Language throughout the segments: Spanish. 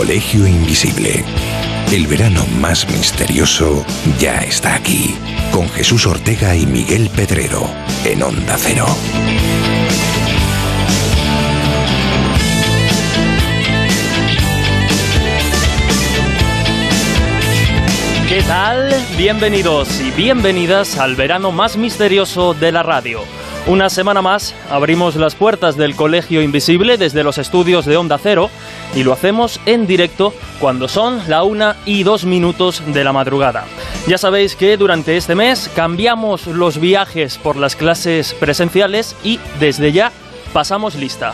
Colegio Invisible. El verano más misterioso ya está aquí, con Jesús Ortega y Miguel Pedrero, en Onda Cero. ¿Qué tal? Bienvenidos y bienvenidas al verano más misterioso de la radio. Una semana más abrimos las puertas del Colegio Invisible desde los estudios de Onda Cero y lo hacemos en directo cuando son la una y dos minutos de la madrugada. Ya sabéis que durante este mes cambiamos los viajes por las clases presenciales y desde ya pasamos lista.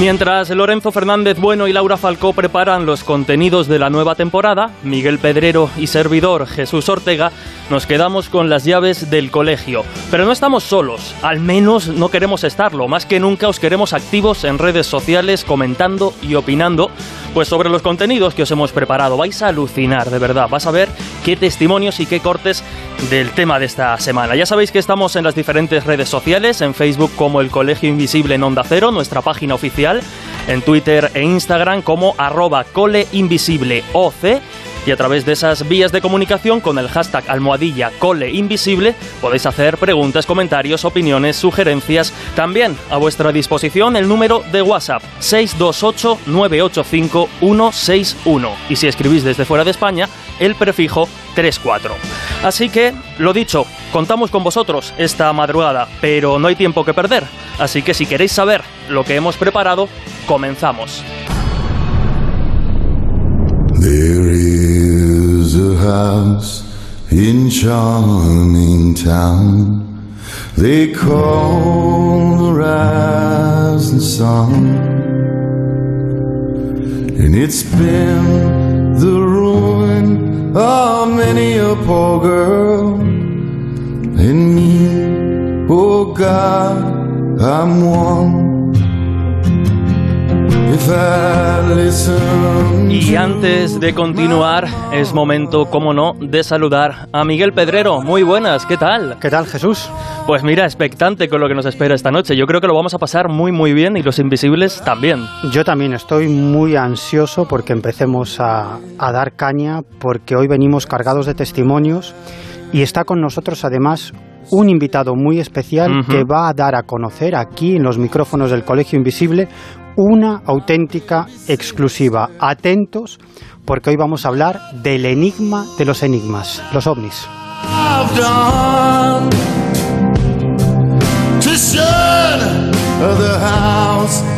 Mientras Lorenzo Fernández Bueno y Laura Falcó preparan los contenidos de la nueva temporada, Miguel Pedrero y servidor Jesús Ortega nos quedamos con las llaves del colegio. Pero no estamos solos, al menos no queremos estarlo. Más que nunca os queremos activos en redes sociales, comentando y opinando pues sobre los contenidos que os hemos preparado. Vais a alucinar, de verdad. Vas a ver qué testimonios y qué cortes del tema de esta semana. Ya sabéis que estamos en las diferentes redes sociales, en Facebook como el Colegio Invisible en Onda Cero, nuestra página oficial, en Twitter e Instagram como arroba coleinvisibleoc y a través de esas vías de comunicación con el hashtag almohadilla cole invisible podéis hacer preguntas, comentarios, opiniones, sugerencias. También a vuestra disposición el número de WhatsApp 628 985 161 y si escribís desde fuera de España el prefijo 34. Así que, lo dicho, contamos con vosotros esta madrugada, pero no hay tiempo que perder. Así que si queréis saber lo que hemos preparado, comenzamos. House in charming town. They call the rising sun. And it's been the ruin of many a poor girl. And me oh god i'm one Y antes de continuar, es momento, como no, de saludar a Miguel Pedrero. Muy buenas, ¿qué tal? ¿Qué tal, Jesús? Pues mira, expectante con lo que nos espera esta noche. Yo creo que lo vamos a pasar muy, muy bien y los invisibles también. Yo también estoy muy ansioso porque empecemos a, a dar caña, porque hoy venimos cargados de testimonios y está con nosotros además un invitado muy especial que va a dar a conocer aquí en los micrófonos del Colegio Invisible una auténtica exclusiva. Atentos porque hoy vamos a hablar del enigma de los enigmas, los ovnis.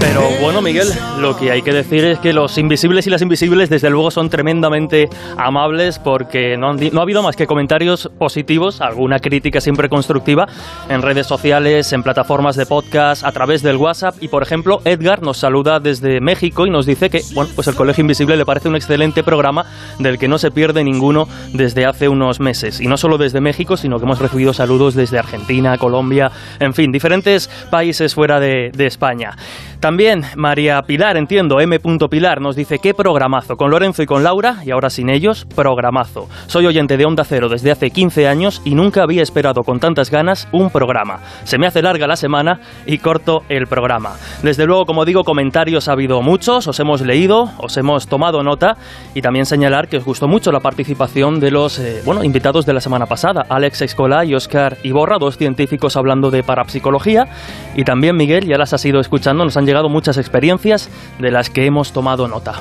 Pero bueno, Miguel, lo que hay que decir es que los invisibles y las invisibles desde luego son tremendamente amables porque no, no ha habido más que comentarios positivos, alguna crítica siempre constructiva en redes sociales, en plataformas de podcast, a través del WhatsApp. Y por ejemplo Edgar nos saluda desde México y nos dice que bueno, pues el Colegio Invisible le parece un excelente programa del que no se pierde ninguno desde hace unos meses. Y no solo desde México, sino que hemos recibido saludos desde Argentina, Colombia, en fin, diferentes países fuera de de, España. También María Pilar, entiendo, M. Pilar, nos dice qué programazo, con Lorenzo y con Laura, y ahora sin ellos, programazo. Soy oyente de Onda Cero desde hace 15 años y nunca había esperado con tantas ganas un programa. Se me hace larga la semana y corto el programa. Desde luego, como digo, comentarios ha habido muchos, os hemos leído, os hemos tomado nota y también señalar que os gustó mucho la participación de los eh, bueno, invitados de la semana pasada, Alex Escola y Oscar Iborra, dos científicos hablando de parapsicología, y también Miguel, ya las has ido escuchando, nos han llegado muchas experiencias de las que hemos tomado nota.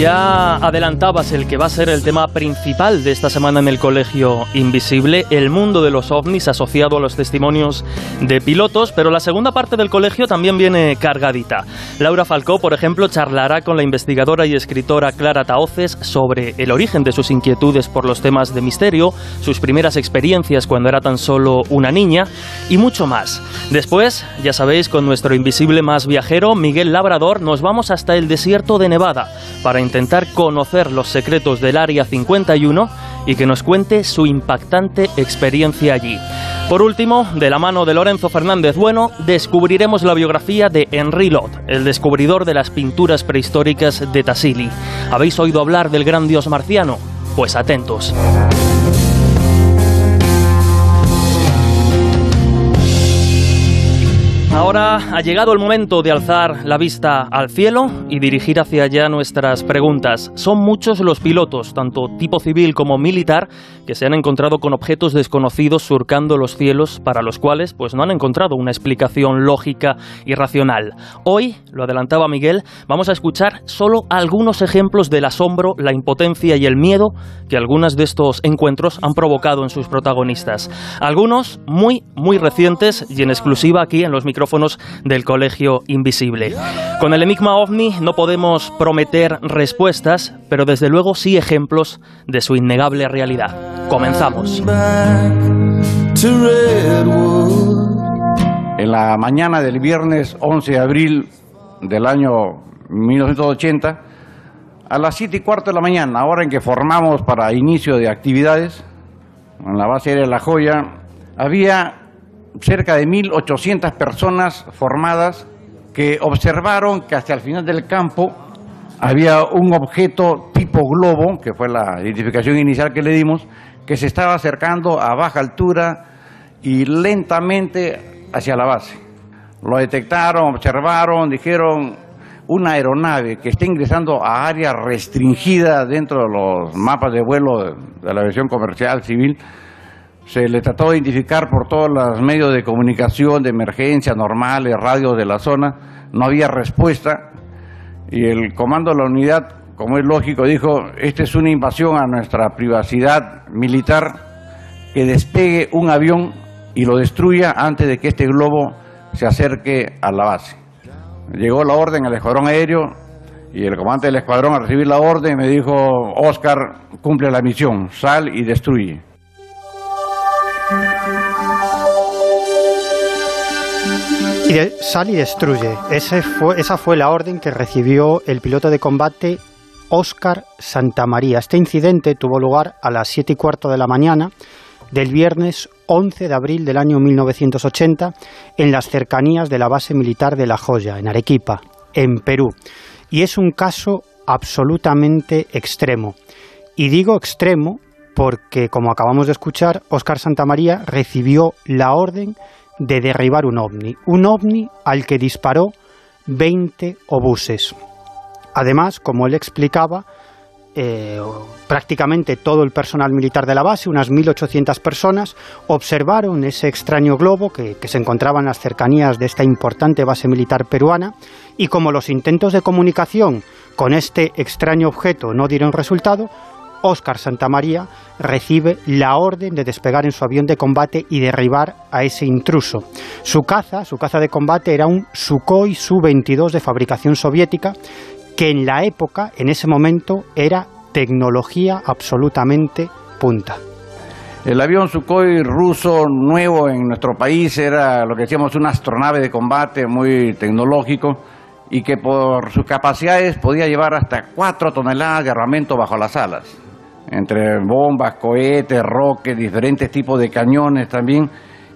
Ya adelantabas el que va a ser el tema principal de esta semana en el Colegio Invisible, el mundo de los ovnis asociado a los testimonios de pilotos, pero la segunda parte del colegio también viene cargadita. Laura Falcó, por ejemplo, charlará con la investigadora y escritora Clara Taoces sobre el origen de sus inquietudes por los temas de misterio, sus primeras experiencias cuando era tan solo una niña y mucho más. Después, ya sabéis, con nuestro invisible más viajero, Miguel Labrador, nos vamos hasta el desierto de Nevada para intentar conocer los secretos del Área 51 y que nos cuente su impactante experiencia allí. Por último, de la mano de Lorenzo Fernández Bueno, descubriremos la biografía de Henri Lot, el descubridor de las pinturas prehistóricas de Tassili. ¿Habéis oído hablar del gran dios marciano? Pues atentos. Ahora ha llegado el momento de alzar la vista al cielo y dirigir hacia allá nuestras preguntas. Son muchos los pilotos, tanto tipo civil como militar, que se han encontrado con objetos desconocidos surcando los cielos para los cuales pues no han encontrado una explicación lógica y racional. Hoy, lo adelantaba Miguel, vamos a escuchar solo algunos ejemplos del asombro, la impotencia y el miedo que algunos de estos encuentros han provocado en sus protagonistas. Algunos muy muy recientes y en exclusiva aquí en los micrófonos del Colegio Invisible. Con el enigma ovni no podemos prometer respuestas, pero desde luego sí ejemplos de su innegable realidad. Comenzamos. En la mañana del viernes 11 de abril del año 1980, a las 7 y cuarto de la mañana, hora en que formamos para inicio de actividades, en la base aérea La Joya, había cerca de 1.800 personas formadas que observaron que hacia el final del campo había un objeto tipo globo, que fue la identificación inicial que le dimos, que se estaba acercando a baja altura y lentamente hacia la base. Lo detectaron, observaron, dijeron una aeronave que está ingresando a área restringida dentro de los mapas de vuelo de la versión comercial civil se le trató de identificar por todos los medios de comunicación, de emergencia, normales, radios de la zona, no había respuesta y el comando de la unidad, como es lógico, dijo, esta es una invasión a nuestra privacidad militar, que despegue un avión y lo destruya antes de que este globo se acerque a la base. Llegó la orden al escuadrón aéreo y el comandante del escuadrón al recibir la orden me dijo, Oscar, cumple la misión, sal y destruye. Y sal y destruye. esa fue la orden que recibió el piloto de combate Oscar Santamaría. Este incidente tuvo lugar a las 7 y cuarto de la mañana del viernes 11 de abril del año 1980 en las cercanías de la base militar de La Joya, en Arequipa, en Perú. Y es un caso absolutamente extremo. Y digo extremo porque, como acabamos de escuchar, Oscar Santamaría recibió la orden de derribar un ovni, un ovni al que disparó 20 obuses. Además, como él explicaba, eh, prácticamente todo el personal militar de la base, unas 1.800 personas, observaron ese extraño globo que, que, se encontraba en las cercanías de esta importante base militar peruana y como los intentos de comunicación con este extraño objeto no dieron resultado, Óscar Santamaría recibe la orden de despegar en su avión de combate y derribar a ese intruso. Su caza, su caza de combate era un Sukhoi Su-22 de fabricación soviética que en la época, en ese momento, era tecnología absolutamente punta. El avión Sukhoi ruso nuevo en nuestro país era lo que decíamos una astronave de combate muy tecnológico y que por sus capacidades podía llevar hasta cuatro toneladas de armamento bajo las alas entre bombas, cohetes, roques, diferentes tipos de cañones también.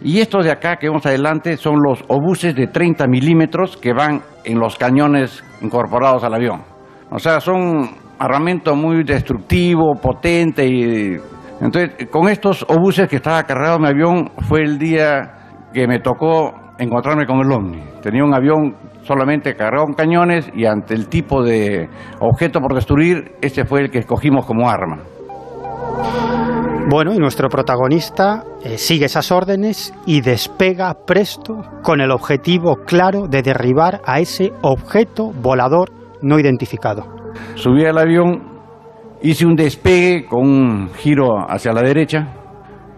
Y estos de acá que vemos adelante son los obuses de 30 milímetros que van en los cañones incorporados al avión. O sea, son armamento muy destructivo, potente y entonces con estos obuses que estaba cargado mi avión fue el día que me tocó encontrarme con el ovni. Tenía un avión solamente cargado con cañones y ante el tipo de objeto por destruir, ese fue el que escogimos como arma. Bueno, y nuestro protagonista eh, sigue esas órdenes y despega presto con el objetivo claro de derribar a ese objeto volador no identificado. Subí al avión, hice un despegue con un giro hacia la derecha,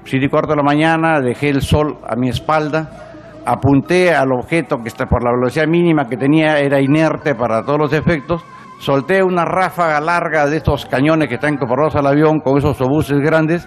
siete y cuarto de la mañana, dejé el sol a mi espalda, apunté al objeto que está por la velocidad mínima que tenía, era inerte para todos los efectos, solté una ráfaga larga de estos cañones que están incorporados al avión con esos obuses grandes.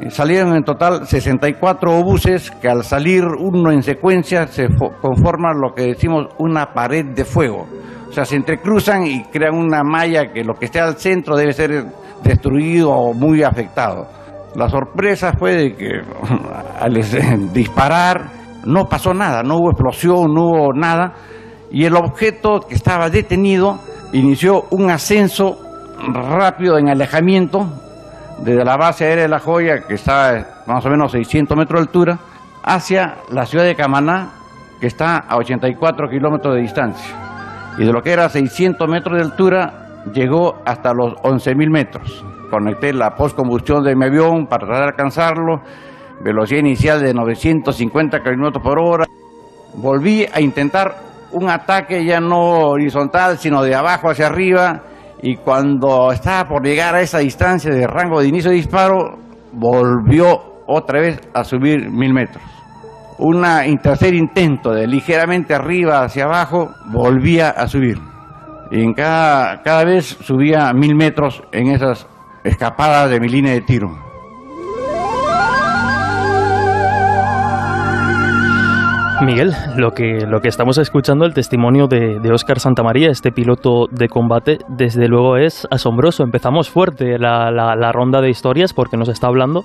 Eh, salieron en total 64 obuses que al salir uno en secuencia se conforman lo que decimos una pared de fuego. O sea, se entrecruzan y crean una malla que lo que esté al centro debe ser destruido o muy afectado. La sorpresa fue de que al disparar no pasó nada, no hubo explosión, no hubo nada, y el objeto que estaba detenido inició un ascenso rápido en alejamiento desde la base aérea de La Joya, que está más o menos 600 metros de altura, hacia la ciudad de Camaná, que está a 84 kilómetros de distancia. Y de lo que era 600 metros de altura, llegó hasta los 11.000 metros. Conecté la postcombustión de mi avión para tratar de alcanzarlo, velocidad inicial de 950 kilómetros por hora. Volví a intentar un ataque ya no horizontal, sino de abajo hacia arriba, y cuando estaba por llegar a esa distancia de rango de inicio de disparo, volvió otra vez a subir mil metros. Un tercer intento de ligeramente arriba hacia abajo, volvía a subir. Y en cada, cada vez subía mil metros en esas escapadas de mi línea de tiro. Miguel, lo que, lo que estamos escuchando, el testimonio de, de Óscar Santamaría, este piloto de combate, desde luego es asombroso. Empezamos fuerte la, la, ronda de historias porque nos está hablando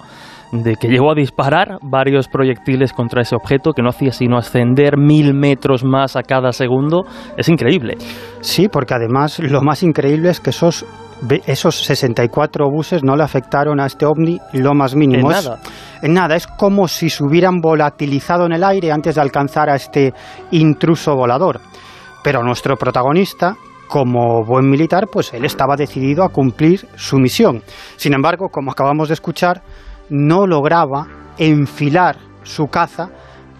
de que llegó a disparar varios proyectiles contra ese objeto, que no hacía sino ascender mil metros más a cada segundo. Es increíble. Sí, porque además lo más increíble es que esos esos 64 buses no le afectaron a este ovni lo más mínimo. En nada. en nada, es como si se hubieran volatilizado en el aire antes de alcanzar a este intruso volador. Pero nuestro protagonista, como buen militar, pues él estaba decidido a cumplir su misión. Sin embargo, como acabamos de escuchar, no lograba enfilar su caza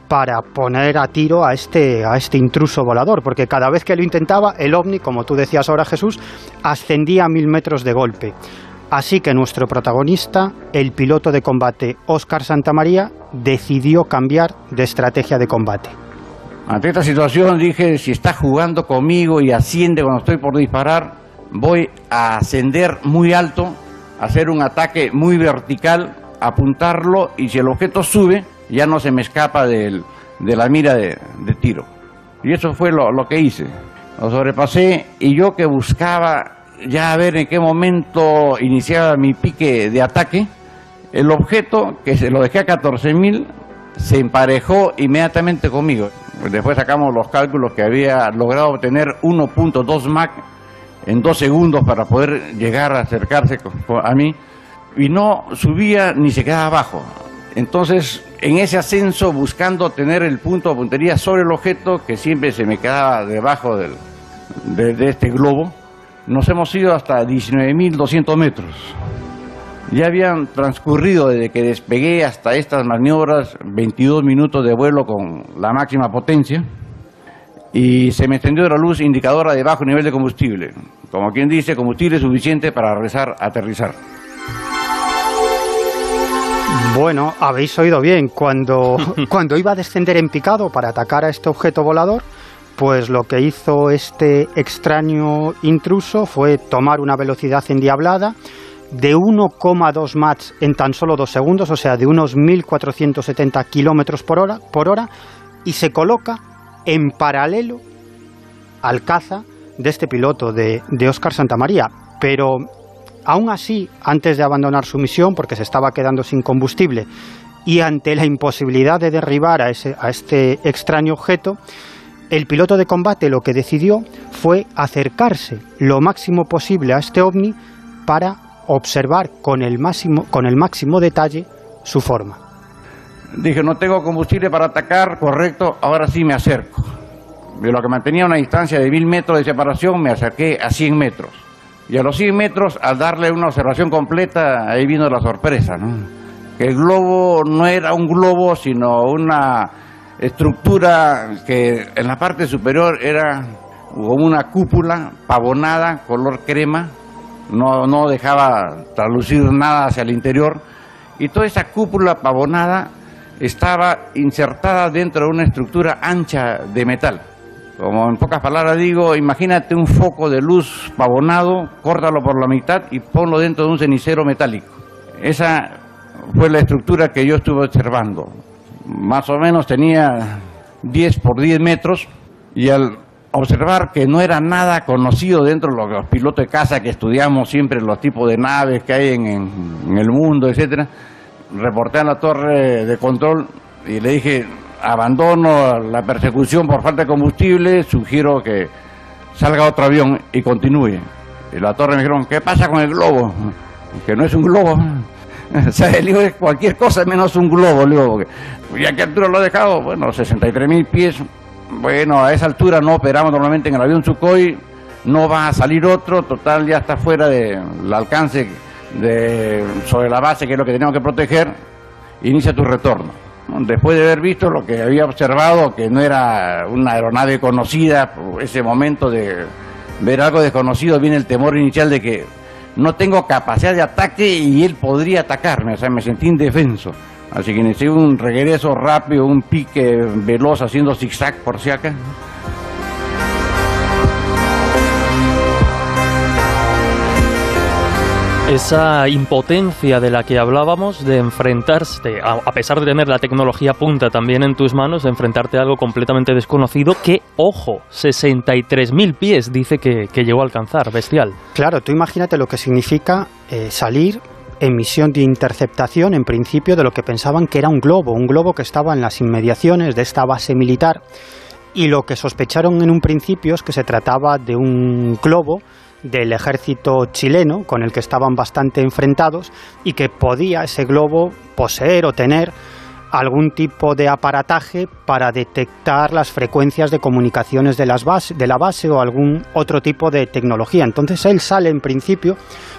para poner a tiro a este, a este intruso volador, porque cada vez que lo intentaba, el ovni, como tú decías ahora Jesús, ascendía a mil metros de golpe. Así que nuestro protagonista, el piloto de combate Óscar Santamaría, decidió cambiar de estrategia de combate. Ante esta situación dije, si está jugando conmigo y asciende cuando estoy por disparar, voy a ascender muy alto, hacer un ataque muy vertical, apuntarlo y si el objeto sube, ya no se me escapa de la mira de, tiro. Y eso fue lo, que hice. Lo sobrepasé y yo que buscaba ya a ver en qué momento iniciaba mi pique de ataque, el objeto, que se lo dejé a 14.000, se emparejó inmediatamente conmigo. Después sacamos los cálculos que había logrado obtener 1.2 Mach en dos segundos para poder llegar a acercarse a mí y no subía ni se quedaba abajo. Entonces, en ese ascenso, buscando tener el punto de puntería sobre el objeto, que siempre se me quedaba debajo del, de, este globo, nos hemos ido hasta 19.200 metros. Ya habían transcurrido desde que despegué hasta estas maniobras 22 minutos de vuelo con la máxima potencia y se me extendió la luz indicadora de bajo nivel de combustible. Como quien dice, combustible suficiente para rezar aterrizar. Bueno, habéis oído bien. Cuando, cuando iba a descender en picado para atacar a este objeto volador, pues lo que hizo este extraño intruso fue tomar una velocidad endiablada de 1,2 Mach en tan solo dos segundos, o sea, de unos 1.470 kilómetros por hora, por hora, y se coloca en paralelo al caza de este piloto de, de Oscar Santamaría. Pero Aún así, antes de abandonar su misión, porque se estaba quedando sin combustible, y ante la imposibilidad de derribar a, ese, a este extraño objeto, el piloto de combate lo que decidió fue acercarse lo máximo posible a este ovni para observar con el máximo, con el máximo detalle su forma. Dije, no tengo combustible para atacar, correcto, ahora sí me acerco. De lo que mantenía una distancia de mil metros de separación, me acerqué a 100 metros. Y a los 100 metros, al darle una observación completa, ahí vino la sorpresa, ¿no? Que el globo no era un globo, sino una estructura que en la parte superior era como una cúpula pavonada, color crema, no, no dejaba traducir nada hacia el interior, y toda esa cúpula pavonada estaba insertada dentro de una estructura ancha de metal. Como en pocas palabras digo, imagínate un foco de luz pavonado, córtalo por la mitad y ponlo dentro de un cenicero metálico. Esa fue la estructura que yo estuve observando. Más o menos tenía 10 por 10 metros y al observar que no era nada conocido dentro de los pilotos de casa que estudiamos siempre los tipos de naves que hay en, en el mundo, etcétera, reporté a la torre de control y le dije, abandono la persecución por falta de combustible, sugiero que salga otro avión y continúe. Y la torre me dijeron, ¿qué pasa con el globo? Que no es un globo. o sea, le digo, cualquier cosa menos un globo, ¿y a qué altura lo he dejado? Bueno, 63 mil pies. Bueno, a esa altura no operamos normalmente en el avión Sukhoi, no va a salir otro, total ya está fuera del alcance de, sobre la base, que es lo que tenemos que proteger, inicia tu retorno. Después de haber visto lo que había observado, que no era una aeronave conocida, ese momento de ver algo desconocido, viene el temor inicial de que no tengo capacidad de ataque y él podría atacarme, o sea, me sentí indefenso. Así que inicié un regreso rápido, un pique veloz haciendo zigzag por si acá. Esa impotencia de la que hablábamos de enfrentarse, a pesar de tener la tecnología punta también en tus manos, de enfrentarte a algo completamente desconocido que, ojo, 63.000 pies dice que, llegó a alcanzar, bestial. Claro, tú imagínate lo que significa eh, salir en misión de interceptación, en principio, de lo que pensaban que era un globo, un globo que estaba en las inmediaciones de esta base militar, y lo que sospecharon en un principio es que se trataba de un globo del ejército chileno con el que estaban bastante enfrentados y que podía ese globo poseer o tener algún tipo de aparataje para detectar las frecuencias de comunicaciones de, las de la base o algún otro tipo de tecnología. Entonces él sale en principio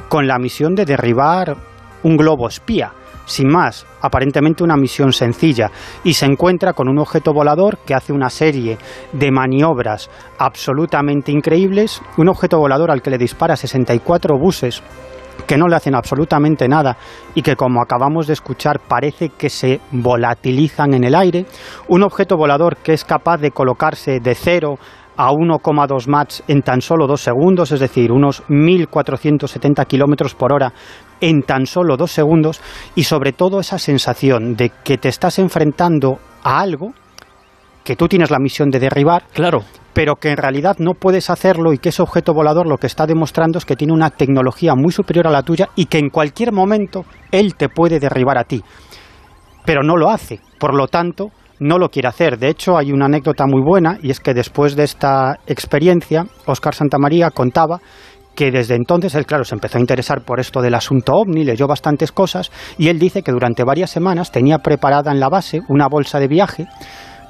con la misión de derribar un globo espía sin más, aparentemente una misión sencilla, y se encuentra con un objeto volador que hace una serie de maniobras absolutamente increíbles, un objeto volador al que le dispara 64 buses que no le hacen absolutamente nada y que como acabamos de escuchar parece que se volatilizan en el aire, un objeto volador que es capaz de colocarse de cero a 1,2 Mach en tan solo dos segundos, es decir, unos 1.470 kilómetros por hora en tan solo dos segundos, y sobre todo esa sensación de que te estás enfrentando a algo que tú tienes la misión de derribar, claro. pero que en realidad no puedes hacerlo y que ese objeto volador lo que está demostrando es que tiene una tecnología muy superior a la tuya y que en cualquier momento él te puede derribar a ti. Pero no lo hace. Por lo tanto, no lo quiere hacer. De hecho, hay una anécdota muy buena y es que después de esta experiencia, Óscar Santamaría contaba que desde entonces él, claro, se empezó a interesar por esto del asunto ovni, leyó bastantes cosas y él dice que durante varias semanas tenía preparada en la base una bolsa de viaje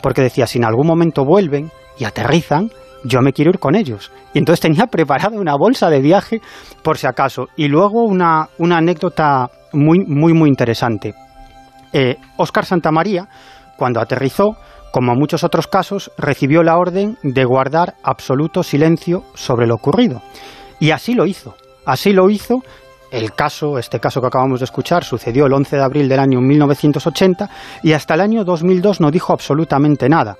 porque decía, si en algún momento vuelven y aterrizan, yo me quiero ir con ellos. Y entonces tenía preparada una bolsa de viaje por si acaso. Y luego una, una anécdota muy, muy, muy interesante. Eh, Óscar Santamaría cuando aterrizó, como muchos otros casos, recibió la orden de guardar absoluto silencio sobre lo ocurrido. Y así lo hizo. Así lo hizo. El caso, este caso que acabamos de escuchar, sucedió el 11 de abril del año 1980 y hasta el año 2002 no dijo absolutamente nada.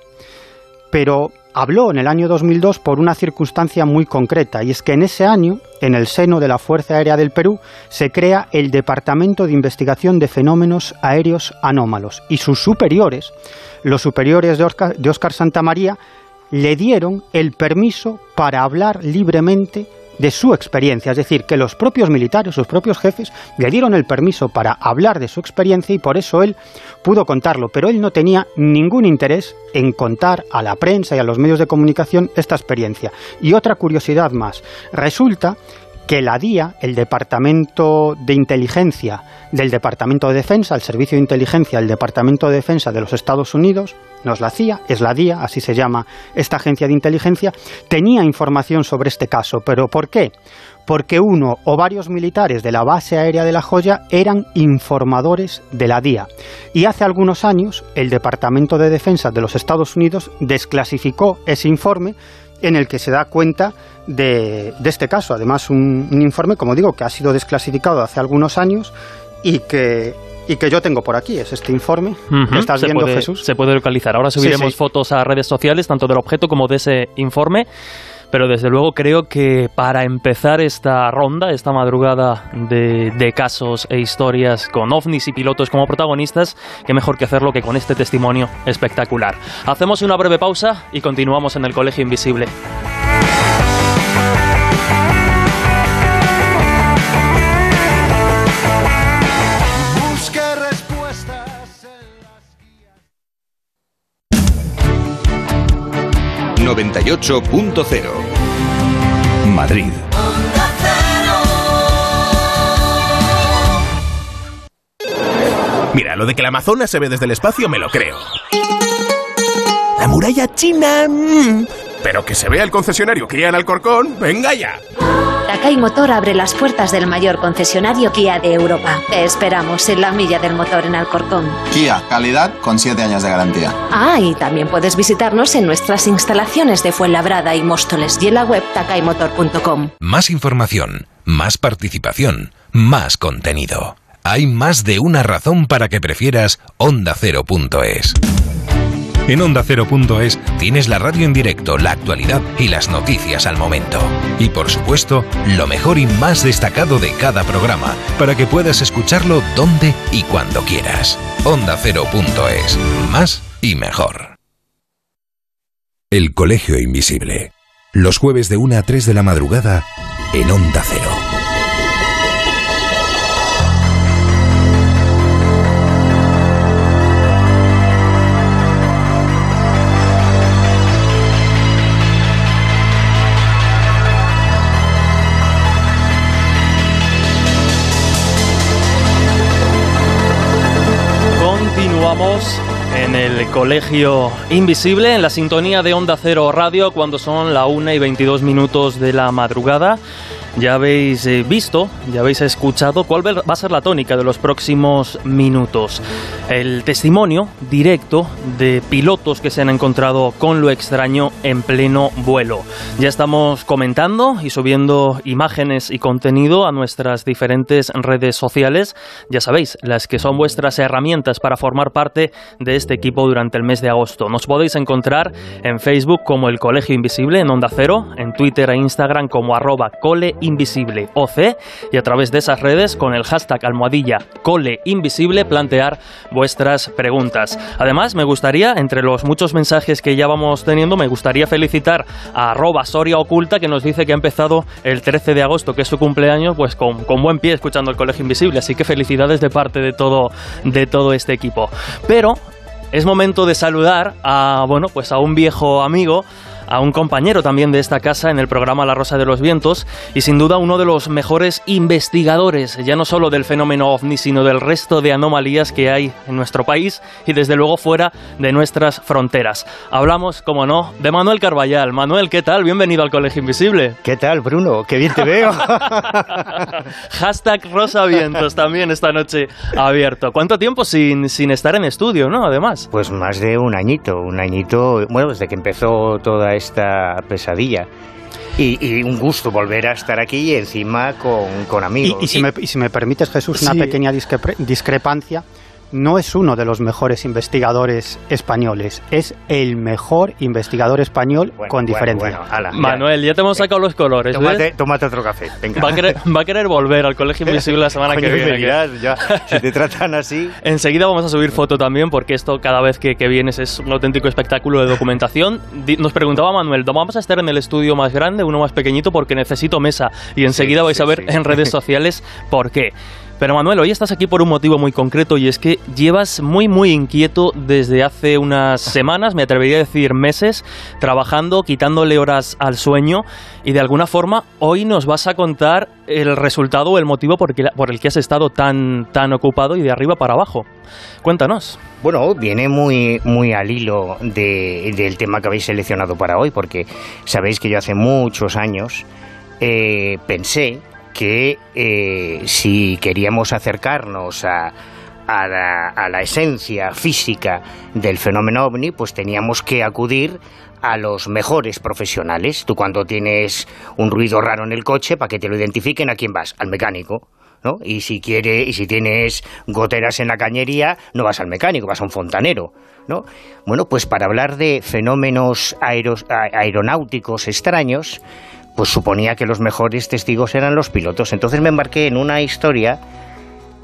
Pero habló en el año 2002 por una circunstancia muy concreta, y es que en ese año, en el seno de la Fuerza Aérea del Perú, se crea el Departamento de Investigación de Fenómenos Aéreos Anómalos, y sus superiores, los superiores de Oscar, de Oscar Santamaría, le dieron el permiso para hablar libremente de su experiencia, es decir, que los propios militares, sus propios jefes, le dieron el permiso para hablar de su experiencia y por eso él pudo contarlo, pero él no tenía ningún interés en contar a la prensa y a los medios de comunicación esta experiencia. Y otra curiosidad más, resulta que la DIA, el Departamento de Inteligencia del Departamento de Defensa, el Servicio de Inteligencia del Departamento de Defensa de los Estados Unidos, no es la CIA, es la DIA, así se llama esta agencia de inteligencia, tenía información sobre este caso. ¿Pero por qué? Porque uno o varios militares de la base aérea de La Joya eran informadores de la DIA. Y hace algunos años el Departamento de Defensa de los Estados Unidos desclasificó ese informe en el que se da cuenta de, este caso. Además, un, informe, como digo, que ha sido desclasificado hace algunos años y que, y que yo tengo por aquí, es este informe estás viendo, Jesús. Se puede localizar. Ahora subiremos fotos a redes sociales, tanto del objeto como de ese informe. Pero desde luego creo que para empezar esta ronda, esta madrugada de, de, casos e historias con ovnis y pilotos como protagonistas, qué mejor que hacerlo que con este testimonio espectacular. Hacemos una breve pausa y continuamos en el Colegio Invisible. 98.0. Madrid. Mira, lo de que la Amazonas se ve desde el espacio me lo creo. La muralla china... Mm, pero que se vea el concesionario Kia en Alcorcón, venga ya. Takai Motor abre las puertas del mayor concesionario Kia de Europa. Te esperamos en la milla del motor en Alcorcón. Kia, calidad con 7 años de garantía. Ah, y también puedes visitarnos en nuestras instalaciones de Fuenlabrada y Móstoles y en la web takaimotor.com. Más información, más participación, más contenido. Hay más de una razón para que prefieras Onda Cero.es. En Onda Cero.es tienes la radio en directo, la actualidad y las noticias al momento. Y por supuesto, lo mejor y más destacado de cada programa, para que puedas escucharlo donde y cuando quieras. Onda Cero.es. Más y mejor. El Colegio Invisible. Los jueves de 1 a 3 de la madrugada en Onda Cero. Colegio Invisible, en la sintonía de Onda Cero Radio, cuando son la 1 y 22 minutos de la madrugada. Ya habéis eh, visto, ya habéis escuchado cuál va a ser la tónica de los próximos minutos. El testimonio directo de pilotos que se han encontrado con lo extraño en pleno vuelo. Ya estamos comentando y subiendo imágenes y contenido a nuestras diferentes redes sociales. Ya sabéis, las que son vuestras herramientas para formar parte de este equipo durante el mes de agosto. Nos podéis encontrar en Facebook como el Colegio Invisible en Onda Cero, en Twitter e Instagram como arroba cole invisible OC y a través de esas redes con el hashtag almohadilla cole invisible plantear vuestras preguntas. Además, me gustaría, entre los muchos mensajes que ya vamos teniendo, me gustaría felicitar a arroba Soria Oculta que nos dice que ha empezado el 13 de agosto, que es su cumpleaños, pues con, con buen pie escuchando el Colegio Invisible. Así que felicidades de parte de todo, de todo este equipo. Pero es momento de saludar a, bueno, pues a un viejo amigo a un compañero también de esta casa en el programa La Rosa de los Vientos y sin duda uno de los mejores investigadores, ya no solo del fenómeno ovni, sino del resto de anomalías que hay en nuestro país y desde luego fuera de nuestras fronteras. Hablamos, como no, de Manuel Carballal. Manuel, ¿qué tal? Bienvenido al Colegio Invisible. ¿Qué tal, Bruno? Qué bien te veo. Hashtag Rosa Vientos también esta noche abierto. ¿Cuánto tiempo sin, sin estar en estudio, no? Además. Pues más de un añito, un añito, bueno, desde que empezó toda esta pesadilla. Y, y un gusto volver a estar aquí y encima con, con Y, amigos. y si me, y si me permites, Jesús, una Sí. pequeña discrepancia. No es uno de los mejores investigadores españoles, es el mejor investigador español Bueno, con diferencia. bueno, ala, ya. Manuel, ya te hemos sacado los colores. ¿ves? Tómate, tómate otro café, venga. Va a, querer, va a querer volver al Colegio Invisible la semana que viene. que- ya, si te tratan así... Enseguida vamos a subir foto también porque esto cada vez que, que vienes es un auténtico espectáculo de documentación. Nos preguntaba Manuel, ¿no vamos a estar en el estudio más grande, uno más pequeñito? Porque necesito mesa. Y enseguida Sí, vais sí, a ver sí. en redes sociales por qué. Pero Manuel, hoy estás aquí por un motivo muy concreto y es que llevas muy muy inquieto desde hace unas semanas, me atrevería a decir meses, trabajando, quitándole horas al sueño y de alguna forma hoy nos vas a contar el resultado o el motivo por, que- por el que has estado tan, tan ocupado y de arriba para abajo. Cuéntanos. Bueno, viene muy, muy al hilo de- del tema que habéis seleccionado para hoy, porque sabéis que yo hace muchos años eh, pensé que eh, si queríamos acercarnos a, a la, a la esencia física del fenómeno ovni, pues teníamos que acudir a los mejores profesionales. Tú cuando tienes un ruido raro en el coche, para que te lo identifiquen, ¿a quién vas? Al mecánico. ¿no? Y si quiere, y si tienes goteras en la cañería, no vas al mecánico, vas a un fontanero, ¿no? Bueno, pues para hablar de fenómenos aeros- aeronáuticos extraños, pues suponía que los mejores testigos eran los pilotos. Entonces me embarqué en una historia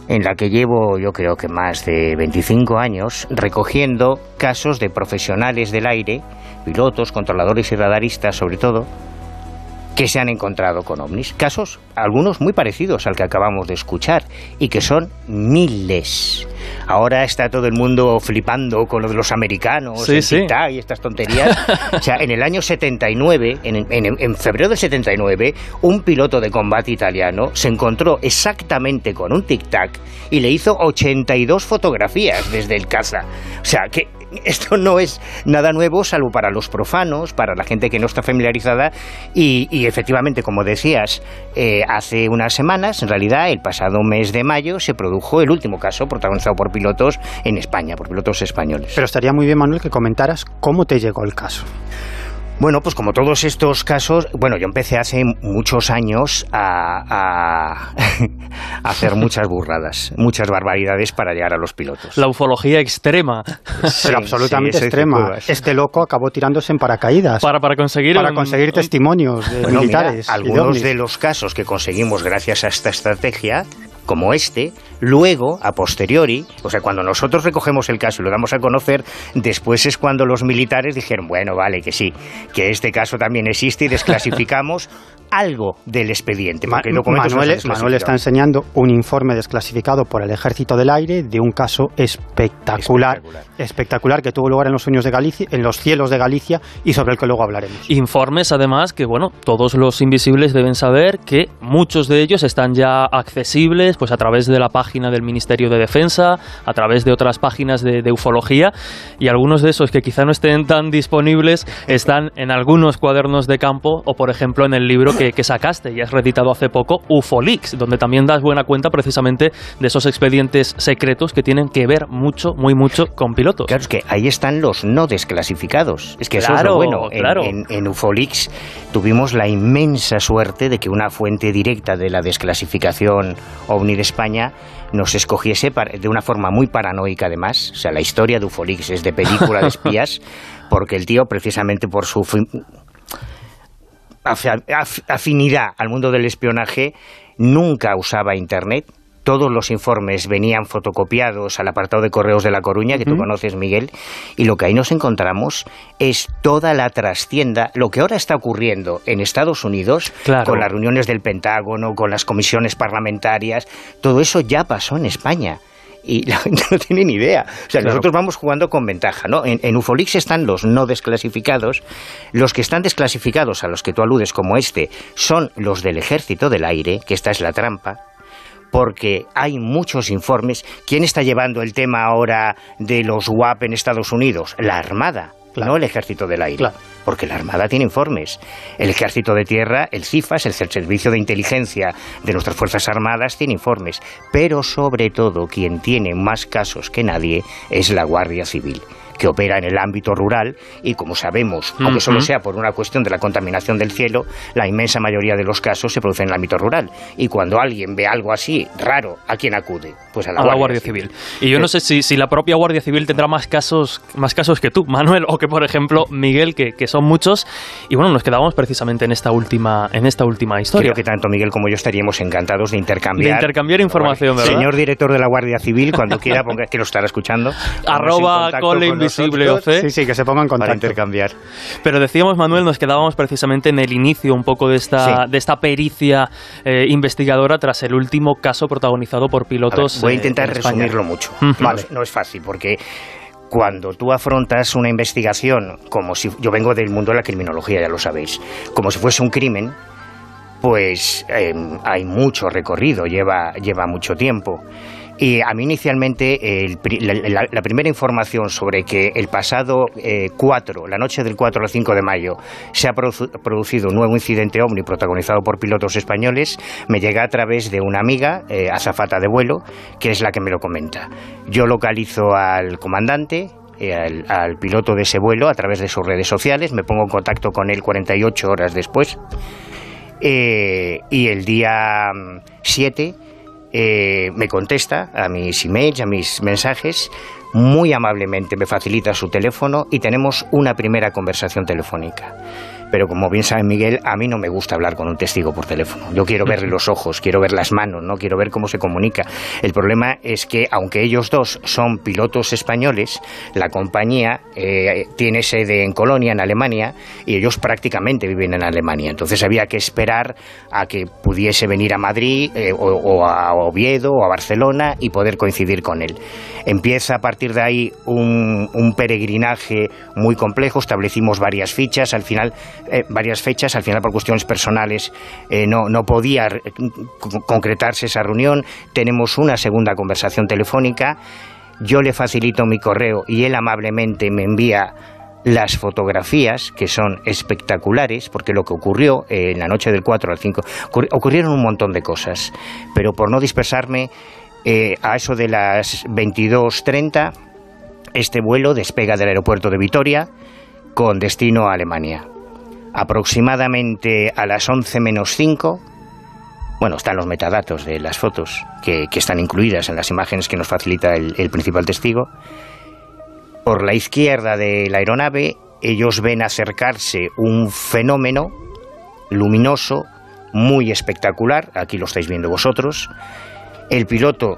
en la que llevo yo creo que más de 25 años recogiendo casos de profesionales del aire, pilotos, controladores y radaristas sobre todo, que se han encontrado con ovnis. Casos, algunos muy parecidos al que acabamos de escuchar, y que son miles. Ahora está todo el mundo flipando con lo de los americanos, sí, y estas tonterías. o sea, en el año 79, en, en febrero del 79, un piloto de combate italiano se encontró exactamente con un tic-tac y le hizo 82 fotografías desde el casa. O sea, que esto no es nada nuevo, salvo para los profanos, para la gente que no está familiarizada. Y, efectivamente, como decías, eh, hace unas semanas, en realidad, el pasado mes de mayo, se produjo el último caso protagonizado por pilotos en España, por pilotos españoles. Pero estaría muy bien, Manuel, que comentaras cómo te llegó el caso. Bueno, pues como todos estos casos, bueno, yo empecé hace muchos años a, hacer muchas burradas, muchas barbaridades para llegar a los pilotos. La ufología extrema. Pero absolutamente extrema. Este loco acabó tirándose en paracaídas. Para, para conseguir, para conseguir testimonios de militares. algunos de los casos que conseguimos gracias a esta estrategia como este, luego, a posteriori, o sea, cuando nosotros recogemos el caso y lo damos a conocer, después es cuando los militares dijeron, bueno, vale, que sí, que este caso también existe y desclasificamos algo del expediente. Manuel, está enseñando un informe desclasificado por el Ejército del Aire de un caso espectacular, espectacular, que tuvo lugar en los sueños de Galicia, en los cielos de Galicia y sobre el que luego hablaremos. Informes, además, que bueno, todos los invisibles deben saber que muchos de ellos están ya accesibles, pues a través de la página del Ministerio de Defensa, a través de otras páginas de, ufología y algunos de esos que quizá no estén tan disponibles están en algunos cuadernos de campo o, por ejemplo, en el libro que, sacaste y has reeditado hace poco, UFOLIX, donde también das buena cuenta precisamente de esos expedientes secretos que tienen que ver mucho, muy mucho con pilotos. Claro, es que ahí están los no desclasificados. Es que eso es lo bueno. Claro. En, UFOLIX tuvimos la inmensa suerte de que una fuente directa de la desclasificación OVNI de España nos escogiese de una forma muy paranoica además. O sea, la historia de UFOLIX es de película de espías, porque el tío, precisamente por su afinidad al mundo del espionaje, nunca usaba Internet. Todos los informes venían fotocopiados al apartado de correos de La Coruña, que tú conoces, Miguel, y lo que ahí nos encontramos es toda la trastienda, lo que ahora está ocurriendo en Estados Unidos, con las reuniones del Pentágono, con las comisiones parlamentarias, todo eso ya pasó en España y la gente no tiene ni idea. O sea, nosotros vamos jugando con ventaja, ¿no? En, Ufolix están los no desclasificados. Los que están desclasificados, a los que tú aludes como este, son los del Ejército del Aire, que esta es la trampa porque hay muchos informes. ¿Quién está llevando el tema ahora de los WAP en Estados Unidos? La Armada, no el Ejército del Aire porque la Armada tiene informes. El Ejército de Tierra, el CIFAS, el Servicio de Inteligencia de nuestras Fuerzas Armadas, tiene informes. Pero sobre todo, quien tiene más casos que nadie es la Guardia Civil que opera en el ámbito rural y como sabemos, aunque solo sea por una cuestión de la contaminación del cielo, la inmensa mayoría de los casos se producen en el ámbito rural. Y cuando alguien ve algo así raro, ¿a quién acude? Pues a la, Guardia, Civil. Y yo no sé si, si, la propia Guardia Civil tendrá más casos, más casos que tú, Manuel, o que por ejemplo Miguel, que, que son muchos. Y bueno, nos quedamos precisamente en esta última, en esta última historia. Creo que tanto Miguel como yo estaríamos encantados de intercambiar. De intercambiar información, ¿verdad? Señor director de la Guardia Civil, cuando quiera, ponga, que lo estará escuchando. Arroba cole invisible Sí, sí, que se pongan con Para intercambiar. Pero decíamos, Manuel, nos quedábamos precisamente en el inicio un poco de esta, de esta pericia eh, investigadora tras el último caso protagonizado por pilotos. voy a intentar resumirlo mucho. vale. no es fácil, porque cuando tú afrontas una investigación como si yo vengo del mundo de la criminología, ya lo sabéis, como si fuese un crimen, pues em, hay mucho recorrido, lleva, lleva mucho tiempo. Y a mí inicialmente la, primera información sobre que el pasado 4, eh, la noche del 4 al 5 de mayo, se ha producido un nuevo incidente OVNI protagonizado por pilotos españoles, me llega a través de una amiga, eh, azafata de vuelo, que es la que me lo comenta. Yo localizo al comandante, eh, al, piloto de ese vuelo a través de sus redes sociales, me pongo en contacto con él 48 horas después. y el día 7 mm, eh, me contesta a mis emails, a mis mensajes, muy amablemente me facilita su teléfono y tenemos una primera conversación telefónica. Pero como bien sabe Miguel, a mí no me gusta hablar con un testigo por teléfono. Yo quiero verle los ojos, quiero ver las manos, no quiero ver cómo se comunica. El problema es que, aunque ellos dos son pilotos españoles, la compañía eh, tiene sede en Colonia, en Alemania, y ellos prácticamente viven en Alemania. Entonces había que esperar a que pudiese venir a Madrid eh, o, a Oviedo o a Barcelona y poder coincidir con él. Empieza a partir de ahí un, peregrinaje muy complejo, establecimos varias fichas, al final, eh, varias fechas, al final por cuestiones personales no, no podía concretarse esa reunión, tenemos una segunda conversación telefónica, yo le facilito mi correo y él amablemente me envía las fotografías, que son espectaculares, porque lo que ocurrió eh, en la noche del 4 al 5, ocurrieron un montón de cosas, pero por no dispersarme, eh, a eso de las 22.30, este vuelo despega del aeropuerto de Vitoria con destino a Alemania. Aproximadamente a las 11 menos 5, bueno, están los metadatos de las fotos que, están incluidas en las imágenes que nos facilita el principal testigo, por la izquierda de la aeronave, ellos ven acercarse un fenómeno luminoso, muy espectacular, aquí lo estáis viendo vosotros. El piloto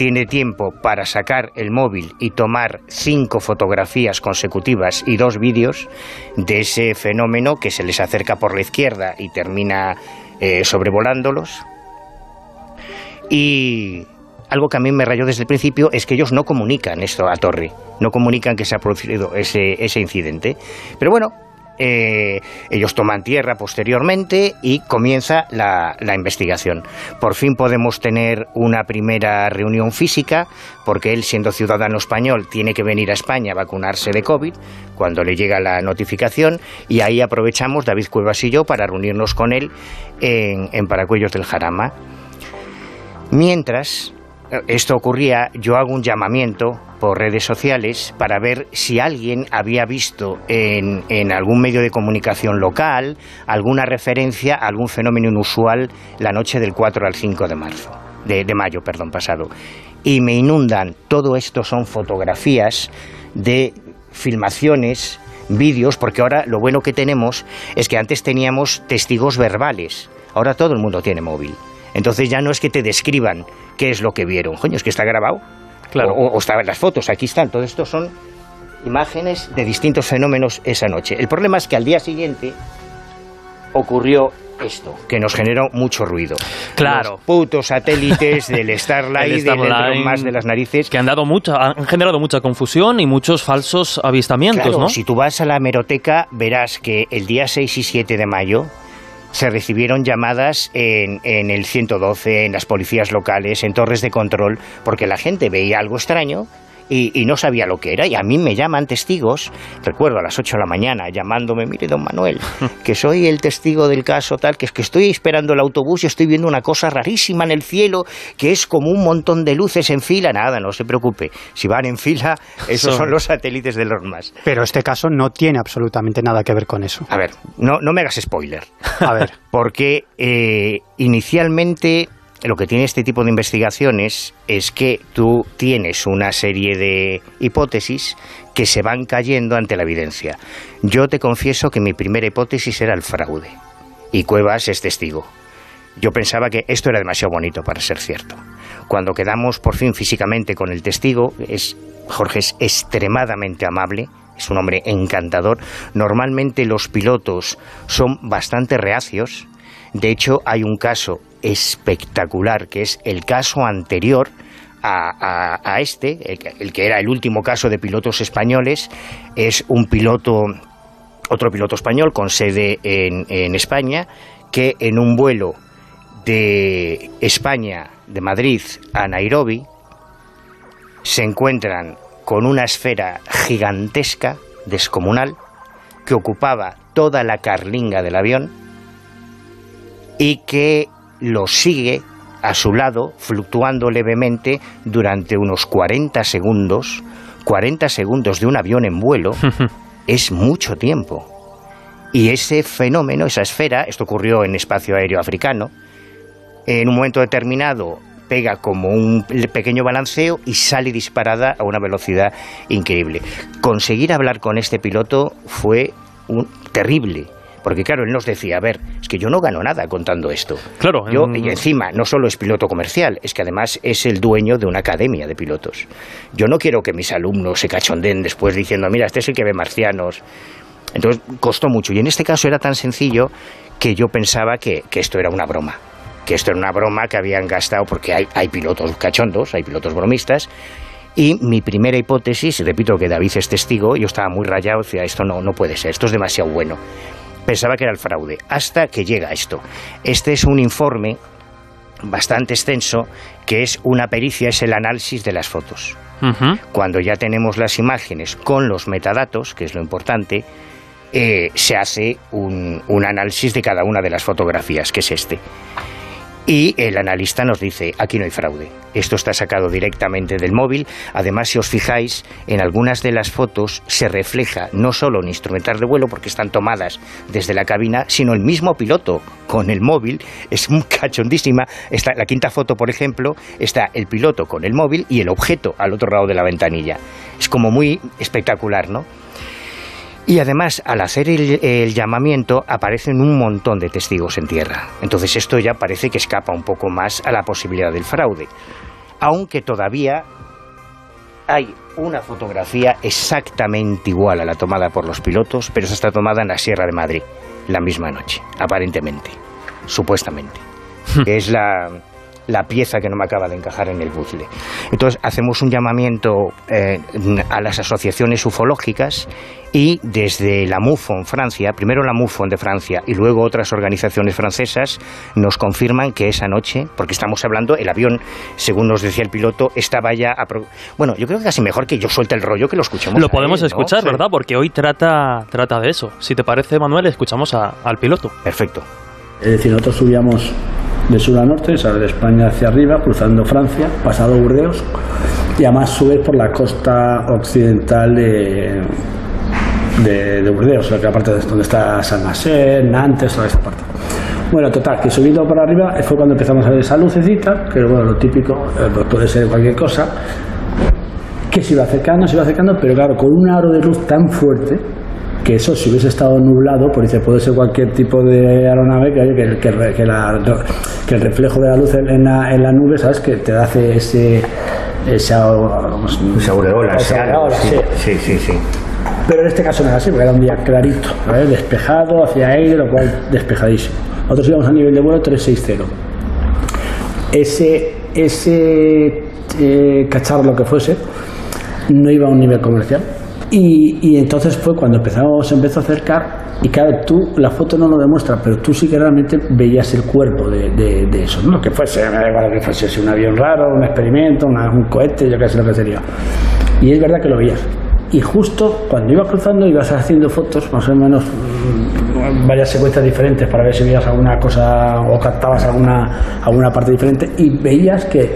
tiene tiempo para sacar el móvil y tomar cinco fotografías consecutivas y dos vídeos de ese fenómeno que se les acerca por la izquierda y termina eh, sobrevolándolos. Y algo que a mí me rayó desde el principio es que ellos no comunican esto a Torre, no comunican que se ha producido ese, ese incidente. Pero bueno, eh, ellos toman tierra posteriormente y comienza la, la, investigación. Por fin podemos tener una primera reunión física, porque él, siendo ciudadano español, tiene que venir a España a vacunarse de COVID cuando le llega la notificación, y ahí aprovechamos, David Cuevas y yo, para reunirnos con él en, en Paracuellos del Jarama. Mientras, esto ocurría, yo hago un llamamiento por redes sociales para ver si alguien había visto en, en, algún medio de comunicación local alguna referencia a algún fenómeno inusual la noche del 4 al 5 de marzo, de, de mayo, perdón, pasado. Y me inundan, todo esto son fotografías de filmaciones, vídeos, porque ahora lo bueno que tenemos es que antes teníamos testigos verbales, ahora todo el mundo tiene móvil. Entonces ya no es que te describan qué es lo que vieron, coño, es que está grabado. Claro. O, estaban las fotos, aquí están, todo esto son imágenes de distintos fenómenos esa noche. El problema es que al día siguiente ocurrió esto, que nos generó mucho ruido. Claro. Los putos satélites del Starlight, del más de las narices. Que han dado mucha, han generado mucha confusión y muchos falsos avistamientos, claro, ¿no? Si tú vas a la hemeroteca, verás que el día 6 y 7 de mayo se recibieron llamadas en, en, el 112, en las policías locales, en torres de control, porque la gente veía algo extraño y, no sabía lo que era. Y a mí me llaman testigos, recuerdo a las 8 de la mañana, llamándome, mire, don Manuel, que soy el testigo del caso tal, que es que estoy esperando el autobús y estoy viendo una cosa rarísima en el cielo, que es como un montón de luces en fila. Nada, no se preocupe. Si van en fila, esos son, los satélites de los más. Pero este caso no tiene absolutamente nada que ver con eso. A ver, no, no me hagas spoiler. A ver. Porque eh, inicialmente lo que tiene este tipo de investigaciones es que tú tienes una serie de hipótesis que se van cayendo ante la evidencia. Yo te confieso que mi primera hipótesis era el fraude y Cuevas es testigo. Yo pensaba que esto era demasiado bonito para ser cierto. Cuando quedamos por fin físicamente con el testigo, es, Jorge es extremadamente amable, es un hombre encantador. Normalmente los pilotos son bastante reacios. De hecho, hay un caso espectacular, que es el caso anterior a, este, el, que era el último caso de pilotos españoles, es un piloto, otro piloto español con sede en, España, que en un vuelo de España, de Madrid a Nairobi, se encuentran con una esfera gigantesca, descomunal, que ocupaba toda la carlinga del avión y que lo sigue a su lado, fluctuando levemente durante unos 40 segundos. 40 segundos de un avión en vuelo es mucho tiempo. Y ese fenómeno, esa esfera, esto ocurrió en espacio aéreo africano, en un momento determinado pega como un pequeño balanceo y sale disparada a una velocidad increíble. Conseguir hablar con este piloto fue un, terrible Porque claro, él nos decía, a ver, es que yo no gano nada contando esto. Claro. Yo, y encima, no solo es piloto comercial, es que además es el dueño de una academia de pilotos. Yo no quiero que mis alumnos se cachonden después diciendo, mira, este es el que ve marcianos. Entonces costó mucho. Y en este caso era tan sencillo que yo pensaba que, que esto era una broma que esto era una broma que habían gastado, porque hay, hay pilotos cachondos, hay pilotos bromistas, y mi primera hipótesis, repito que David es testigo, yo estaba muy rayado, decía, esto no, no puede ser, esto es demasiado bueno. Pensaba que era el fraude, hasta que llega esto. Este es un informe bastante extenso, que es una pericia, es el análisis de las fotos. Cuando ya tenemos las imágenes con los metadatos, que es lo importante, eh, se hace un, un análisis de cada una de las fotografías, que es este. Y el analista nos dice, aquí no hay fraude. Esto está sacado directamente del móvil. Además, si os fijáis, en algunas de las fotos se refleja no solo un instrumental de vuelo, porque están tomadas desde la cabina, sino el mismo piloto con el móvil. Es un cachondísima. Está, la quinta foto, por ejemplo, está el piloto con el móvil y el objeto al otro lado de la ventanilla. Es como muy espectacular, ¿no? Y además, al hacer el, llamamiento, aparecen un montón de testigos en tierra. Entonces esto ya parece que escapa un poco más a la posibilidad del fraude. Aunque todavía hay una fotografía exactamente igual a la tomada por los pilotos, pero esa está tomada en la Sierra de Madrid, la misma noche, aparentemente, supuestamente. es la, la pieza que no me acaba de encajar en el puzzle. Entonces hacemos un llamamiento eh, a las asociaciones ufológicas y desde la MUFON Francia, primero la MUFON de Francia y luego otras organizaciones francesas, nos confirman que esa noche, porque estamos hablando, el avión, según nos decía el piloto, estaba ya... Bueno, yo creo que casi mejor que yo suelte el rollo que lo escuchemos. Lo podemos escuchar, ¿verdad? Porque hoy trata, trata de eso. Si te parece, Manuel, escuchamos al piloto. Perfecto. Es decir, nosotros subíamos de sur a norte, o de España hacia arriba, cruzando Francia, pasado Burdeos, y además subes por la costa occidental de, de, Burdeos, o sea, que aparte de donde está San Maser, Nantes, toda esa parte. Bueno, total, que subiendo por arriba fue cuando empezamos a ver esa lucecita, que bueno, lo típico, eh, pues puede ser cualquier cosa, que se iba acercando, se iba acercando, pero claro, con un aro de luz tan fuerte, que eso si hubiese estado nublado, pues dice, puede ser cualquier tipo de aeronave que, que, que, que, que el reflejo de la luz en la, en la nube, ¿sabes? Que te hace ese... Esa, aureola, sí, sí, sí, Pero en este caso no era así, porque era un día clarito, despejado, hacia aire, lo cual despejadísimo. Nosotros íbamos a nivel de vuelo 360. Ese, ese eh, cacharro, lo que fuese, no iba a un nivel comercial, y, entonces fue cuando empezamos, empezó a acercar y claro, tú, la foto no lo demuestra, pero tú sí que realmente veías el cuerpo de, de, eso, ¿no? Que fuese, me da igual que fuese un avión raro, un experimento, un cohete, yo qué sé lo que sería. Y es verdad que lo veías. Y justo cuando ibas cruzando ibas haciendo fotos, más o menos mm, varias secuencias diferentes para ver si veías alguna cosa o captabas alguna, alguna parte diferente y veías que,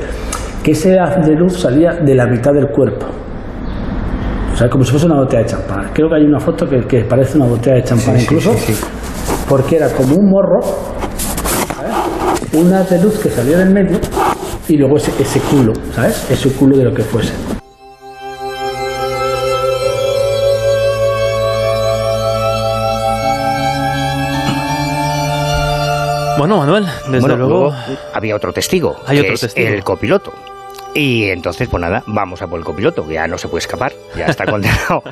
que ese haz de luz salía de la mitad del cuerpo o sea, como si fuese una botella de champán. Creo que hay una foto que, que parece una botella de champán incluso, porque era como un morro, una de luz que salía del medio y luego ese, ese culo, ¿sabes? Ese culo de lo que fuese. Bueno, Manuel, desde luego... había otro testigo, Hay otro testigo. el copiloto. Y entonces, pues nada, vamos a por el copiloto, que ya no se puede escapar, ya está condenado.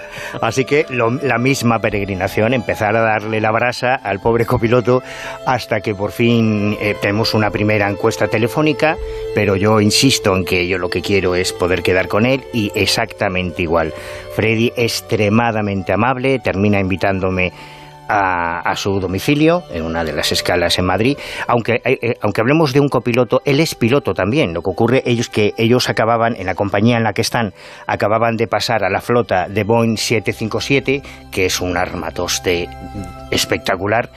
Así que la misma peregrinación, empezar a darle la brasa al pobre copiloto hasta que por fin eh, tenemos una primera encuesta telefónica, pero yo insisto en que yo lo que quiero es poder quedar con él y exactamente igual. Freddy extremadamente amable, termina invitándome a, su domicilio, en una de las escalas en Madrid. Aunque, eh, eh, aunque hablemos de un copiloto, él es piloto también. Lo que ocurre ellos que ellos acababan, en la compañía en la que están, acababan de pasar a la flota de Boeing 757, que es un armatoste espectacular.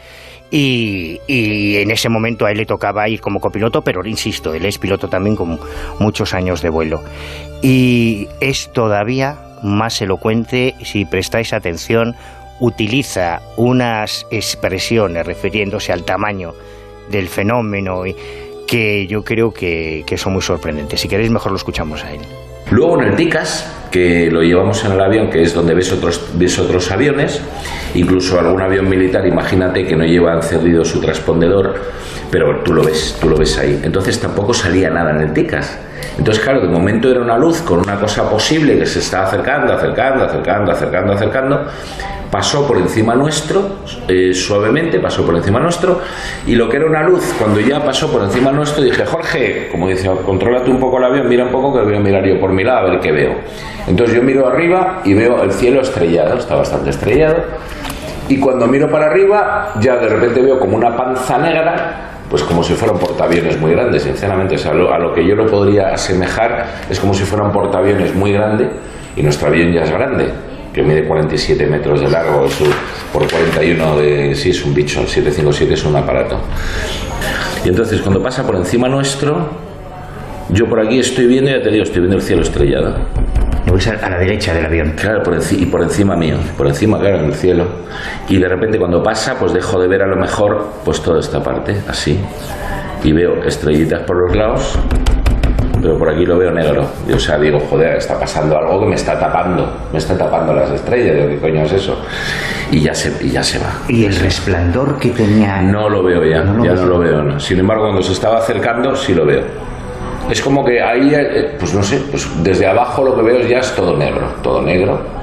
Y, y, en ese momento a él le tocaba ir como copiloto, pero insisto, él es piloto también con muchos años de vuelo. Y es todavía más elocuente si prestáis atención utiliza unas expresiones refiriéndose al tamaño del fenómeno que yo creo que, son muy sorprendentes. Si queréis, mejor lo escuchamos a él. Luego en el DICAS, que lo llevamos en el avión, que es donde ves otros, ves otros aviones, incluso algún avión militar, imagínate que no lleva encendido su transpondedor, pero tú lo ves, tú lo ves ahí. Entonces tampoco salía nada en el TICAS. Entonces, claro, de momento era una luz con una cosa posible que se estaba acercando, acercando, acercando, acercando, acercando. Pasó por encima nuestro, eh, suavemente, pasó por encima nuestro, y lo que era una luz, cuando ya pasó por encima nuestro, dije, Jorge, como dice, contrólate un poco el avión, mira un poco que voy a mirar yo por mi lado a ver qué veo. Entonces yo miro arriba y veo el cielo estrellado, está bastante estrellado, y cuando miro para arriba, ya de repente veo como una panza negra pues como si fuera un portaaviones muy grande, sinceramente. a, lo, que yo lo podría asemejar es como si fuera un portaaviones muy grande y nuestro avión ya es grande, que mide 47 metros de largo por 41 de... Sí, es un bicho, el 757 es un aparato. Y entonces cuando pasa por encima nuestro, yo por aquí estoy viendo, ya te digo, estoy viendo el cielo estrellado. Lo a, la derecha del avión. Claro, por y por encima mío, por encima, claro, en el cielo. Y de repente cuando pasa, pues dejo de ver a lo mejor pues toda esta parte, así. Y veo estrellitas por los lados, pero por aquí lo veo negro. Y, o sea, digo, joder, está pasando algo que me está tapando, me está tapando las estrellas, ¿qué coño es eso? Y ya se, y ya se va. ¿Y el resplandor que tenía? No lo veo ya, ya no lo veo. No. Sin embargo, cuando se estaba acercando, sí lo veo. Es como que ahí, eh, pues no sé, pues desde abajo lo que veo ya es todo negro, todo negro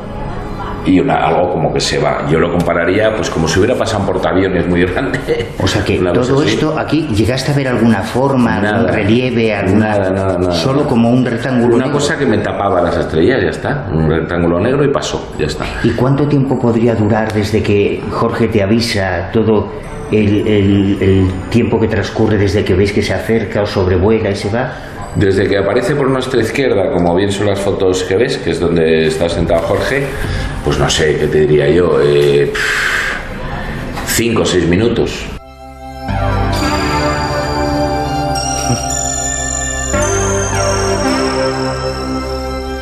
y una, algo como que se va. Yo lo compararía pues como si hubiera pasado un portaaviones muy grande. O sea que todo esto aquí, ¿llegaste a ver alguna forma, algún relieve, alguna, nada, nada, nada, solo como un rectángulo Una cosa que me tapaba las estrellas, ya está, un rectángulo negro y pasó, ya está. ¿Y cuánto tiempo podría durar desde que Jorge te avisa todo el, el tiempo que transcurre desde que veis que se acerca o sobrevuela y se va? Desde que aparece por nuestra izquierda, como bien son las fotos que ves, que es donde está sentado Jorge, pues no sé, ¿qué te diría yo? Eh, cinco o seis minutos.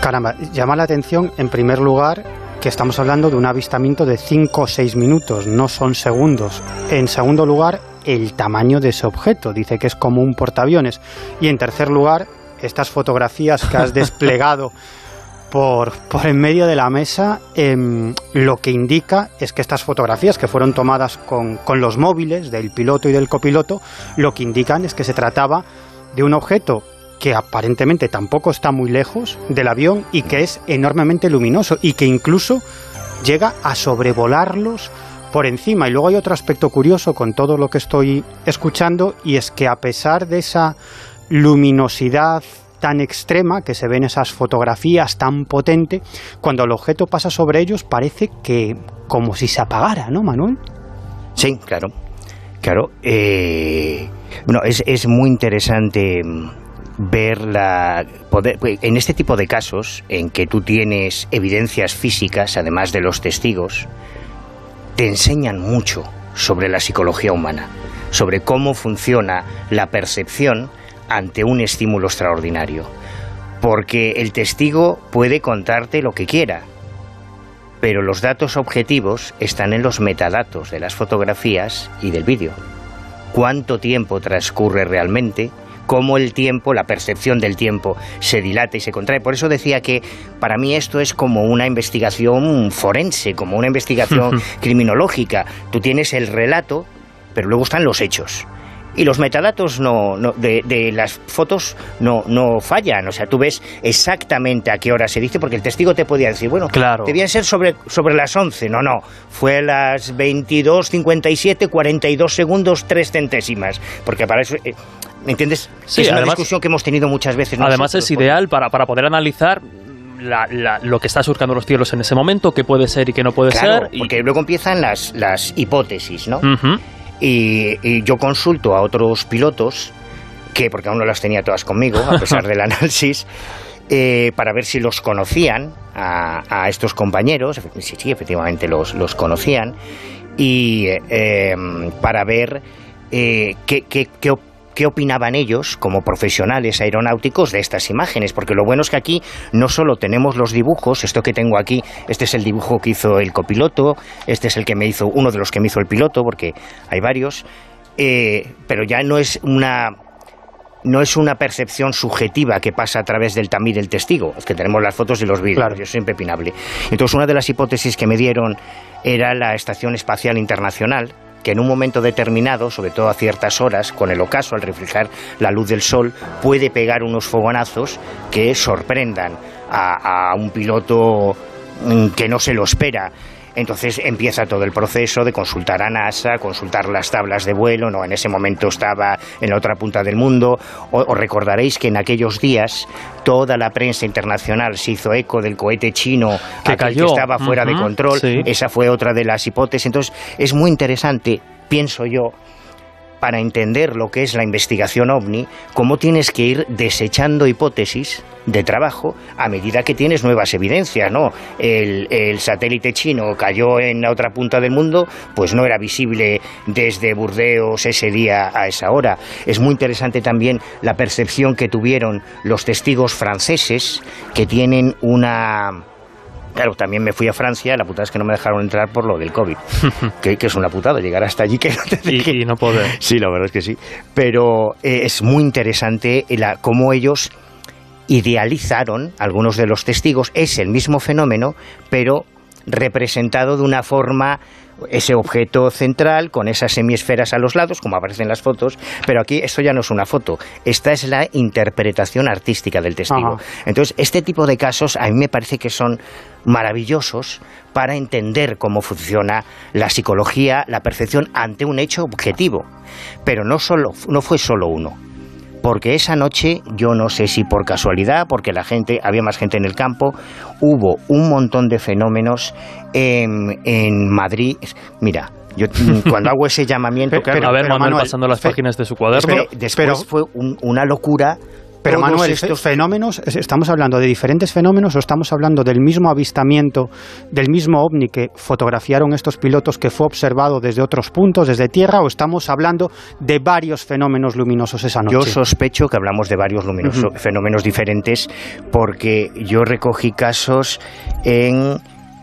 Caramba, llama la atención en primer lugar que estamos hablando de un avistamiento de 5 o 6 minutos, no son segundos. En segundo lugar, el tamaño de ese objeto, dice que es como un portaaviones. Y en tercer lugar, estas fotografías que has desplegado por, por en medio de la mesa, em, lo que indica es que estas fotografías que fueron tomadas con, con los móviles del piloto y del copiloto, lo que indican es que se trataba de un objeto que aparentemente tampoco está muy lejos del avión y que es enormemente luminoso y que incluso llega a sobrevolarlos por encima. Y luego hay otro aspecto curioso con todo lo que estoy escuchando y es que a pesar de esa luminosidad tan extrema que se ve en esas fotografías tan potente, cuando el objeto pasa sobre ellos parece que como si se apagara, ¿no, Manuel? Sí, claro. Claro. Eh, bueno, es, es muy interesante ver la poder, en este tipo de casos en que tú tienes evidencias físicas además de los testigos te enseñan mucho sobre la psicología humana sobre cómo funciona la percepción ante un estímulo extraordinario. Porque el testigo puede contarte lo que quiera pero los datos objetivos están en los metadatos de las fotografías y del vídeo. Cuánto tiempo transcurre realmente cómo el tiempo, la percepción del tiempo se dilata y se contrae. Por eso decía que para mí esto es como una investigación forense, como una investigación criminológica. Tú tienes el relato, pero luego están los hechos y los metadatos no, de, las fotos no, no fallan. O sea, tú ves exactamente a qué hora se dice, porque el testigo te podía decir, bueno, claro. debían ser sobre, sobre las 11. No, no. Fue a las 22.57, 42 segundos, 3 centésimas. Porque para eso. Eh, ¿Me entiendes? Sí, es una además, discusión que hemos tenido muchas veces. Además, es ideal para, para poder analizar lo que está surcando los cielos en ese momento, qué puede ser y qué no puede claro, ser. Porque luego empiezan las, las hipótesis, ¿no? y, yo consulto a otros pilotos, que porque aún no las tenía todas conmigo, a pesar del análisis, eh, para ver si los conocían a, estos compañeros. Sí, sí, efectivamente los, los conocían. Y eh, para ver eh, qué, qué, qué, qué opinaban ellos como profesionales aeronáuticos de estas imágenes, porque lo bueno es que aquí no solo tenemos los dibujos, esto que tengo aquí, este es el dibujo que hizo el copiloto, este es el que me hizo, uno de los que me hizo el piloto, porque hay varios, eh, pero ya no es una no es una percepción subjetiva que pasa a través del también del testigo, es que tenemos las fotos y los vídeos, y eso es impepinable. Entonces, una de las hipótesis que me dieron era la Estación Espacial Internacional, que en un momento determinado, sobre todo a ciertas horas, con el ocaso, al reflejar la luz del sol, puede pegar unos fogonazos que sorprendan a, un piloto mm, que no se lo espera. Entonces empieza todo el proceso de consultar a NASA, consultar las tablas de vuelo, no, en ese momento estaba en la otra punta del mundo. Os recordaréis que en aquellos días toda la prensa internacional se hizo eco del cohete chino que, cayó. que estaba fuera de control. Esa fue otra de las hipótesis. Entonces es muy interesante, pienso yo, para entender lo que es la investigación ovni, cómo tienes que ir desechando hipótesis de trabajo a medida que tienes nuevas evidencias, ¿no? El, el, satélite chino cayó en la otra punta del mundo, pues no era visible desde Burdeos ese día a esa hora. Es muy interesante también la percepción que tuvieron los testigos franceses, que tienen una Claro, también me fui a Francia, la putada es que no me dejaron entrar por lo del COVID, que, que, es una putada llegar hasta allí que no te y, y, no poder. Sí, la verdad es que sí. Pero eh, es muy interesante la, cómo ellos idealizaron, algunos de los testigos, es el mismo fenómeno, pero representado de una forma ese objeto central con esas semiesferas a los lados, como aparecen en las fotos, pero aquí esto ya no es una foto, esta es la interpretación artística del testigo. Ajá. Entonces, este tipo de casos a mí me parece que son maravillosos para entender cómo funciona la psicología, la percepción ante un hecho objetivo. Pero no, solo, no fue solo uno porque esa noche, yo no sé si por casualidad, porque la gente, había más gente en el campo, hubo un montón de fenómenos en, en Madrid. Mira, yo cuando hago ese llamamiento... Pero, claro, a ver, Manuel, Manuel, pasando las páginas de su cuaderno. Después fue un, una locura pero Manuel, estos fenómenos, ¿estamos hablando de diferentes fenómenos o estamos hablando del mismo avistamiento, del mismo ovni que fotografiaron estos pilotos que fue observado desde otros puntos, desde tierra, o estamos hablando de varios fenómenos luminosos esa noche? Yo sospecho que hablamos de varios luminosos, uh -huh. fenómenos diferentes porque yo recogí casos en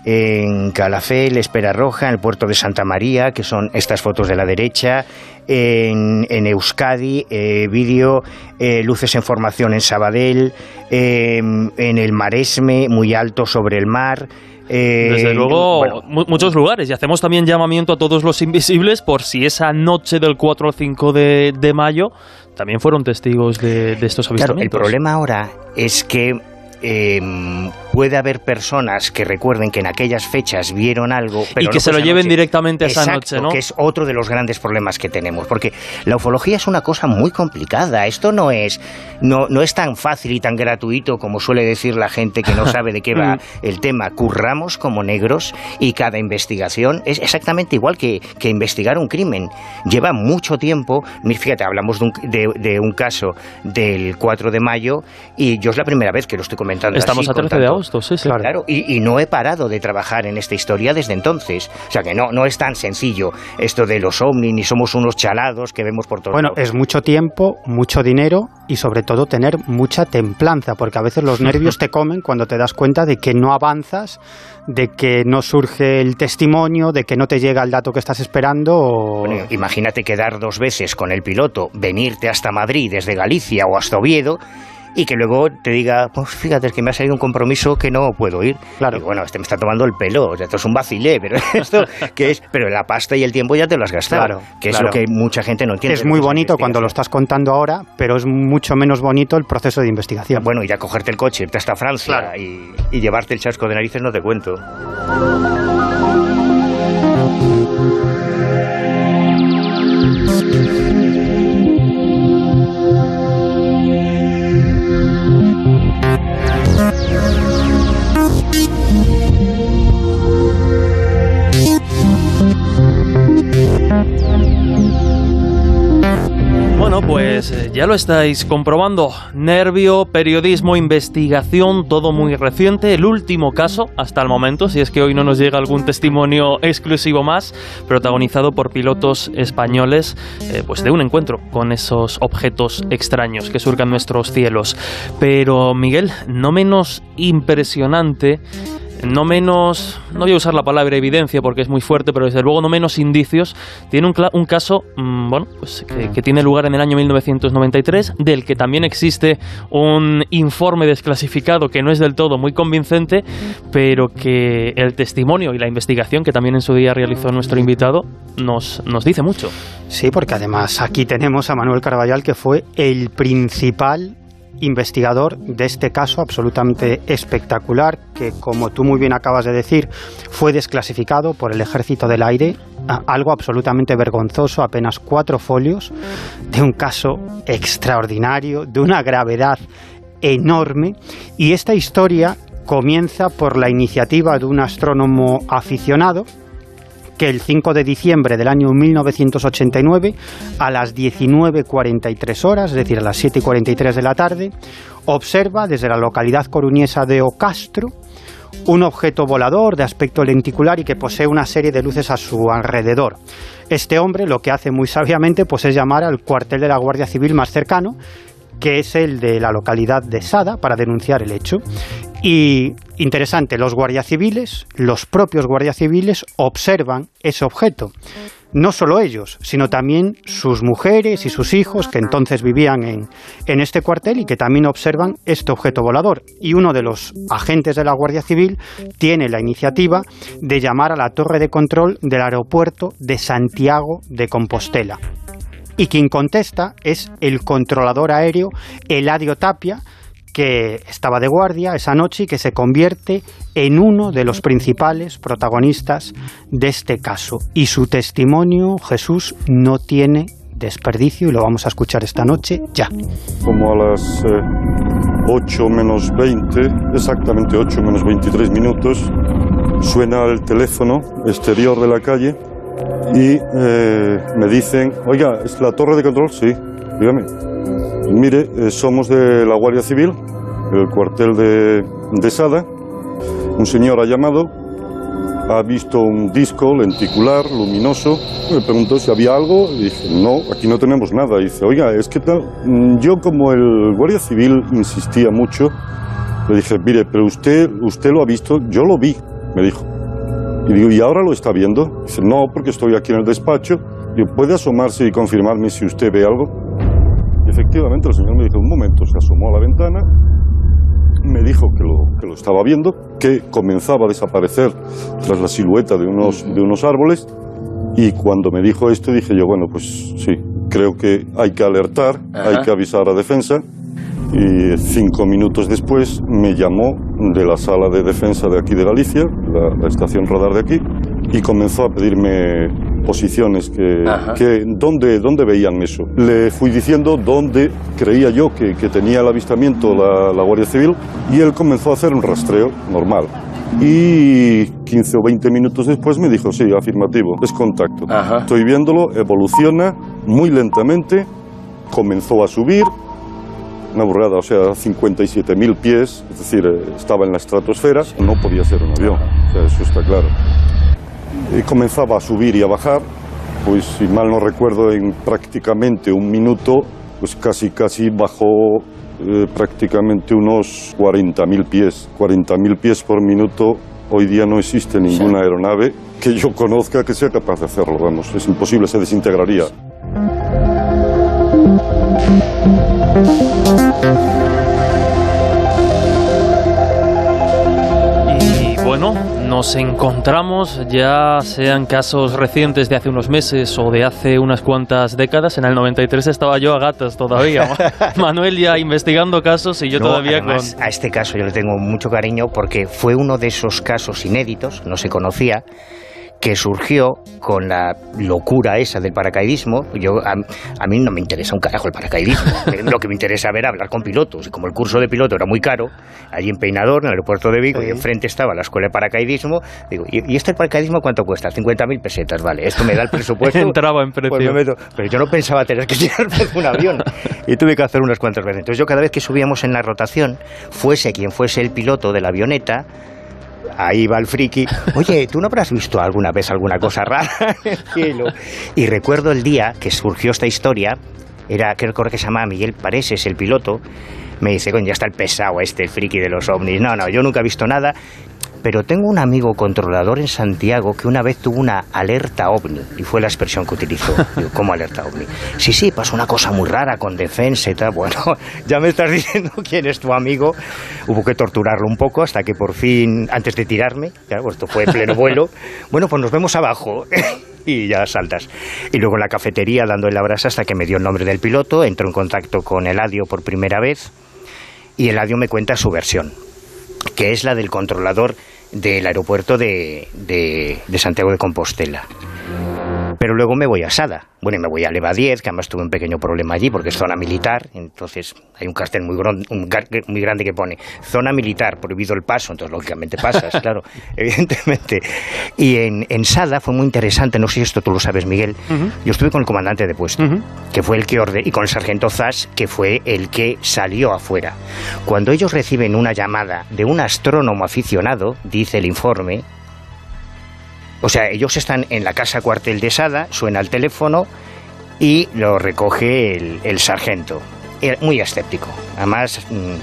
en Calafell, Espera Roja, en el puerto de Santa María, que son estas fotos de la derecha, en, en Euskadi, eh, vídeo, eh, luces en formación en Sabadell, eh, en el Maresme, muy alto sobre el mar. Eh, Desde luego, bueno, muchos lugares. Y hacemos también llamamiento a todos los invisibles por si esa noche del 4 al 5 de, de mayo también fueron testigos de, de estos avistamientos. Claro, el problema ahora es que eh, puede haber personas que recuerden que en aquellas fechas vieron algo pero y que no se lo lleven noche. directamente esa Exacto, noche, ¿no? que es otro de los grandes problemas que tenemos, porque la ufología es una cosa muy complicada. Esto no es no, no es tan fácil y tan gratuito como suele decir la gente que no sabe de qué va el tema. Curramos como negros y cada investigación es exactamente igual que, que investigar un crimen. Lleva mucho tiempo. Fíjate, hablamos de un, de, de un caso del 4 de mayo y yo es la primera vez que lo estoy comentando. Estamos así, a 13 contando. de agosto, sí, sí. Claro, claro y, y, no he parado de trabajar en esta historia desde entonces. O sea que no, no es tan sencillo esto de los ovnis, ni somos unos chalados que vemos por todos Bueno, lados. es mucho tiempo, mucho dinero y sobre todo tener mucha templanza, porque a veces los nervios te comen cuando te das cuenta de que no avanzas, de que no surge el testimonio, de que no te llega el dato que estás esperando. O... Bueno, imagínate quedar dos veces con el piloto, venirte hasta Madrid desde Galicia o hasta Oviedo y que luego te diga, pues fíjate, es que me ha salido un compromiso que no puedo ir. Claro. Y bueno, este me está tomando el pelo, o sea, esto es un vacilé, pero esto que es, pero la pasta y el tiempo ya te lo has gastado, claro, que claro. es lo que mucha gente no entiende. Es muy bonito cuando lo estás contando ahora, pero es mucho menos bonito el proceso de investigación. Bueno, ir a cogerte el coche, irte hasta Francia y llevarte el chasco de narices no te cuento. Pues eh, ya lo estáis comprobando. Nervio, periodismo, investigación, todo muy reciente. El último caso hasta el momento, si es que hoy no nos llega algún testimonio exclusivo más, protagonizado por pilotos españoles, eh, pues de un encuentro con esos objetos extraños que surcan nuestros cielos. Pero, Miguel, no menos impresionante no menos, no voy a usar la palabra evidencia porque es muy fuerte, pero desde luego no menos indicios, tiene un, un caso mm, bueno, pues que, tiene lugar en el año 1993, del que también existe un informe desclasificado que no es del todo muy convincente, pero que el testimonio y la investigación que también en su día realizó nuestro invitado nos, nos dice mucho. Sí, porque además aquí tenemos a Manuel Carvallal, que fue el principal investigador de este caso absolutamente espectacular que, como tú muy bien acabas de decir, fue desclasificado por el Ejército del Aire, algo absolutamente vergonzoso, apenas cuatro folios, de un caso extraordinario, de una gravedad enorme, y esta historia comienza por la iniciativa de un astrónomo aficionado, que el 5 de diciembre del año 1989, a las 19.43 horas, es decir, a las 7.43 de la tarde, observa desde la localidad coruñesa de Ocastro un objeto volador de aspecto lenticular y que posee una serie de luces a su alrededor. Este hombre lo que hace muy sabiamente pues es llamar al cuartel de la Guardia Civil más cercano, que es el de la localidad de Sada, para denunciar el hecho. Y interesante, los guardias civiles, los propios guardias civiles observan ese objeto. No solo ellos, sino también sus mujeres y sus hijos que entonces vivían en, en este cuartel y que también observan este objeto volador. Y uno de los agentes de la Guardia Civil tiene la iniciativa de llamar a la torre de control del aeropuerto de Santiago de Compostela. Y quien contesta es el controlador aéreo Eladio Tapia, que estaba de guardia esa noche y que se convierte en uno de los principales protagonistas de este caso. Y su testimonio, Jesús, no tiene desperdicio y lo vamos a escuchar esta noche ya. Como a las 8 eh, menos 20, exactamente 8 menos 23 minutos, suena el teléfono exterior de la calle y eh, me dicen, oiga, ¿es la torre de control? Sí, dígame. Mire, eh, somos de la Guardia Civil, el cuartel de, de Sada. Un señor ha llamado, ha visto un disco lenticular, luminoso. Me preguntó si había algo y dije, no, aquí no tenemos nada. Y dice, oiga, es que tal. Mm, yo, como el Guardia Civil insistía mucho, le dije, mire, pero usted, usted lo ha visto, yo lo vi, me dijo. Y digo, ¿y ahora lo está viendo? Dice, no, porque estoy aquí en el despacho. Digo, ¿puede asomarse y confirmarme si usted ve algo? Efectivamente el señor me dijo, un momento, se asomó a la ventana, me dijo que lo, que lo estaba viendo, que comenzaba a desaparecer tras la silueta de unos, de unos árboles, y cuando me dijo esto dije yo, bueno, pues sí, creo que hay que alertar, hay que avisar a defensa, y cinco minutos después me llamó de la sala de defensa de aquí de Galicia, la, la estación radar de aquí, y comenzó a pedirme posiciones que, que ¿dónde, ¿dónde, veían eso. Le fui diciendo dónde creía yo que, que tenía el avistamiento la, la, Guardia Civil y él comenzó a hacer un rastreo normal. Y 15 o 20 minutos después me dijo, sí, afirmativo, es contacto. Estoy viéndolo, evoluciona muy lentamente, comenzó a subir, una burrada, o sea, 57.000 pies, es decir, eh, estaba en la estratosfera, no podía ser un avión, o sea, eso está claro comenzaba a subir y a bajar, pues si mal no recuerdo, en prácticamente un minuto, pues casi casi bajó eh, prácticamente unos 40.000 pies. 40.000 pies por minuto, hoy día no existe ninguna aeronave que yo conozca que sea capaz de hacerlo, vamos, es imposible, se desintegraría. Nos encontramos, ya sean casos recientes de hace unos meses o de hace unas cuantas décadas. En el 93 estaba yo a gatas todavía. Manuel ya investigando casos y yo todavía con. A este caso yo le tengo mucho cariño porque fue uno de esos casos inéditos, no se conocía que surgió con la locura esa del paracaidismo. Yo, a, mí no me interesa un carajo el paracaidismo. Lo que me interesa ver hablar con pilotos. Y como el curso de piloto era muy caro, allí en Peinador, en el aeropuerto de Vigo, y enfrente estaba la escuela de paracaidismo, digo, ¿y, este paracaidismo cuánto cuesta? 50.000 pesetas, vale. Esto me da el presupuesto. Entraba en pues precio. pero yo no pensaba tener que tirarme de un avión. Y tuve que hacer unas cuantas veces. Entonces yo cada vez que subíamos en la rotación, fuese quien fuese el piloto de la avioneta, ahí va el friki. Oye, ¿tú no habrás visto alguna vez alguna cosa rara en el cielo? Y recuerdo el día que surgió esta historia, era, creo que se llamaba Miguel Pareses, el piloto, me dice, coño, ya está el pesado este, el friki de los ovnis. No, no, yo nunca he visto nada. Pero tengo un amigo controlador en Santiago que una vez tuvo una alerta ovni, y fue la expresión que utilizó. Digo, ¿cómo alerta ovni? Sí, sí, pasó una cosa muy rara con defensa y tal. Bueno, ya me estás diciendo quién es tu amigo. Hubo que torturarlo un poco hasta que por fin, antes de tirarme, claro, esto fue en pleno vuelo, bueno, pues nos vemos abajo. y ya saltas. Y luego en la cafetería dando la brasa hasta que me dio el nombre del piloto, entró en contacto con Eladio por primera vez y Eladio me cuenta su versión, que es la del controlador del aeropuerto de, de, Santiago de Compostela. Pero luego me voy a Sada. Bueno, y me voy a Leva 10, que además tuve un pequeño problema allí porque es zona militar. Entonces hay un cartel muy, muy grande que pone zona militar, prohibido el paso. Entonces, lógicamente pasas, claro, evidentemente. Y en, en, Sada fue muy interesante, no sé si esto tú lo sabes, Miguel. Yo estuve con el comandante de puesto, que fue el que ordenó, y con el sargento Zas, que fue el que salió afuera. Cuando ellos reciben una llamada de un astrónomo aficionado, dice el informe, o sea, ellos están en la casa cuartel de Sada, suena el teléfono y lo recoge el, sargento. Muy escéptico. Además, mm,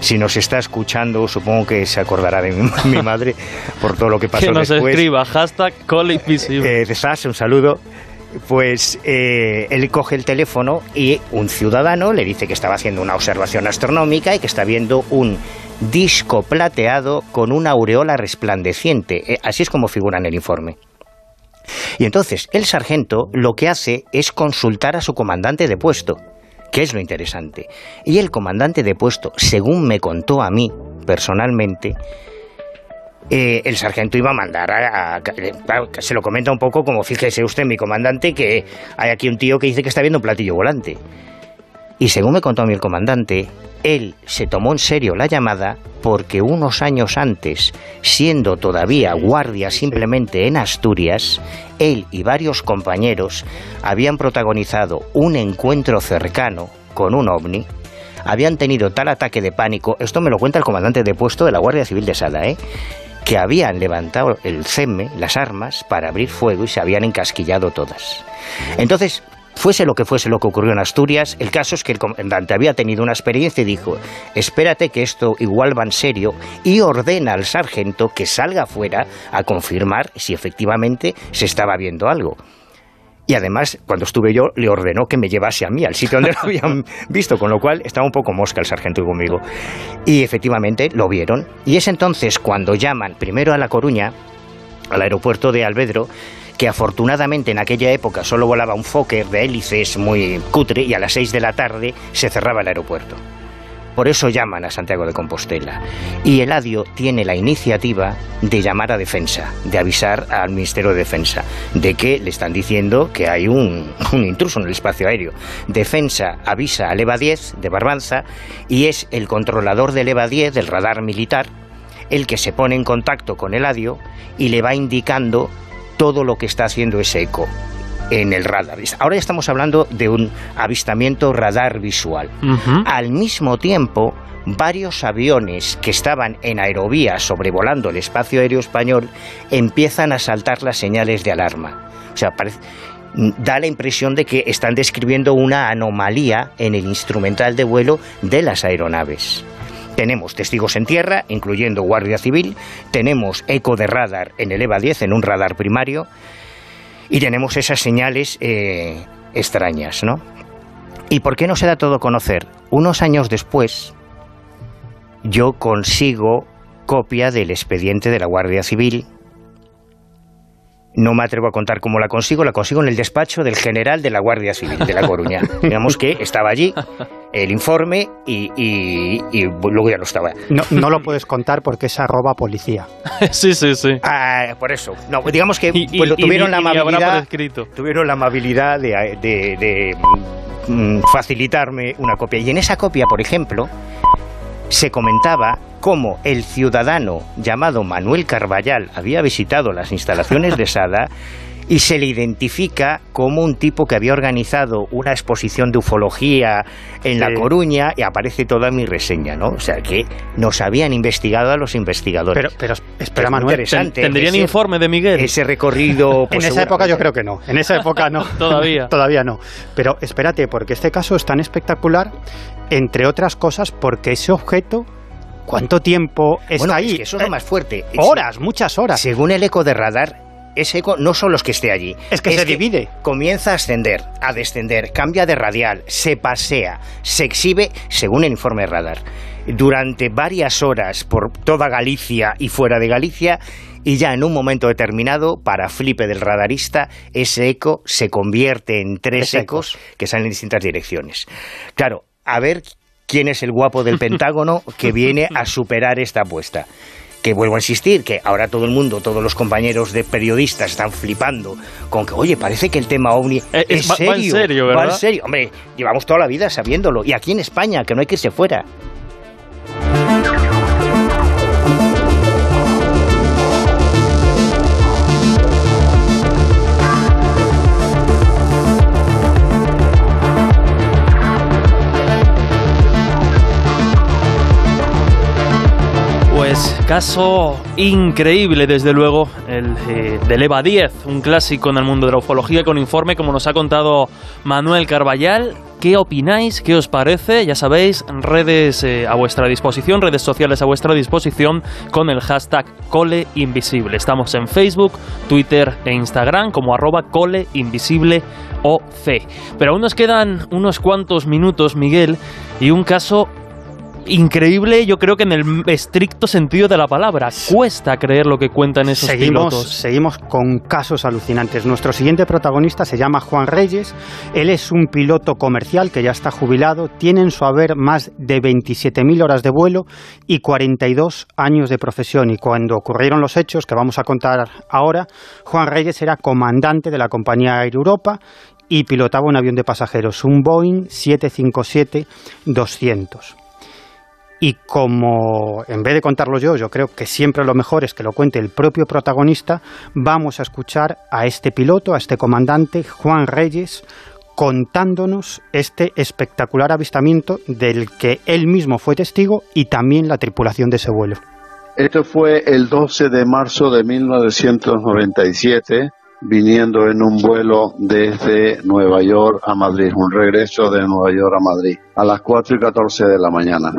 si nos está escuchando, supongo que se acordará de mi, madre por todo lo que pasó que nos después. escriba, hashtag Eh, de SAS, un saludo. Pues eh, él coge el teléfono y un ciudadano le dice que estaba haciendo una observación astronómica y que está viendo un disco plateado con una aureola resplandeciente. Eh, así es como figura en el informe. Y entonces el sargento lo que hace es consultar a su comandante de puesto, que es lo interesante. Y el comandante de puesto, según me contó a mí personalmente, eh, el sargento iba a mandar a, se lo comenta un poco como fíjese usted mi comandante que hay aquí un tío que dice que está viendo un platillo volante y según me contó a mí el comandante, él se tomó en serio la llamada porque unos años antes, siendo todavía guardia simplemente en Asturias, él y varios compañeros habían protagonizado un encuentro cercano con un ovni, habían tenido tal ataque de pánico, esto me lo cuenta el comandante de puesto de la Guardia Civil de Sada, ¿eh? Que habían levantado el CEME, las armas, para abrir fuego y se habían encasquillado todas. Entonces, Fuese lo que fuese lo que ocurrió en Asturias, el caso es que el comandante había tenido una experiencia y dijo, espérate que esto igual va en serio, y ordena al sargento que salga afuera a confirmar si efectivamente se estaba viendo algo. Y además, cuando estuve yo, le ordenó que me llevase a mí al sitio donde lo habían visto, con lo cual estaba un poco mosca el sargento conmigo. Y efectivamente lo vieron. Y es entonces cuando llaman primero a La Coruña, al aeropuerto de Alvedro, que afortunadamente en aquella época solo volaba un Fokker de hélices muy cutre y a las 6 de la tarde se cerraba el aeropuerto. Por eso llaman a Santiago de Compostela. Y Eladio tiene la iniciativa de llamar a Defensa, de avisar al Ministerio de Defensa, de que le están diciendo que hay un, intruso en el espacio aéreo. Defensa avisa al EVA 10 de Barbanza y es el controlador del EVA 10, del radar militar, el que se pone en contacto con Eladio y le va indicando todo lo que está haciendo ese eco en el radar. Ahora estamos hablando de un avistamiento radar visual. Al mismo tiempo, varios aviones que estaban en aerovía sobrevolando el espacio aéreo español empiezan a saltar las señales de alarma. O sea, da la impresión de que están describiendo una anomalía en el instrumental de vuelo de las aeronaves. Tenemos testigos en tierra, incluyendo Guardia Civil, tenemos eco de radar en el EVA 10, en un radar primario, y tenemos esas señales eh, extrañas, ¿no? ¿Y por qué no se da todo a conocer? Unos años después, yo consigo copia del expediente de la Guardia Civil. No me atrevo a contar cómo la consigo, la consigo en el despacho del general de la Guardia Civil de La Coruña. Digamos que estaba allí el informe y, luego ya no estaba. No, no lo puedes contar porque es arroba policía. sí, sí, sí. Ah, por eso. No, digamos que pues, tuvieron, la amabilidad, tuvieron la amabilidad de, de mm, facilitarme una copia. Y en esa copia, por ejemplo, se comentaba cómo el ciudadano llamado Manuel Carballal había visitado las instalaciones de Sada y se le identifica como un tipo que había organizado una exposición de ufología en La Coruña y aparece toda mi reseña, ¿no? O sea que nos habían investigado a los investigadores. Pero, pero espera, Manuel, interesante. ¿Tendrían informe de Miguel? Ese recorrido... Pues, en esa época yo creo que no. En esa época no. Todavía. Todavía no. Pero espérate, porque este caso es tan espectacular, entre otras cosas, porque ese objeto ¿Cuánto tiempo está ahí? eso es lo más fuerte. Horas, muchas horas. Según el eco de radar, ese eco no son los que esté allí. Es que se divide. Comienza a ascender, a descender, cambia de radial, se pasea, se exhibe según el informe radar. Durante varias horas por toda Galicia y fuera de Galicia y ya en un momento determinado, para flipe del radarista, ese eco se convierte en tres ecos que salen en distintas direcciones. Claro, a ver quién es el guapo del Pentágono que viene a superar esta apuesta que vuelvo a insistir, que ahora todo el mundo, todos los compañeros de periodistas están flipando con que, oye, parece que el tema OVNI eh, es, va, serio. en serio, ¿verdad? Va en serio. Hombre, llevamos toda la vida sabiéndolo. Y aquí en España, que no hay que irse fuera. Caso increíble, desde luego, el eh, del EVA 10, un clásico en el mundo de la ufología con informe, como nos ha contado Manuel Carballal. ¿Qué opináis? ¿Qué os parece? Ya sabéis, redes eh, a vuestra disposición, redes sociales a vuestra disposición con el hashtag ColeInvisible. Estamos en Facebook, Twitter e Instagram como arroba ColeInvisibleOC. Pero aún nos quedan unos cuantos minutos, Miguel, y un caso increíble, yo creo que en el estricto sentido de la palabra. Cuesta creer lo que cuentan esos seguimos, pilotos. Seguimos con casos alucinantes. Nuestro siguiente protagonista se llama Juan Reyes. Él es un piloto comercial que ya está jubilado. Tiene en su haber más de 27.000 horas de vuelo y 42 años de profesión. Y cuando ocurrieron los hechos que vamos a contar ahora, Juan Reyes era comandante de la compañía Air Europa y pilotaba un avión de pasajeros, un Boeing 757-200. Y como en vez de contarlo yo, yo creo que siempre lo mejor es que lo cuente el propio protagonista, vamos a escuchar a este piloto, a este comandante, Juan Reyes, contándonos este espectacular avistamiento del que él mismo fue testigo y también la tripulación de ese vuelo. Esto fue el 12 de marzo de 1997, viniendo en un vuelo desde Nueva York a Madrid, un regreso de Nueva York a Madrid, a las 4 y 14 de la mañana.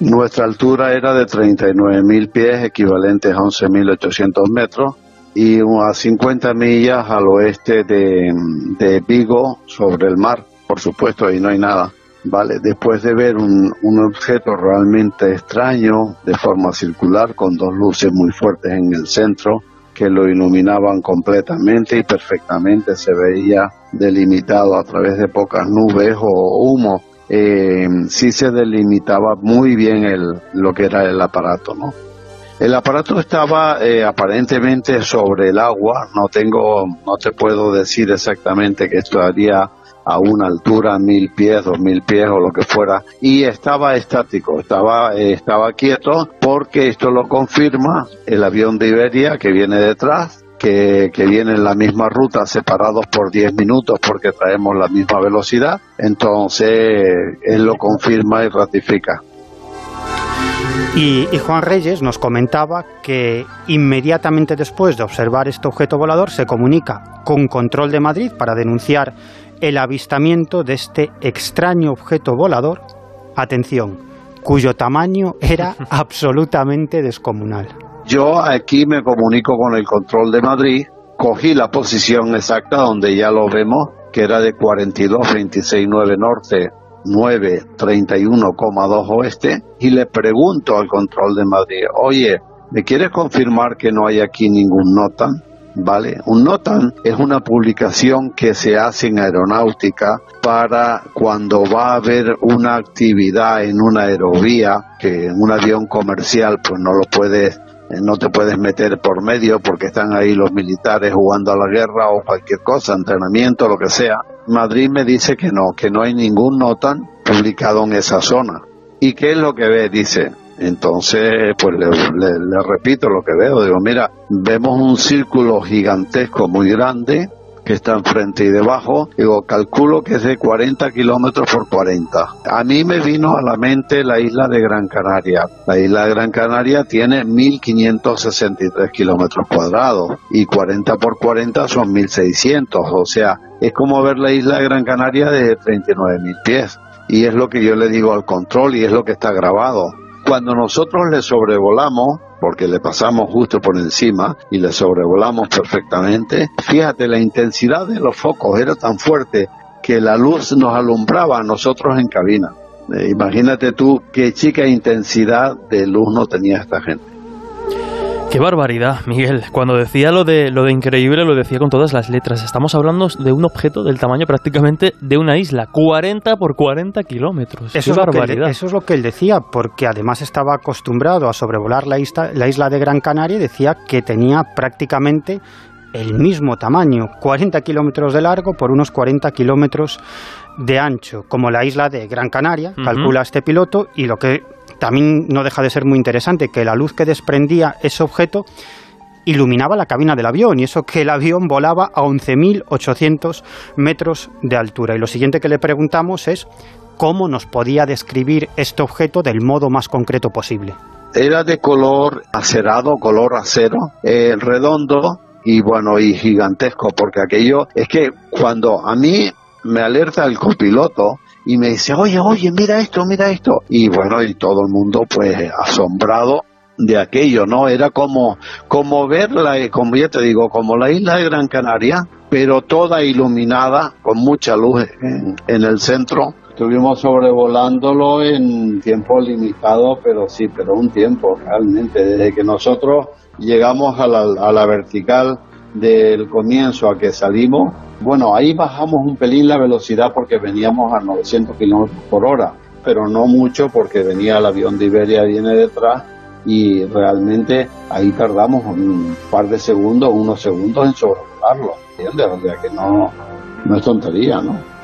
Nuestra altura era de 39.000 pies, equivalentes a 11.800 metros, y a 50 millas al oeste de, Vigo, sobre el mar, por supuesto, ahí no hay nada. Vale, después de ver un, un objeto realmente extraño, de forma circular, con dos luces muy fuertes en el centro, que lo iluminaban completamente y perfectamente, se veía delimitado a través de pocas nubes o humo eh, sí se delimitaba muy bien el, lo que era el aparato, ¿no? El aparato estaba eh, aparentemente sobre el agua, no tengo, no te puedo decir exactamente que estaría a una altura, mil pies, dos mil pies o lo que fuera, y estaba estático, estaba, eh, estaba quieto porque esto lo confirma el avión de Iberia que viene detrás, que, que viene en la misma ruta, separados por 10 minutos porque traemos la misma velocidad, entonces él lo confirma y ratifica. Y, Juan Reyes nos comentaba que inmediatamente después de observar este objeto volador se comunica con Control de Madrid para denunciar el avistamiento de este extraño objeto volador, atención, cuyo tamaño era absolutamente descomunal. Yo aquí me comunico con el control de Madrid, cogí la posición exacta donde ya lo vemos, que era de 42, 26, 9 norte, 9, 31,2 oeste, y le pregunto al control de Madrid, oye, ¿me quieres confirmar que no hay aquí ningún NOTAM? ¿Vale? Un NOTAM es una publicación que se hace en aeronáutica para cuando va a haber una actividad en una aerovía, que en un avión comercial pues no lo puedes no te puedes meter por medio porque están ahí los militares jugando a la guerra o cualquier cosa, entrenamiento, lo que sea. Madrid me dice que no, que no hay ningún NOTAN publicado en esa zona. ¿Y qué es lo que ve? Dice. Entonces, pues le, le, le repito lo que veo. Digo, mira, vemos un círculo gigantesco muy grande que está enfrente y debajo, digo, calculo que es de 40 kilómetros por 40. A mí me vino a la mente la isla de Gran Canaria. La isla de Gran Canaria tiene 1.563 kilómetros cuadrados y 40 por 40 son 1.600. O sea, es como ver la isla de Gran Canaria de 39.000 pies. Y es lo que yo le digo al control y es lo que está grabado. cuando nosotros le sobrevolamos, porque le pasamos justo por encima y le sobrevolamos perfectamente, fíjate, la intensidad de los focos era tan fuerte que la luz nos alumbraba a nosotros en cabina. Eh, imagínate tú qué chica intensidad de luz no tenía esta gente. Qué barbaridad, Miguel. Cuando decía lo de lo de increíble, lo decía con todas las letras. Estamos hablando de un objeto del tamaño prácticamente de una isla, 40 por 40 kilómetros. Eso, es barbaridad. eso es lo que él decía, porque además estaba acostumbrado a sobrevolar la isla, la isla de Gran Canaria y decía que tenía prácticamente el mismo tamaño, 40 kilómetros de largo por unos 40 kilómetros de ancho, como la isla de Gran Canaria, calcula este piloto, y lo que también no deja de ser muy interesante que la luz que desprendía ese objeto iluminaba la cabina del avión y eso que el avión volaba a 11.800 metros de altura. Y lo siguiente que le preguntamos es cómo nos podía describir este objeto del modo más concreto posible. Era de color acerado, color acero, eh, redondo y bueno, y gigantesco, porque aquello es que cuando a mí me alerta el copiloto, y me dice, oye, oye, mira esto, mira esto. Y bueno, y todo el mundo pues asombrado de aquello, ¿no? Era como, como verla, como ya te digo, como la isla de Gran Canaria, pero toda iluminada, con mucha luz en, en el centro. Estuvimos sobrevolándolo en tiempo limitado, pero sí, pero un tiempo realmente, desde que nosotros llegamos a la, a la vertical del comienzo a que salimos, bueno, ahí bajamos un pelín la velocidad porque veníamos a 900 kilómetros por hora, pero no mucho porque venía el avión de Iberia, viene detrás y realmente ahí tardamos un par de segundos, unos segundos en sobrevolarlo, ¿entiendes? O sea que no, no es tontería, ¿no?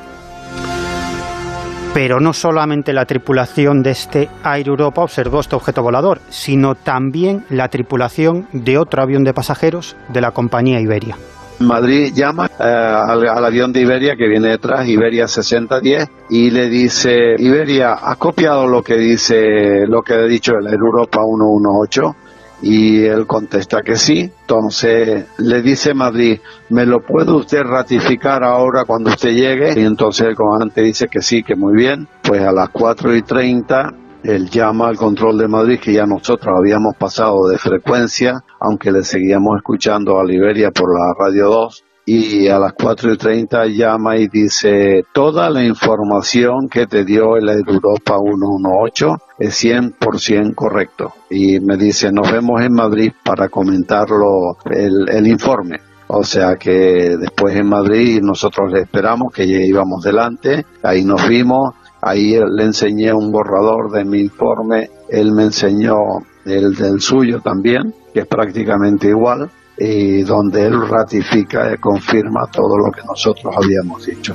Pero no solamente la tripulación de este Air Europa observó este objeto volador, sino también la tripulación de otro avión de pasajeros de la compañía Iberia. Madrid llama eh, al, avión de Iberia que viene detrás, Iberia 6010, y le dice, Iberia, ¿ha copiado lo que dice, lo que ha dicho el Europa 118? Y él contesta que sí. Entonces le dice Madrid, ¿me lo puede usted ratificar ahora cuando usted llegue? Y entonces el comandante dice que sí, que muy bien. Pues a las 4 y 30 él llama al control de Madrid que ya nosotros habíamos pasado de frecuencia, aunque le seguíamos escuchando a Liberia por la Radio 2. Y a las 4 y 30 llama y dice, toda la información que te dio el Europa 118 es 100% correcto. Y me dice, nos vemos en Madrid para comentarlo el, el informe. O sea que después en Madrid nosotros le esperamos que ya íbamos delante, ahí nos vimos, Ahí le enseñé un borrador de mi informe, él me enseñó el del suyo también, que es prácticamente igual, y donde él ratifica y confirma todo lo que nosotros habíamos dicho.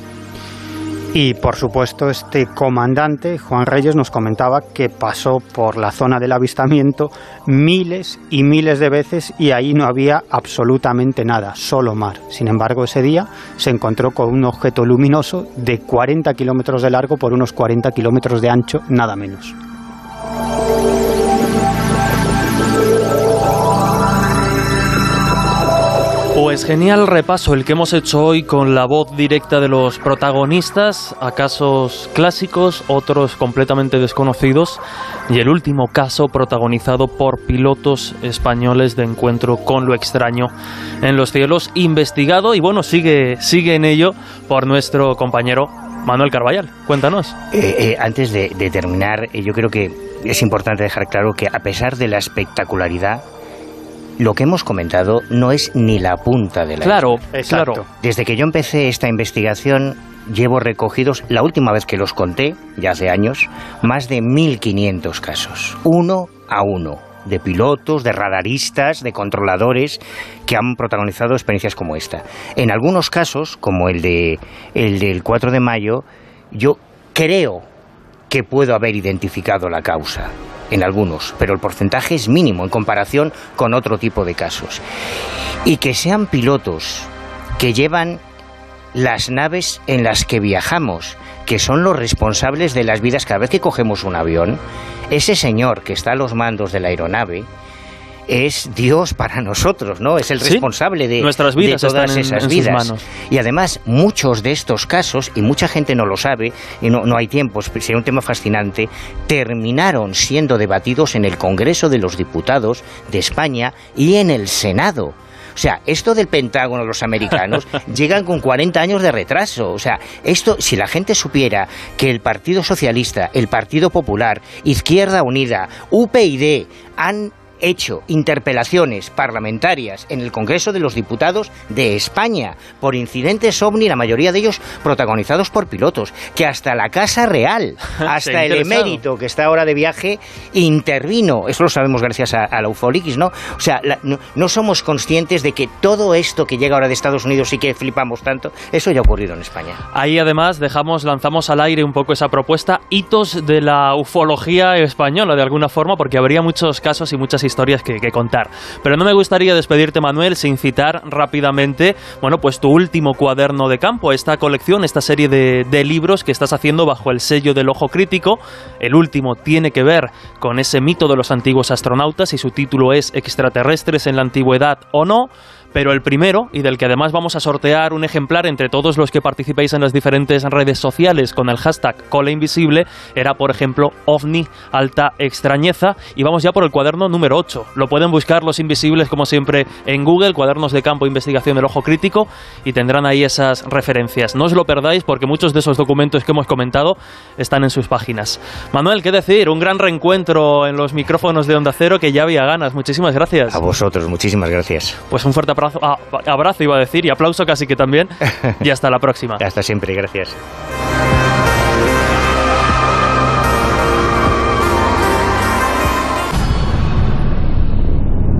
Y por supuesto este comandante, Juan Reyes, nos comentaba que pasó por la zona del avistamiento miles y miles de veces y ahí no había absolutamente nada, solo mar. Sin embargo, ese día se encontró con un objeto luminoso de 40 kilómetros de largo por unos 40 kilómetros de ancho, nada menos. Pues genial repaso el que hemos hecho hoy con la voz directa de los protagonistas a casos clásicos, otros completamente desconocidos y el último caso protagonizado por pilotos españoles de encuentro con lo extraño en los cielos, investigado y bueno, sigue, sigue en ello por nuestro compañero Manuel Carballal. Cuéntanos. Eh, eh, antes de, de terminar, eh, yo creo que es importante dejar claro que a pesar de la espectacularidad lo que hemos comentado no es ni la punta de la Claro, claro. Desde que yo empecé esta investigación llevo recogidos, la última vez que los conté, ya hace años, más de 1.500 casos, uno a uno, de pilotos, de radaristas, de controladores que han protagonizado experiencias como esta. En algunos casos, como el, de, el del 4 de mayo, yo creo que puedo haber identificado la causa en algunos, pero el porcentaje es mínimo en comparación con otro tipo de casos. Y que sean pilotos que llevan las naves en las que viajamos, que son los responsables de las vidas cada vez que cogemos un avión, ese señor que está a los mandos de la aeronave, es Dios para nosotros, ¿no? Es el responsable de, Nuestras vidas todas en, esas en vidas. manos. Y además, muchos de estos casos, y mucha gente no lo sabe, y no, no hay tiempo, sería un tema fascinante, terminaron siendo debatidos en el Congreso de los Diputados de España y en el Senado. O sea, esto del Pentágono, los americanos, llegan con 40 años de retraso. O sea, esto, si la gente supiera que el Partido Socialista, el Partido Popular, Izquierda Unida, UPyD han hecho interpelaciones parlamentarias en el Congreso de los Diputados de España por incidentes ovni, la mayoría de ellos protagonizados por pilotos, que hasta la Casa Real, hasta el emérito que está ahora de viaje, intervino. Eso lo sabemos gracias a, a la Ufolix, ¿no? O sea, la- no, no somos conscientes de que todo esto que llega ahora de Estados Unidos y que flipamos tanto, eso ya ha ocurrido en España. Ahí además dejamos, lanzamos al aire un poco esa propuesta, hitos de la ufología española de alguna forma, porque habría muchos casos y muchas historias que, que contar. Pero no me gustaría despedirte, Manuel, sin citar rápidamente, bueno, pues tu último cuaderno de campo, esta colección, esta serie de, de libros que estás haciendo bajo el sello del ojo crítico. El último tiene que ver con ese mito de los antiguos astronautas y su título es Extraterrestres en la antigüedad o no. Pero el primero, y del que además vamos a sortear un ejemplar entre todos los que participéis en las diferentes redes sociales con el hashtag Cola Invisible, era por ejemplo OVNI Alta Extrañeza. Y vamos ya por el cuaderno número 8. Lo pueden buscar los invisibles como siempre en Google, cuadernos de campo investigación del ojo crítico, y tendrán ahí esas referencias. No os lo perdáis porque muchos de esos documentos que hemos comentado están en sus páginas. Manuel, ¿qué decir? Un gran reencuentro en los micrófonos de Onda Cero que ya había ganas. Muchísimas gracias. A vosotros, muchísimas gracias. Pues un fuerte abrazo, ah, abrazo iba a decir, y aplauso casi que también. Y hasta la próxima. Hasta siempre, gracias.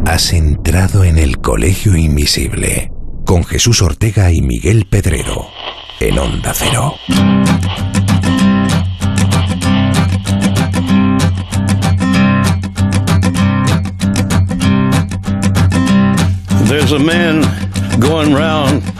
Has entrado en el Colegio Invisible con Jesús Ortega y Miguel Pedrero en Onda Cero. There's a man going round.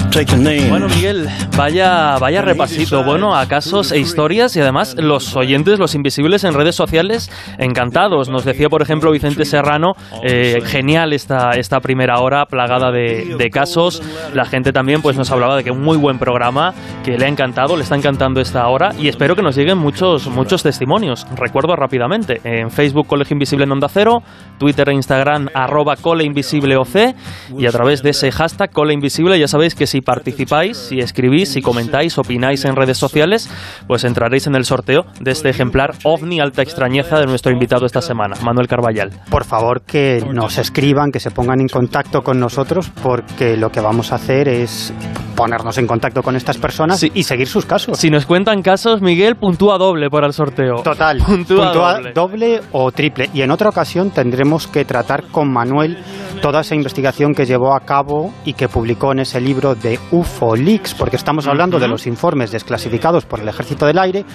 Bueno, Miguel, vaya, vaya repasito, bueno, a casos e historias y además los oyentes, los invisibles en redes sociales, encantados. Nos decía, por ejemplo, Vicente Serrano, eh, genial esta, esta primera hora, plagada de, de casos. La gente también pues nos hablaba de que un muy buen programa, que le ha encantado, le está encantando esta hora y espero que nos lleguen muchos, muchos testimonios. Recuerdo rápidamente, en Facebook Colegio Invisible en Onda Cero, Twitter e Instagram arroba Cole Invisible OC y a través de ese hashtag Cola Invisible ya sabéis que si participáis, si escribís, si comentáis, opináis en redes sociales, pues entraréis en el sorteo de este ejemplar OVNI Alta Extrañeza de nuestro invitado esta semana, Manuel Carballal. Por favor, que nos escriban, que se pongan en contacto con nosotros, porque lo que vamos a hacer es ponernos en contacto con estas personas y seguir sus casos. Si nos cuentan casos, Miguel puntúa doble para el sorteo. Total. Puntúa, Puntúa doble. doble o triple. Y en otra ocasión tendremos que tratar con Manuel toda esa investigación que llevó a cabo y que publicó en ese libro de UFO Leaks, porque estamos hablando de los informes desclasificados por el Ejército del Aire,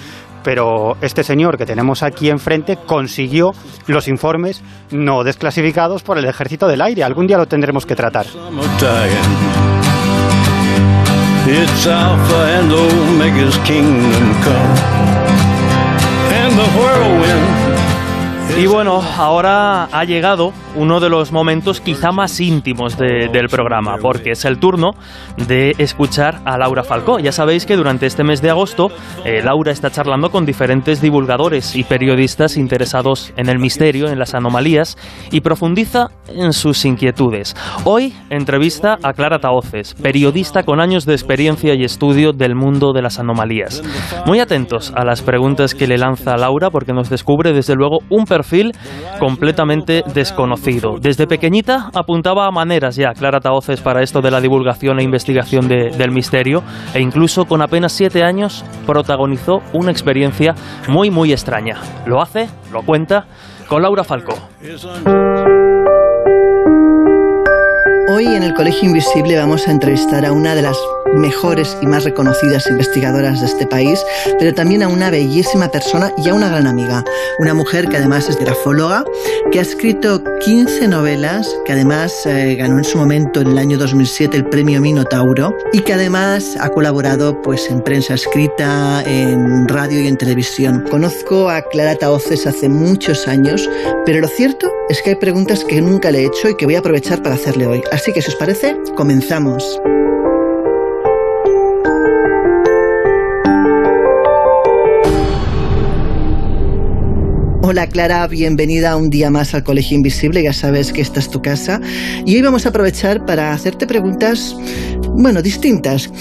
pero este señor que tenemos aquí enfrente consiguió los informes no desclasificados por el Ejército del Aire. Algún día lo tendremos que tratar. It's Alpha and Omega's kingdom come. And the whirlwind Y bueno, ahora ha llegado uno de los momentos quizá más íntimos de- del programa, porque es el turno de escuchar a Laura Falcó. Ya sabéis que durante este mes de agosto eh, Laura está charlando con diferentes divulgadores y periodistas interesados en el misterio, en las anomalías, y profundiza en sus inquietudes. Hoy entrevista a Clara Taoces, periodista con años de experiencia y estudio del mundo de las anomalías. Muy atentos a las preguntas que le lanza Laura, porque nos descubre desde luego un perfil completamente desconocido. Desde pequeñita apuntaba a maneras ya Clara Taoces para esto de la divulgación e investigación de- del misterio e incluso con apenas siete años protagonizó una experiencia muy muy extraña. Lo hace, lo cuenta, con Laura Falcó. Hoy en el Colegio Invisible vamos a entrevistar a una de las mejores y más reconocidas investigadoras de este país, pero también a una bellísima persona y a una gran amiga, una mujer que además es grafóloga, que ha escrito 15 novelas, que además eh, ganó en su momento en el año 2007 el premio Minotauro y que además ha colaborado pues en prensa escrita, en radio y en televisión. Conozco a Clara Taoces hace muchos años, pero lo cierto es que hay preguntas que nunca le he hecho y que voy a aprovechar para hacerle hoy. Así que si os parece, comenzamos. Hola Clara, bienvenida un día más al Colegio Invisible, ya sabes que esta es tu casa. Y hoy vamos a aprovechar para hacerte preguntas, bueno, distintas.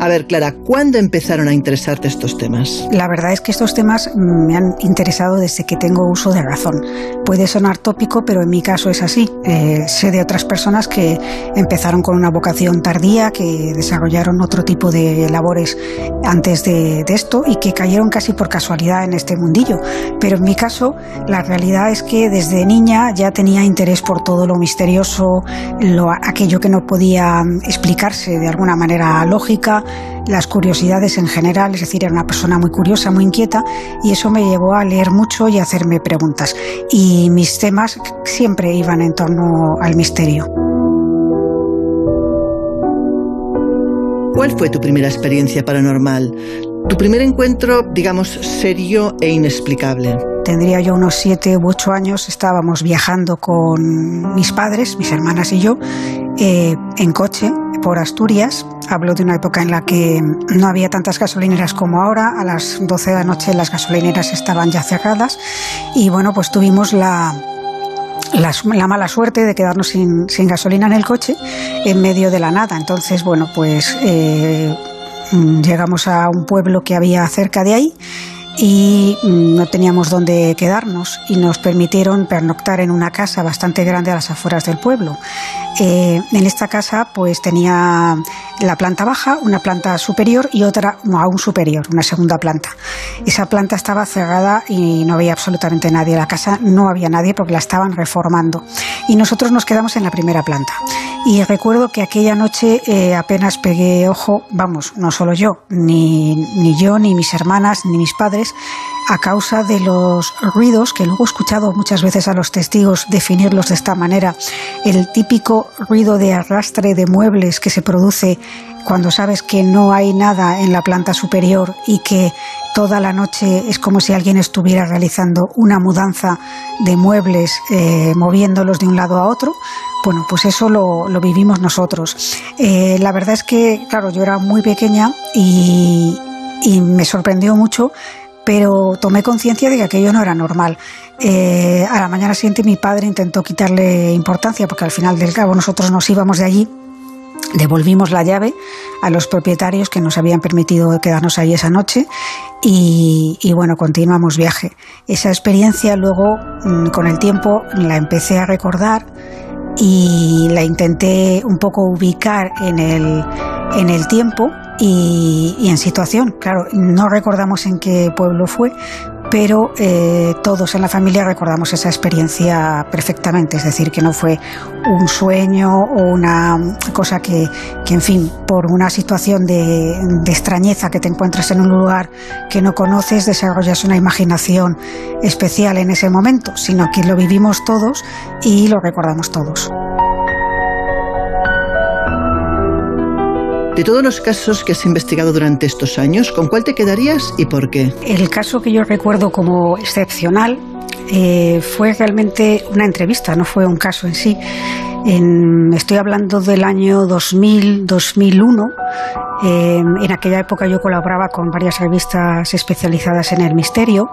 A ver Clara, ¿cuándo empezaron a interesarte estos temas? La verdad es que estos temas me han interesado desde que tengo uso de razón. Puede sonar tópico, pero en mi caso es así. Eh, sé de otras personas que empezaron con una vocación tardía, que desarrollaron otro tipo de labores antes de, de esto y que cayeron casi por casualidad en este mundillo. Pero en mi caso la realidad es que desde niña ya tenía interés por todo lo misterioso, lo, aquello que no podía explicarse de alguna manera lógica, las curiosidades en general, es decir, era una persona muy curiosa, muy inquieta, y eso me llevó a leer mucho y a hacerme preguntas. Y mis temas siempre iban en torno al misterio. ¿Cuál fue tu primera experiencia paranormal? Tu primer encuentro, digamos, serio e inexplicable tendría yo unos siete u ocho años, estábamos viajando con mis padres, mis hermanas y yo, eh, en coche por Asturias. Hablo de una época en la que no había tantas gasolineras como ahora. A las 12 de la noche las gasolineras estaban ya cerradas. Y bueno, pues tuvimos la, la, mala suerte de quedarnos sin, gasolina en el coche en medio de la nada. Entonces, bueno, pues eh, llegamos a un pueblo que había cerca de ahí y mm, no teníamos dónde quedarnos y nos permitieron pernoctar en una casa bastante grande a las afueras del pueblo. Eh, en esta casa pues tenía la planta baja, una planta superior y otra aún superior, una segunda planta. Esa planta estaba cerrada y no había absolutamente nadie. La casa no había nadie porque la estaban reformando. Y nosotros nos quedamos en la primera planta. Y recuerdo que aquella noche eh, apenas pegué ojo, vamos, no solo yo, ni, ni yo, ni mis hermanas, ni mis padres, a causa de los ruidos que luego he escuchado muchas veces a los testigos definirlos de esta manera, el típico ruido de arrastre de muebles que se produce cuando sabes que no hay nada en la planta superior y que toda la noche es como si alguien estuviera realizando una mudanza de muebles, eh, moviéndolos de un lado a otro. Bueno, pues eso lo, vivimos nosotros. Eh, la verdad es que, claro, yo era muy pequeña y me sorprendió mucho pero tomé conciencia de que aquello no era normal. Eh, a la mañana siguiente mi padre intentó quitarle importancia porque al final del cabo nosotros nos íbamos de allí. Devolvimos la llave a los propietarios que nos habían permitido quedarnos ahí esa noche y, y bueno, continuamos viaje. Esa experiencia luego, mm, con el tiempo, la empecé a recordar y la intenté un poco ubicar en el, en el tiempo y, en situación. Claro, no recordamos en qué pueblo fue, pero eh, todos en la familia recordamos esa experiencia perfectamente, es decir, que no fue un sueño o una cosa que, que en fin, por una situación de, de, extrañeza que te encuentras en un lugar que no conoces, desarrollas una imaginación especial en ese momento, sino que lo vivimos todos y lo recordamos todos. De todos los casos que has investigado durante estos años, ¿con cuál te quedarías y por qué? El caso que yo recuerdo como excepcional eh, fue realmente una entrevista, no fue un caso en sí. estoy hablando del año 2000-2001 Em, en aquella época yo colaboraba con varias revistas especializadas en el misterio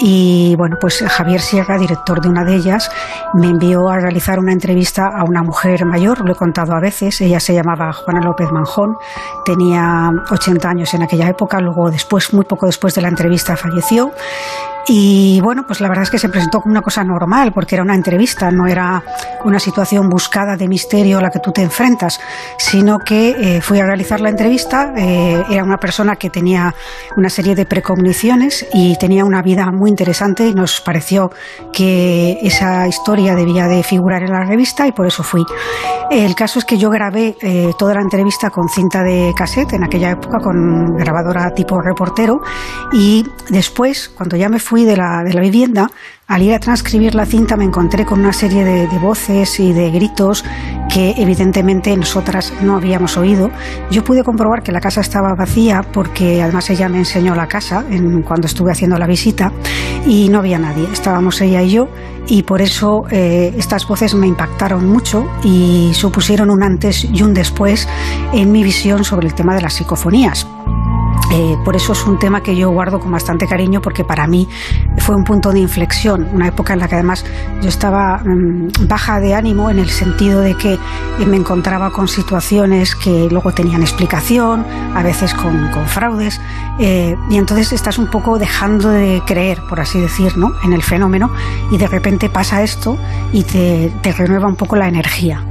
y bueno, pues Javier Sierra, director de una de ellas, me envió a realizar una entrevista a una mujer mayor, lo he contado a veces, ella se llamaba Juana López Manjón, tenía 80 años en aquella época, luego después, muy poco después de la entrevista falleció Y bueno, pues la verdad es que se presentó como una cosa normal, porque era una entrevista, no era una situación buscada de misterio a la que tú te enfrentas, sino que eh, fui a realizar la entrevista, eh, era una persona que tenía una serie de precogniciones y tenía una vida muy interesante y nos pareció que esa historia debía de figurar en la revista y por eso fui. El caso es que yo grabé eh, toda la entrevista con cinta de cassette, en aquella época con grabadora tipo reportero, y después, cuando ya me fui de la, de la vivienda, al ir a transcribir la cinta me encontré con una serie de, voces y de gritos que evidentemente nosotras no habíamos oído. Yo pude comprobar que la casa estaba vacía porque además ella me enseñó la casa en, cuando estuve haciendo la visita y no había nadie. Estábamos ella y yo y por eso eh, estas voces me impactaron mucho y supusieron un antes y un después en mi visión sobre el tema de las psicofonías. Eh, por eso es un tema que yo guardo con bastante cariño porque para mí fue un punto de inflexión, una época en la que además yo estaba mm, baja de ánimo en el sentido de que me encontraba con situaciones que luego tenían explicación, a veces con, fraudes, eh, y entonces estás un poco dejando de creer, por así decir, ¿no? en el fenómeno y de repente pasa esto y te renueva un poco la energía.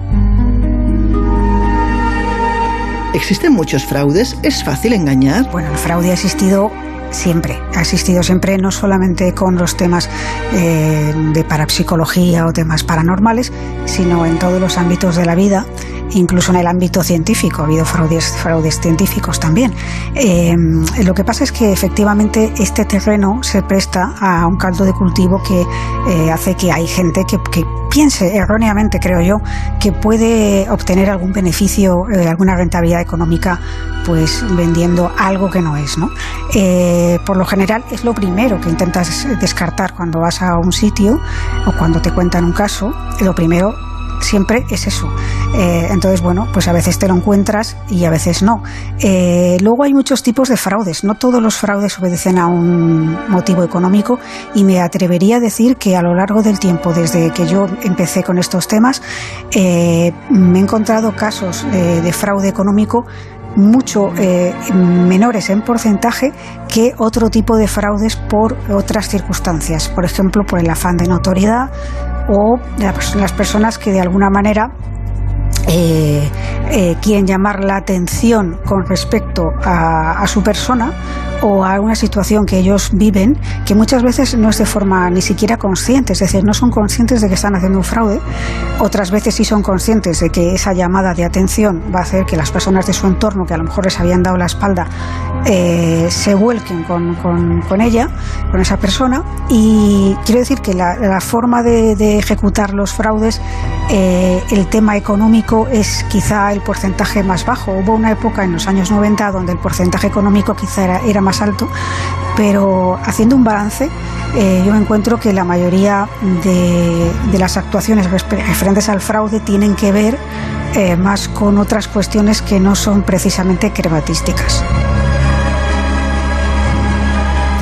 ¿Existen muchos fraudes? ¿Es fácil engañar? Bueno, el fraude ha existido siempre, ha existido siempre no solamente con los temas eh, de parapsicología o temas paranormales, sino en todos los ámbitos de la vida, incluso en el ámbito científico, ha habido fraudes, fraudes científicos también. Eh, lo que pasa es que efectivamente este terreno se presta a un caldo de cultivo que eh, hace que hay gente que, que piense erróneamente, creo yo, que puede obtener algún beneficio, alguna rentabilidad económica, pues vendiendo algo que no es, ¿no? Por lo general es lo primero que intentas descartar cuando vas a un sitio o cuando te cuentan un caso. Lo primero siempre es eso. Eh, entonces, bueno, pues a veces te lo encuentras y a veces no. Eh, luego hay muchos tipos de fraudes. No todos los fraudes obedecen a un motivo económico y me atrevería a decir que a lo largo del tiempo, desde que yo empecé con estos temas, eh, me he encontrado casos de fraude económico mucho menores en porcentaje que otro tipo de fraudes por otras circunstancias, por ejemplo, por el afán de notoriedad o las personas que de alguna manera eh, eh, quieren llamar la atención con respecto a, su persona o a una situación que ellos viven que muchas veces no es de forma ni siquiera consciente, es decir, no son conscientes de que están haciendo un fraude, otras veces sí son conscientes de que esa llamada de atención va a hacer que las personas de su entorno que a lo mejor les habían dado la espalda eh, se vuelquen con, con, ella, con esa persona. Y quiero decir que la, forma de, ejecutar los fraudes, el tema económico es quizá el porcentaje más bajo. Hubo una época en los años 90 donde el porcentaje económico quizá era, más alto, pero haciendo un balance, eh, yo encuentro que la mayoría de, las actuaciones referentes al fraude tienen que ver eh, más con otras cuestiones que no son precisamente crematísticas.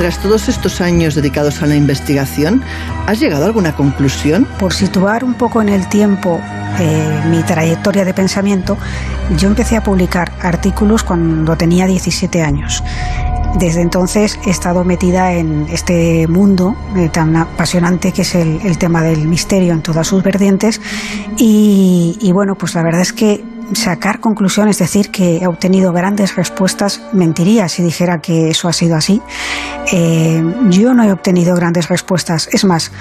Tras todos estos años dedicados a la investigación, ¿has llegado a alguna conclusión? Por situar un poco en el tiempo eh, mi trayectoria de pensamiento, yo empecé a publicar artículos cuando tenía 17 años. Desde entonces he estado metida en este mundo eh, tan apasionante que es el, tema del misterio en todas sus vertientes y, y bueno, pues la verdad es que sacar conclusiones, decir que he obtenido grandes respuestas, mentiría si dijera que eso ha sido así. Eh, yo no he obtenido grandes respuestas. Es más,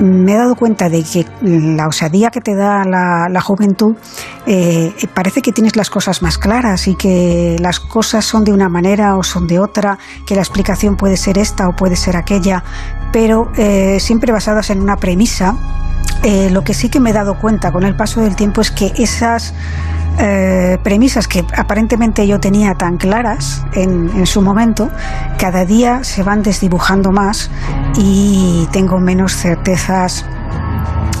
me he dado cuenta de que la osadía que te da la, juventud eh, parece que tienes las cosas más claras y que las cosas son de una manera o son de otra, que la explicación puede ser esta o puede ser aquella, pero eh, siempre basadas en una premisa. lo que sí que me he dado cuenta con el paso del tiempo es que esas eh, premisas que aparentemente yo tenía tan claras en, su momento, cada día se van desdibujando más y tengo menos certezas,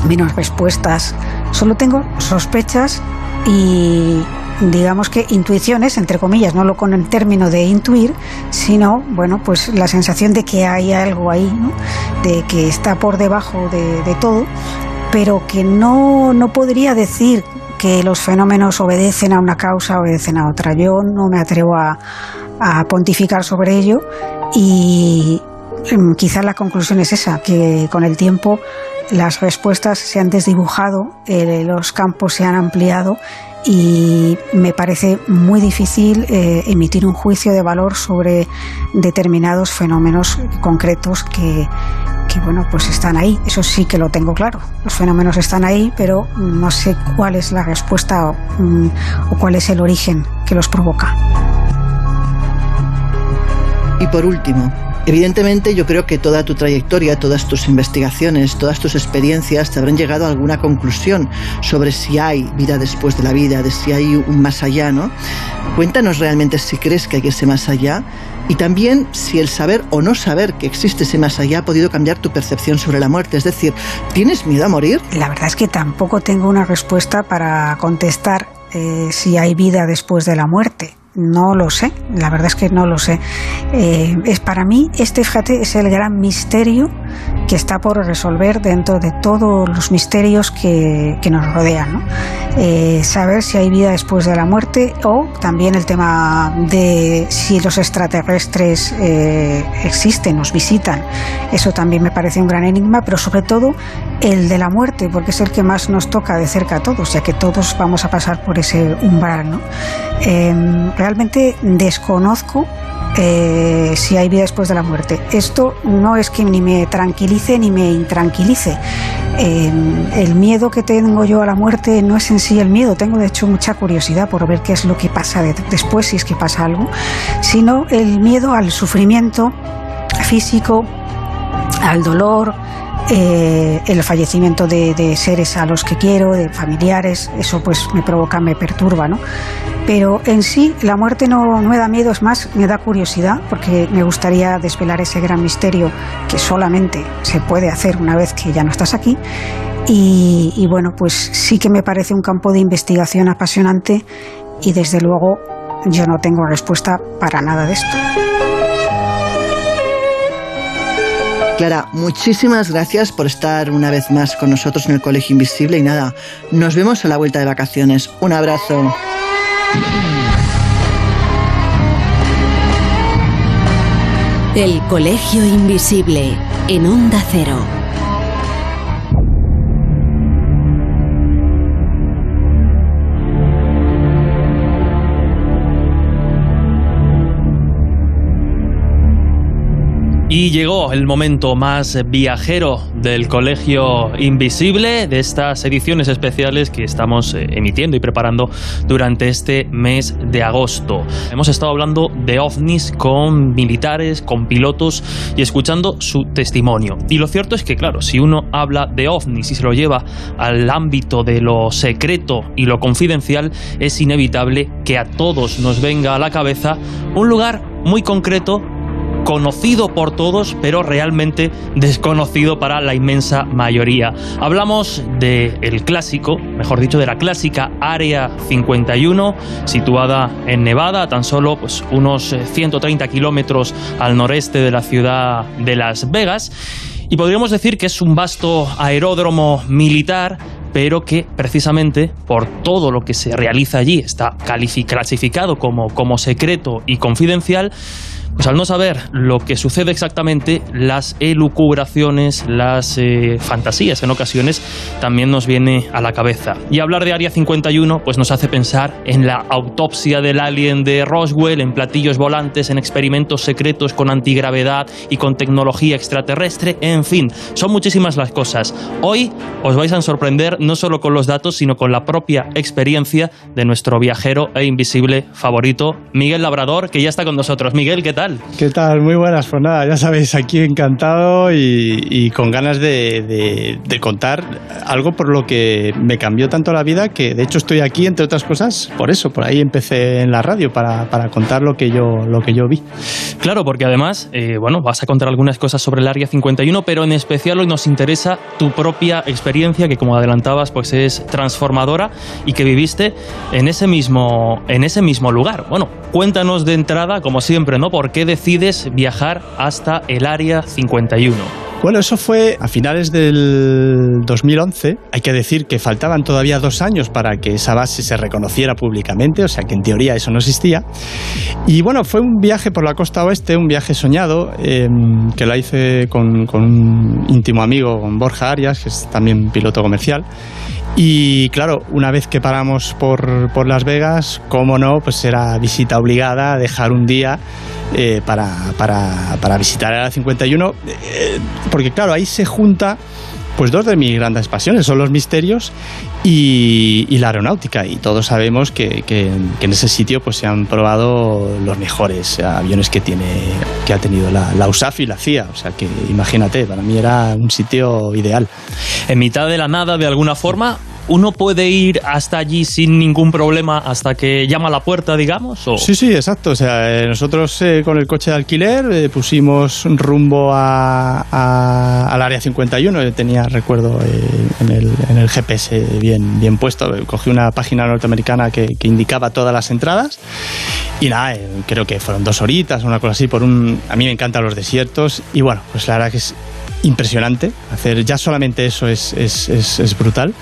menos respuestas. Solo tengo sospechas y digamos que intuiciones, entre comillas, no lo con el término de intuir, sino, bueno, pues la sensación de que hay algo ahí, de que está por debajo de, de todo, pero que no, no podría decir que los fenómenos obedecen a una causa, obedecen a otra. Yo no me atrevo a, pontificar sobre ello y mm, quizá la conclusión es esa, que con el tiempo las respuestas se han desdibujado, eh, los campos se han ampliado y me parece muy difícil eh, emitir un juicio de valor sobre determinados fenómenos concretos que, que, bueno, pues están ahí. Eso sí que lo tengo claro. Los fenómenos están ahí, pero no sé cuál es la respuesta o, mm, o cuál es el origen que los provoca. Y por último, Evidentemente yo creo que toda tu trayectoria, todas tus investigaciones, todas tus experiencias te habrán llegado a alguna conclusión sobre si hay vida después de la vida, de si hay un más allá, ¿no? Cuéntanos realmente si crees que hay ese más allá y también si el saber o no saber que existe ese más allá ha podido cambiar tu percepción sobre la muerte. Es decir, ¿tienes miedo a morir? La verdad es que tampoco tengo una respuesta para contestar eh, si hay vida después de la muerte. No lo sé, la verdad es que no lo sé. Eh, es para mí este, fíjate, es el gran misterio que está por resolver dentro de todos los misterios que, que nos rodean. ¿no? Eh, saber si hay vida después de la muerte o también el tema de si los extraterrestres eh, existen, nos visitan. Eso también me parece un gran enigma, pero sobre todo el de la muerte, porque es el que más nos toca de cerca a todos, ya que todos vamos a pasar por ese umbral. ¿no? Realmente desconozco eh, si hay vida después de la muerte. Esto no es que ni me tranquilice ni me intranquilice. Eh, el miedo que tengo yo a la muerte no es en sí el miedo, tengo de hecho mucha curiosidad por ver qué es lo que pasa después, si es que pasa algo, sino el miedo al sufrimiento físico, al dolor, eh, el fallecimiento de, seres a los que quiero, de familiares, eso pues me provoca, me perturba, ¿no? Pero en sí la muerte no, me da miedo, es más, me da curiosidad, porque me gustaría desvelar ese gran misterio que solamente se puede hacer una vez que ya no estás aquí. Y, y bueno, pues sí que me parece un campo de investigación apasionante y desde luego yo no tengo respuesta para nada de esto. Clara, muchísimas gracias por estar una vez más con nosotros en el Colegio Invisible y nada, nos vemos a la vuelta de vacaciones. Un abrazo. El Colegio Invisible en Onda Cero. Y llegó el momento más viajero del Colegio Invisible, de estas ediciones especiales que estamos eh, emitiendo y preparando durante este mes de agosto. Hemos estado hablando de ovnis con militares, con pilotos y escuchando su testimonio. Y lo cierto es que, claro, si uno habla de ovnis y se lo lleva al ámbito de lo secreto y lo confidencial, es inevitable que a todos nos venga a la cabeza un lugar muy concreto conocido por todos, pero realmente desconocido para la inmensa mayoría. Hablamos del clásico, mejor dicho, de la clásica Área 51, situada en Nevada, tan solo pues, unos 130 kilómetros al noreste de la ciudad de Las Vegas. Y podríamos decir que es un vasto aeródromo militar pero que precisamente por todo lo que se realiza allí está clasificado como, como secreto y confidencial, pues al no saber lo que sucede exactamente, las elucubraciones, las eh, fantasías en ocasiones también nos viene a la cabeza. Y hablar de Área 51 pues nos hace pensar en la autopsia del alien de Roswell, en platillos volantes, en experimentos secretos con antigravedad y con tecnología extraterrestre, en fin, son muchísimas las cosas. Hoy os vais a sorprender no solo con los datos, sino con la propia experiencia de nuestro viajero e invisible favorito, Miguel Labrador, que ya está con nosotros. Miguel, ¿qué tal? ¿Qué tal? Muy buenas, pues nada, ya sabéis, aquí encantado y, con ganas de, contar algo por lo que me cambió tanto la vida que de hecho estoy aquí, entre otras cosas, por eso, por ahí empecé en la radio para, contar lo que, yo, lo que yo vi. Claro, porque además, eh, bueno, vas a contar algunas cosas sobre el Área 51, pero en especial hoy nos interesa tu propia experiencia, que como adelantabas, pues es transformadora y que viviste en ese mismo, en ese mismo lugar. Bueno, cuéntanos de entrada, como siempre, ¿no? ¿Por qué decides viajar hasta el Área 51? Bueno, eso fue a finales del 2011. Hay que decir que faltaban todavía dos años para que esa base se reconociera públicamente, o sea que en teoría eso no existía. Y bueno, fue un viaje por la costa oeste, un viaje soñado, em, que la hice con, un íntimo amigo, Borja Arias, que es también piloto comercial. Y claro, una vez que paramos por, por Las Vegas, cómo no, pues era visita obligada, dejar un día eh, para, para, para, visitar el 51, eh, porque claro, ahí se junta pues dos de mis grandes pasiones son los misterios y, y la aeronáutica. Y todos sabemos que, que, que, en ese sitio pues, se han probado los mejores aviones que, tiene, que ha tenido la, la, USAF y la CIA. O sea que imagínate, para mí era un sitio ideal. En mitad de la nada, de alguna forma, ¿uno puede ir hasta allí sin ningún problema hasta que llama a la puerta, digamos? ¿o? Sí, sí, exacto. O sea, eh, nosotros eh, con el coche de alquiler eh, pusimos rumbo a, al área 51. Yo tenía, recuerdo, eh, en, el, GPS bien, bien puesto. Cogí una página norteamericana que, que indicaba todas las entradas. Y nada, eh, creo que fueron dos horitas, una cosa así, por un... A mí me encantan los desiertos. Y bueno, pues la verdad que es impresionante. Hacer ya solamente eso es, es, es, brutal.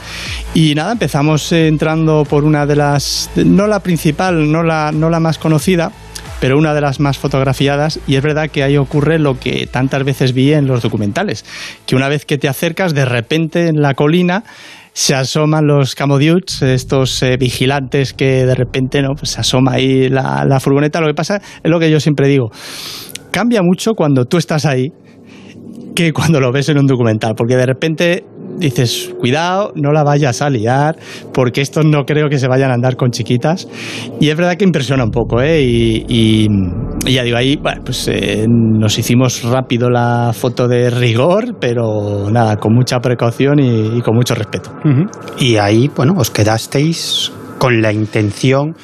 Y nada, empezamos entrando por una de las, no la principal, no la, no la más conocida, pero una de las más fotografiadas y es verdad que ahí ocurre lo que tantas veces vi en los documentales, que una vez que te acercas, de repente en la colina se asoman los camodiutes, estos eh, vigilantes que de repente no pues se asoma ahí la, la furgoneta. Lo que pasa es lo que yo siempre digo, cambia mucho cuando tú estás ahí que cuando lo ves en un documental, porque de repente dices, cuidado, no la vayas a liar, porque estos no creo que se vayan a andar con chiquitas. Y es verdad que impresiona un poco, ¿eh? Y, y, y ya digo, ahí bueno, pues, eh, nos hicimos rápido la foto de rigor, pero nada, con mucha precaución y, y con mucho respeto. Uh -huh. Y ahí, bueno, os quedasteis con la intención,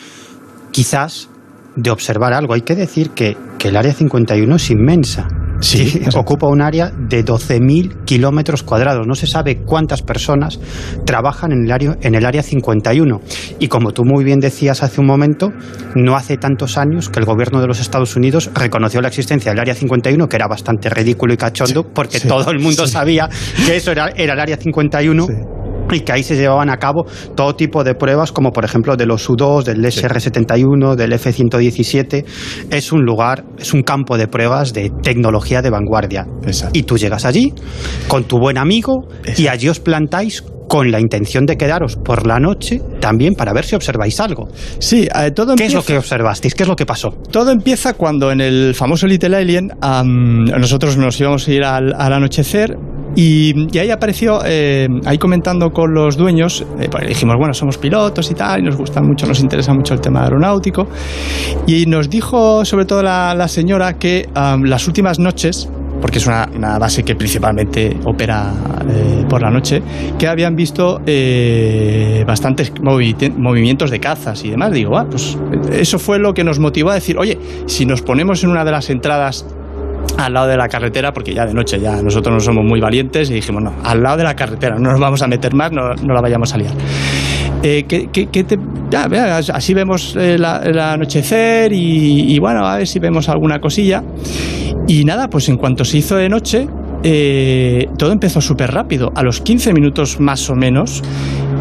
quizás, de observar algo. Hay que decir que, que el Área 51 es inmensa. Sí, sí ocupa un área de 12.000 kilómetros cuadrados. No se sabe cuántas personas trabajan en el, área, en el área 51. Y como tú muy bien decías hace un momento, no hace tantos años que el gobierno de los Estados Unidos reconoció la existencia del área 51, que era bastante ridículo y cachondo, sí, porque sí, todo el mundo sabía que eso era, era el área 51 y que ahí se llevaban a cabo todo tipo de pruebas, como por ejemplo de los U-2, del SR-71, del F-117. Es un lugar, es un campo de pruebas de tecnología de vanguardia. Exacto. Y tú llegas allí con tu buen amigo Exacto. y allí os plantáis con la intención de quedaros por la noche también para ver si observáis algo. Sí, eh, todo empieza... ¿Qué es lo que observasteis? ¿Qué es lo que pasó? Todo empieza cuando en el famoso Little Alien um, nosotros nos íbamos a ir al, al anochecer y, y, ahí apareció, eh, ahí comentando con los dueños, eh, pues dijimos, bueno, somos pilotos y tal, y nos gusta mucho, nos interesa mucho el tema aeronáutico. Y nos dijo, sobre todo la, la señora, que um, las últimas noches, porque es una, base que principalmente opera eh, por la noche, que habían visto eh, bastantes movi movimientos de cazas y demás. Digo, ah, pues eso fue lo que nos motivó a decir, oye, si nos ponemos en una de las entradas al lado de la carretera, porque ya de noche ya nosotros no somos muy valientes y dijimos, no, al lado de la carretera, no nos vamos a meter más, no, no la vayamos a liar. Eh, que, que, que te, ya, vea, así vemos el, el anochecer y, y, bueno, a ver si vemos alguna cosilla. Y nada, pues en cuanto se hizo de noche, eh, todo empezó súper rápido. A los 15 minutos más o menos,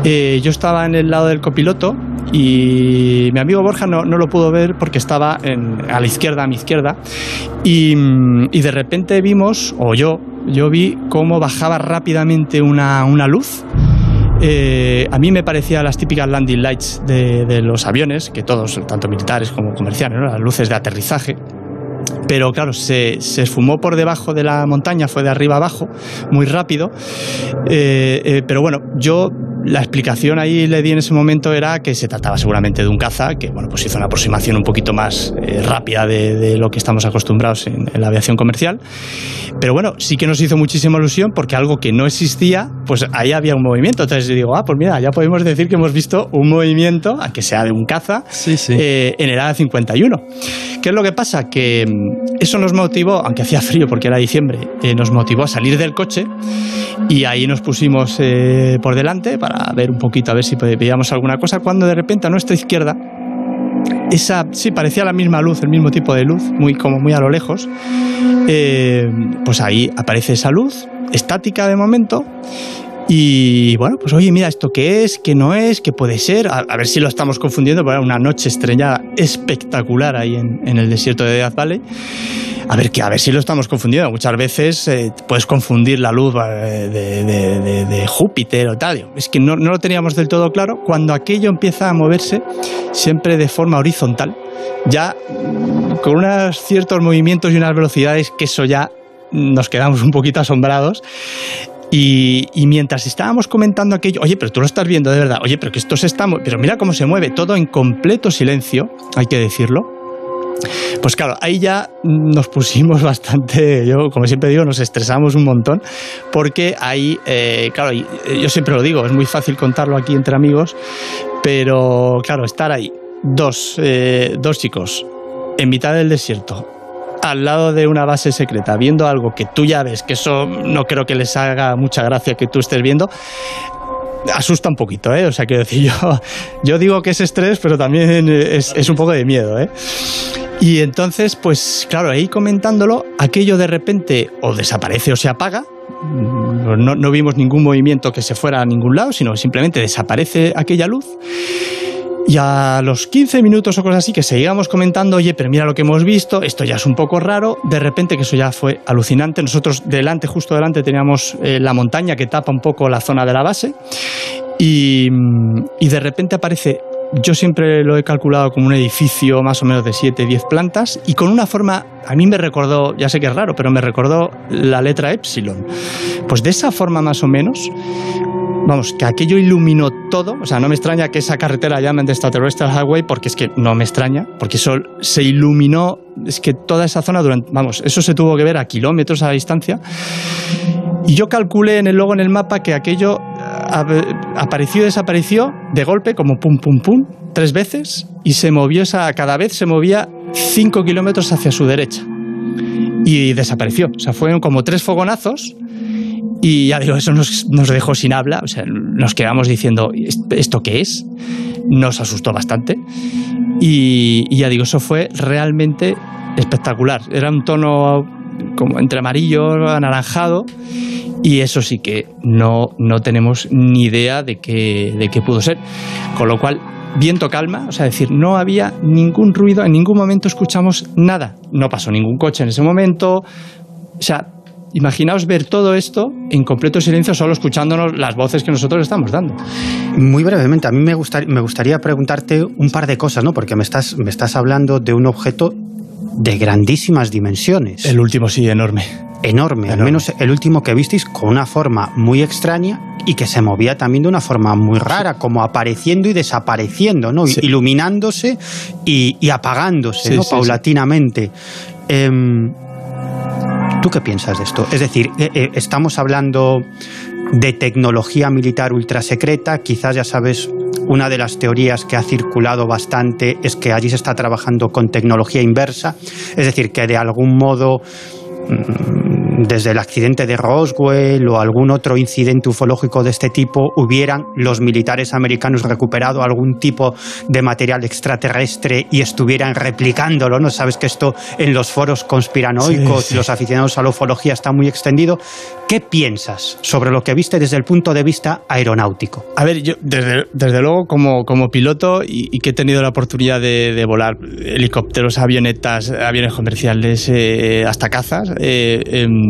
eh, yo estaba en el lado del copiloto y mi amigo Borja no, no lo pudo ver porque estaba en, a la izquierda, a mi izquierda, y, y, de repente vimos, o yo, yo vi cómo bajaba rápidamente una, una luz. Eh, a mí me parecía las típicas landing lights de, de, los aviones, que todos, tanto militares como comerciales, ¿no? las luces de aterrizaje pero claro, se, se, esfumó por debajo de la montaña, fue de arriba abajo, muy rápido. Eh, eh, pero bueno, yo la explicación ahí le di en ese momento era que se trataba seguramente de un caza, que bueno, pues hizo una aproximación un poquito más eh, rápida de, de, lo que estamos acostumbrados en, en, la aviación comercial. Pero bueno, sí que nos hizo muchísima ilusión porque algo que no existía, pues ahí había un movimiento. Entonces digo, ah, pues mira, ya podemos decir que hemos visto un movimiento, aunque sea de un caza, sí, sí. Eh, en el A51. ¿Qué es lo que pasa? Que mm, eso nos motivó, aunque hacía frío porque era diciembre, eh, nos motivó a salir del coche y ahí nos pusimos eh, por delante para ver un poquito, a ver si veíamos alguna cosa, cuando de repente a nuestra izquierda esa, sí, parecía la misma luz, el mismo tipo de luz, muy, como muy a lo lejos. Eh, pues ahí aparece esa luz, estática de momento, y bueno, pues oye, mira, ¿esto qué es? ¿Qué no es? ¿Qué puede ser? A, ver si lo estamos confundiendo, era una noche estrellada espectacular ahí en, el desierto de Death Valley. A ver, que, a ver si lo estamos confundiendo. Muchas veces eh, puedes confundir la luz eh, de, Júpiter o tal. Es que no, no lo teníamos del todo claro. Cuando aquello empieza a moverse, siempre de forma horizontal, ya mm, con unos ciertos movimientos y unas velocidades que eso ya nos quedamos un poquito asombrados. Y, mientras estábamos comentando aquello, oye, pero tú lo estás viendo de verdad, oye, pero que esto se está, pero mira cómo se mueve, todo en completo silencio, hay que decirlo. Pues claro, ahí ya nos pusimos bastante, yo como siempre digo, nos estresamos un montón, porque ahí, eh, claro, yo siempre lo digo, es muy fácil contarlo aquí entre amigos, pero claro, estar ahí, dos, eh, dos chicos, en mitad del desierto, al lado de una base secreta, viendo algo que tú ya ves, que eso no creo que les haga mucha gracia que tú estés viendo, asusta un poquito, ¿eh? O sea, quiero decir, yo, digo que es estrés, pero también es, es un poco de miedo, ¿eh? Y entonces, pues claro, ahí comentándolo, aquello de repente o desaparece o se apaga, no, no, vimos ningún movimiento que se fuera a ningún lado, sino simplemente desaparece aquella luz. Y a los 15 minutos o cosas así que seguíamos comentando, oye, pero mira lo que hemos visto, esto ya es un poco raro, de repente que eso ya fue alucinante. Nosotros delante, justo delante, teníamos eh, la montaña que tapa un poco la zona de la base y, y de repente aparece yo siempre lo he calculado como un edificio más o menos de 7, 10 plantas y con una forma, a mí me recordó, ya sé que es raro, pero me recordó la letra Epsilon. Pues de esa forma más o menos, vamos, que aquello iluminó todo. O sea, no me extraña que esa carretera llamen de Extraterrestrial Highway, porque es que no me extraña, porque eso se iluminó, es que toda esa zona durante, vamos, eso se tuvo que ver a kilómetros a distancia. Y yo calculé en el logo en el mapa que aquello apareció y desapareció de golpe, como pum, pum, pum, tres veces, y se movió esa, cada vez se movía cinco kilómetros hacia su derecha. Y desapareció. O sea, fueron como tres fogonazos y ya digo, eso nos, dejó sin habla, o sea, nos quedamos diciendo, ¿esto qué es? Nos asustó bastante. Y, ya digo, eso fue realmente espectacular. Era un tono como entre amarillo, anaranjado, y eso sí que no, no tenemos ni idea de qué, de qué pudo ser. Con lo cual, viento calma, o sea, decir, no había ningún ruido, en ningún momento escuchamos nada. No pasó ningún coche en ese momento, o sea, Imaginaos ver todo esto en completo silencio, solo escuchándonos las voces que nosotros estamos dando. Muy brevemente, a mí me, me gustaría preguntarte un par de cosas, ¿no? Porque me estás, me estás hablando de un objeto de grandísimas dimensiones. El último sí, enorme. Enorme, al menos el último que visteis con una forma muy extraña y que se movía también de una forma muy rara, como apareciendo y desapareciendo, ¿no? Iluminándose y, apagándose, ¿no? Paulatinamente. Em, ¿Tú qué piensas de esto? Es decir, eh, eh, estamos hablando de tecnología militar ultra secreta, quizás ya sabes, una de las teorías que ha circulado bastante es que allí se está trabajando con tecnología inversa, es decir, que de algún modo Mm, desde el accidente de Roswell o algún otro incidente ufológico de este tipo, hubieran los militares americanos recuperado algún tipo de material extraterrestre y estuvieran replicándolo, ¿no? Sabes que esto en los foros conspiranoicos y los aficionados a la ufología está muy extendido. ¿Qué piensas sobre lo que viste desde el punto de vista aeronáutico? A ver, yo desde, desde luego como, como piloto y, que he tenido la oportunidad de, volar helicópteros, avionetas, aviones comerciales, eh, hasta cazas, eh, em,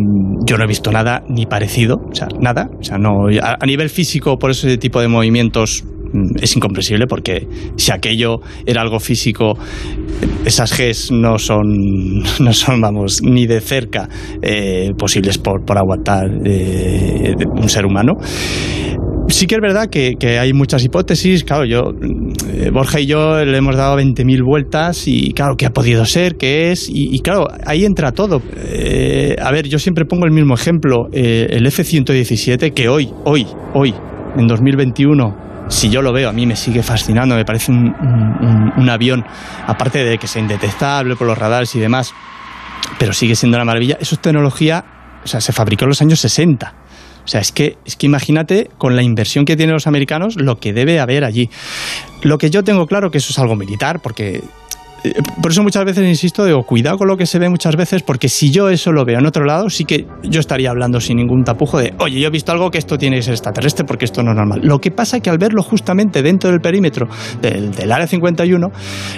yo no he visto nada ni parecido, o sea, nada. O sea, no, a, nivel físico, por ese tipo de movimientos mm, es incomprensible porque si aquello era algo físico, esas Gs no son, no son vamos, ni de cerca eh, posibles por, por aguantar eh, un ser humano sí que es verdad que, hay muchas hipótesis. Claro, yo, eh, Borja y yo le hemos dado 20.000 vueltas y, claro, ¿qué ha podido ser? ¿Qué es? Y, claro, ahí entra todo. Eh, a ver, yo siempre pongo el mismo ejemplo. Eh, el F-117, que hoy, hoy, hoy, en 2021, si yo lo veo, a mí me sigue fascinando, me parece un, un, avión, aparte de que sea indetectable por los radares y demás, pero sigue siendo una maravilla. Eso es tecnología, o sea, se fabricó en los años 60. O sea, es que, es que imagínate con la inversión que tienen los americanos lo que debe haber allí. Lo que yo tengo claro que eso es algo militar, porque eh, por eso muchas veces insisto, digo, cuidado con lo que se ve muchas veces, porque si yo eso lo veo en otro lado, sí que yo estaría hablando sin ningún tapujo de, oye, yo he visto algo que esto tiene que ser extraterrestre porque esto no es normal. Lo que pasa es que al verlo justamente dentro del perímetro del, del Área 51,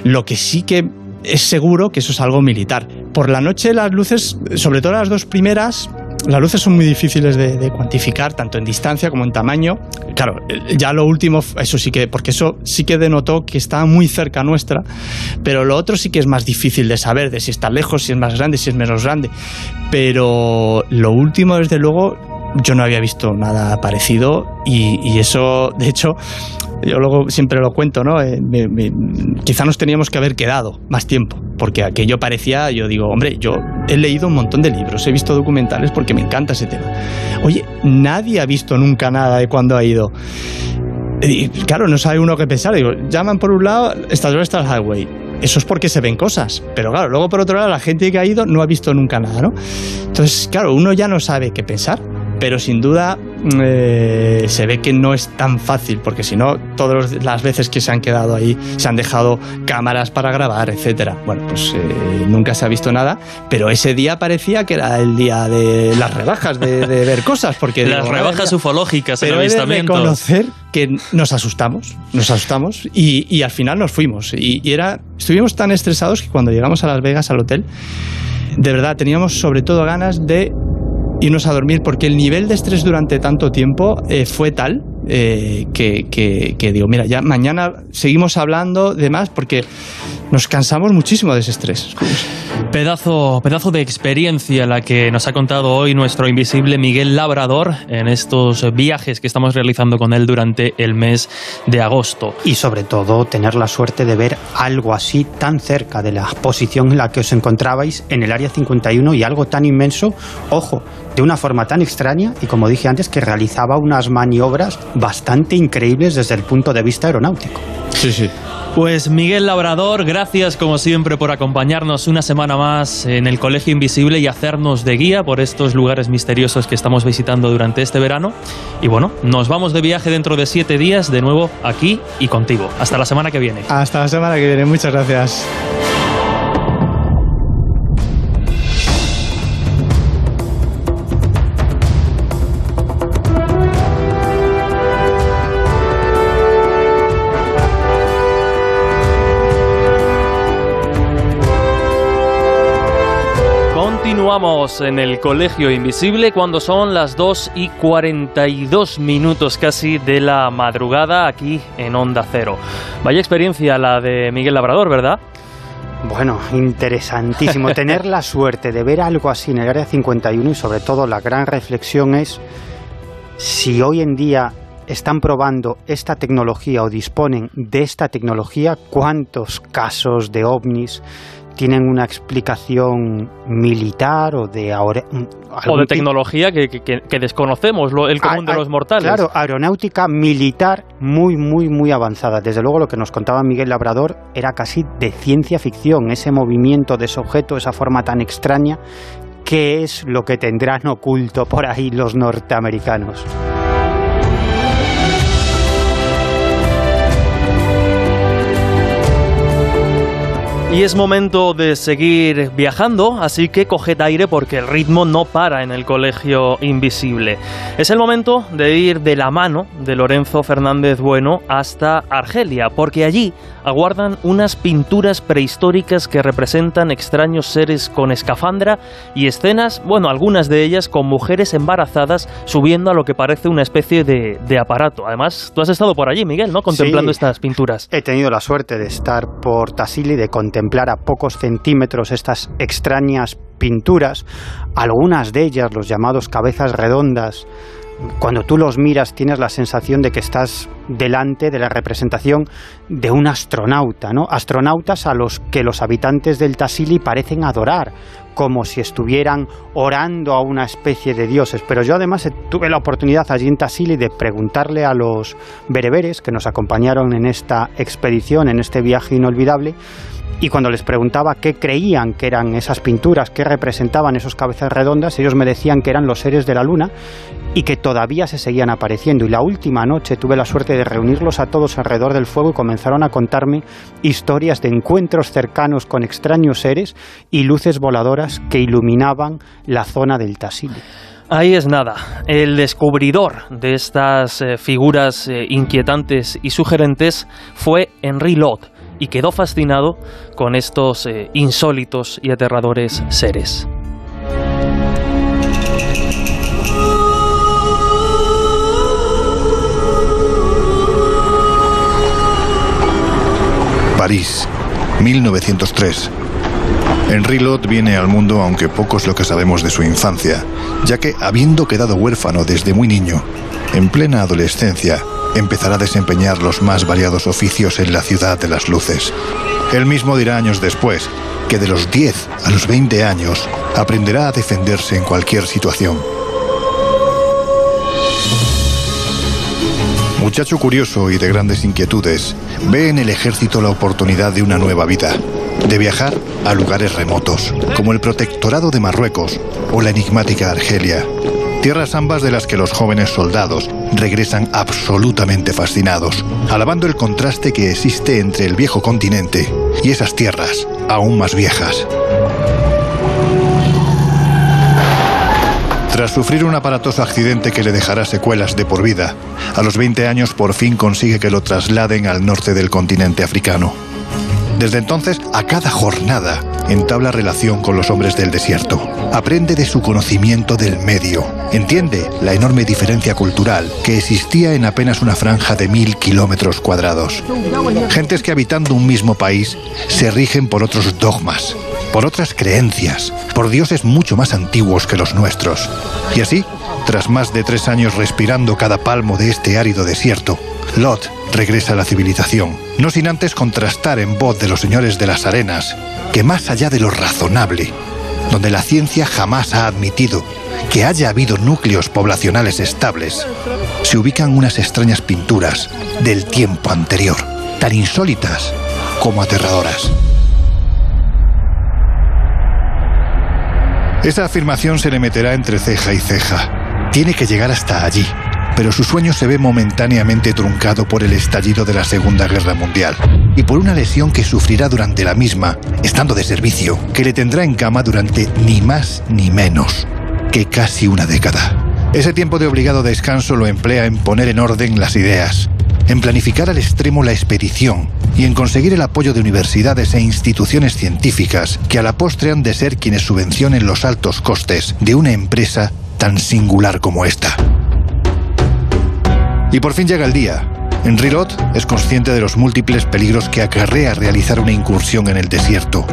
lo que sí que es seguro que eso es algo militar. Por la noche las luces, sobre todo las dos primeras, las luces son muy difíciles de, cuantificar, tanto en distancia como en tamaño. Claro, ya lo último, eso sí que, porque eso sí que denotó que estaba muy cerca nuestra, pero lo otro sí que es más difícil de saber, de si está lejos, si es más grande, si es menos grande. Pero lo último, desde luego, yo no había visto nada parecido y, y eso, de hecho, yo luego siempre lo cuento, ¿no? Eh, quizá nos teníamos que haber quedado más tiempo, porque aquello parecía, yo digo, hombre, yo he leído un montón de libros, he visto documentales porque me encanta ese tema. Oye, nadie ha visto nunca nada de cuando ha ido. Y, claro, no sabe uno qué pensar. Digo, llaman por un lado Estados Unidos Highway. Eso es porque se ven cosas. Pero claro, luego por otro lado, la gente que ha ido no ha visto nunca nada, ¿no? Entonces, claro, uno ya no sabe qué pensar pero sin duda eh, se ve que no es tan fácil, porque si no, todas las veces que se han quedado ahí se han dejado cámaras para grabar, etcétera. Bueno, pues eh, nunca se ha visto nada, pero ese día parecía que era el día de las rebajas, de, ver cosas, porque las rebajas ufológicas, pero el avistamiento. De reconocer que nos asustamos, nos asustamos y, y al final nos fuimos. Y, y era, estuvimos tan estresados que cuando llegamos a Las Vegas al hotel, de verdad teníamos sobre todo ganas de irnos a dormir porque el nivel de estrés durante tanto tiempo eh, fue tal eh, que, que, digo, mira, ya mañana seguimos hablando de más porque nos cansamos muchísimo de ese estrés. Pedazo, pedazo de experiencia la que nos ha contado hoy nuestro invisible Miguel Labrador en estos viajes que estamos realizando con él durante el mes de agosto. Y sobre todo tener la suerte de ver algo así tan cerca de la posición en la que os encontrabais en el área 51 y algo tan inmenso, ojo, de una forma tan extraña y como dije antes que realizaba unas maniobras bastante increíbles desde el punto de vista aeronáutico. Sí, sí. Pues Miguel Labrador, gracias como siempre por acompañarnos una semana más en el Colegio Invisible y hacernos de guía por estos lugares misteriosos que estamos visitando durante este verano. Y bueno, nos vamos de viaje dentro de siete días de nuevo aquí y contigo. Hasta la semana que viene. Hasta la semana que viene, muchas gracias. Continuamos en el Colegio Invisible cuando son las 2 y 42 minutos casi de la madrugada aquí en Onda Cero. Vaya experiencia la de Miguel Labrador, ¿verdad? Bueno, interesantísimo. Tener la suerte de ver algo así en el Área 51 y sobre todo la gran reflexión es si hoy en día están probando esta tecnología o disponen de esta tecnología, ¿cuántos casos de ovnis tienen una explicación militar o de o de tecnología que, que, desconocemos, lo, el común de los mortales. Claro, aeronáutica militar muy, muy, muy avanzada. Desde luego lo que nos contaba Miguel Labrador era casi de ciencia ficción, ese movimiento de ese objeto, esa forma tan extraña, ¿qué es lo que tendrán oculto por ahí los norteamericanos? Y es momento de seguir viajando, así que coged aire porque el ritmo no para en el colegio invisible. Es el momento de ir de la mano de Lorenzo Fernández Bueno hasta Argelia, porque allí aguardan unas pinturas prehistóricas que representan extraños seres con escafandra y escenas, bueno, algunas de ellas con mujeres embarazadas subiendo a lo que parece una especie de, aparato. Además, tú has estado por allí, Miguel, ¿no? Contemplando estas pinturas. He tenido la suerte de estar por Tassili, de contemplar a pocos centímetros estas extrañas pinturas, algunas de ellas, los llamados cabezas redondas, cuando tú los miras tienes la sensación de que estás delante de la representación de un astronauta, ¿no? Astronautas a los que los habitantes del Tassili parecen adorar, como si estuvieran orando a una especie de dioses. Pero yo además tuve la oportunidad allí en Tassili de preguntarle a los bereberes que nos acompañaron en esta expedición, en este viaje inolvidable, y cuando les preguntaba qué creían que eran esas pinturas, qué representaban esos cabezas redondas, ellos me decían que eran los seres de la luna y que todavía se seguían apareciendo. Y la última noche tuve la suerte de reunirlos a todos alrededor del fuego y comenzaron a contarme historias de encuentros cercanos con extraños seres y luces voladoras que iluminaban la zona del Tassili. Ahí es nada. El descubridor de estas eh, figuras eh, inquietantes y sugerentes fue Henri Lot y quedó fascinado con estos eh, insólitos y aterradores seres. París, 1903. Henry Lot viene al mundo aunque poco es lo que sabemos de su infancia, ya que habiendo quedado huérfano desde muy niño, en plena adolescencia, empezará a desempeñar los más variados oficios en la ciudad de las luces. Él mismo dirá años después que de los 10 a los 20 años aprenderá a defenderse en cualquier situación. Muchacho curioso y de grandes inquietudes, ve en el ejército la oportunidad de una nueva vida, de viajar a lugares remotos, como el protectorado de Marruecos o la enigmática Argelia, tierras ambas de las que los jóvenes soldados regresan absolutamente fascinados, alabando el contraste que existe entre el viejo continente y esas tierras aún más viejas. Tras sufrir un aparatoso accidente que le dejará secuelas de por vida, a los 20 años por fin consigue que lo trasladen al norte del continente africano. Desde entonces, a cada jornada, entabla relación con los hombres del desierto. Aprende de su conocimiento del medio. Entiende la enorme diferencia cultural que existía en apenas una franja de mil kilómetros cuadrados. Gentes que habitando un mismo país se rigen por otros dogmas, por otras creencias, por dioses mucho más antiguos que los nuestros. Y así, tras más de tres años respirando cada palmo de este árido desierto, Lot regresa a la civilización, no sin antes contrastar en voz de los señores de las arenas que más allá de lo razonable, donde la ciencia jamás ha admitido que haya habido núcleos poblacionales estables, se ubican unas extrañas pinturas del tiempo anterior, tan insólitas como aterradoras. Esa afirmación se le meterá entre ceja y ceja. Tiene que llegar hasta allí, pero su sueño se ve momentáneamente truncado por el estallido de la Segunda Guerra Mundial y por una lesión que sufrirá durante la misma, estando de servicio, que le tendrá en cama durante ni más ni menos que casi una década. Ese tiempo de obligado descanso lo emplea en poner en orden las ideas, en planificar al extremo la expedición y en conseguir el apoyo de universidades e instituciones científicas que a la postre han de ser quienes subvencionen los altos costes de una empresa tan singular como esta. Y por fin llega el día. Henry Lot es consciente de los múltiples peligros que acarrea realizar una incursión en el desierto,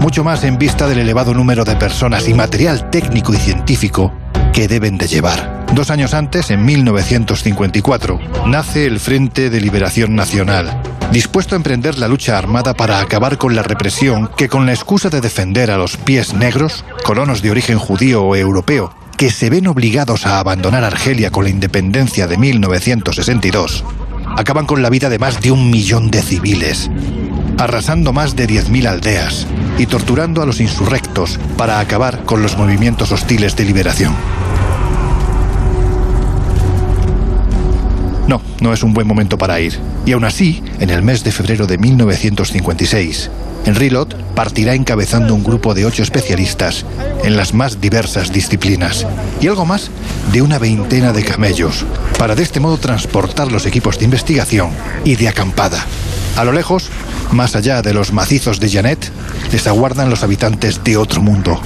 mucho más en vista del elevado número de personas y material técnico y científico que deben de llevar. Dos años antes, en 1954, nace el Frente de Liberación Nacional, dispuesto a emprender la lucha armada para acabar con la represión que con la excusa de defender a los pies negros, colonos de origen judío o europeo, que se ven obligados a abandonar Argelia con la independencia de 1962, acaban con la vida de más de un millón de civiles, arrasando más de 10.000 aldeas y torturando a los insurrectos para acabar con los movimientos hostiles de liberación. No, no es un buen momento para ir. Y aún así, en el mes de febrero de 1956, Henry Lot partirá encabezando un grupo de ocho especialistas en las más diversas disciplinas y algo más de una veintena de camellos para de este modo transportar los equipos de investigación y de acampada. A lo lejos, más allá de los macizos de Janet, les aguardan los habitantes de otro mundo.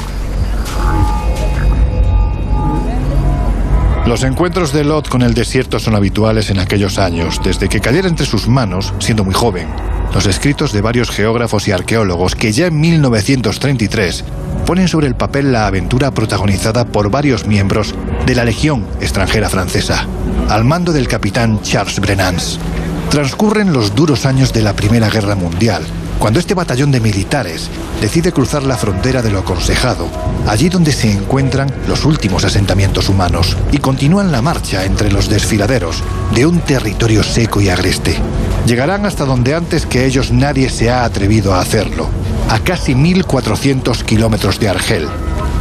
Los encuentros de Lot con el desierto son habituales en aquellos años, desde que cayera entre sus manos, siendo muy joven, los escritos de varios geógrafos y arqueólogos que ya en 1933 ponen sobre el papel la aventura protagonizada por varios miembros de la Legión extranjera francesa, al mando del capitán Charles Brenans. Transcurren los duros años de la Primera Guerra Mundial, cuando este batallón de militares decide cruzar la frontera de lo aconsejado, allí donde se encuentran los últimos asentamientos humanos, y continúan la marcha entre los desfiladeros de un territorio seco y agreste. Llegarán hasta donde antes que ellos nadie se ha atrevido a hacerlo, a casi 1.400 kilómetros de Argel,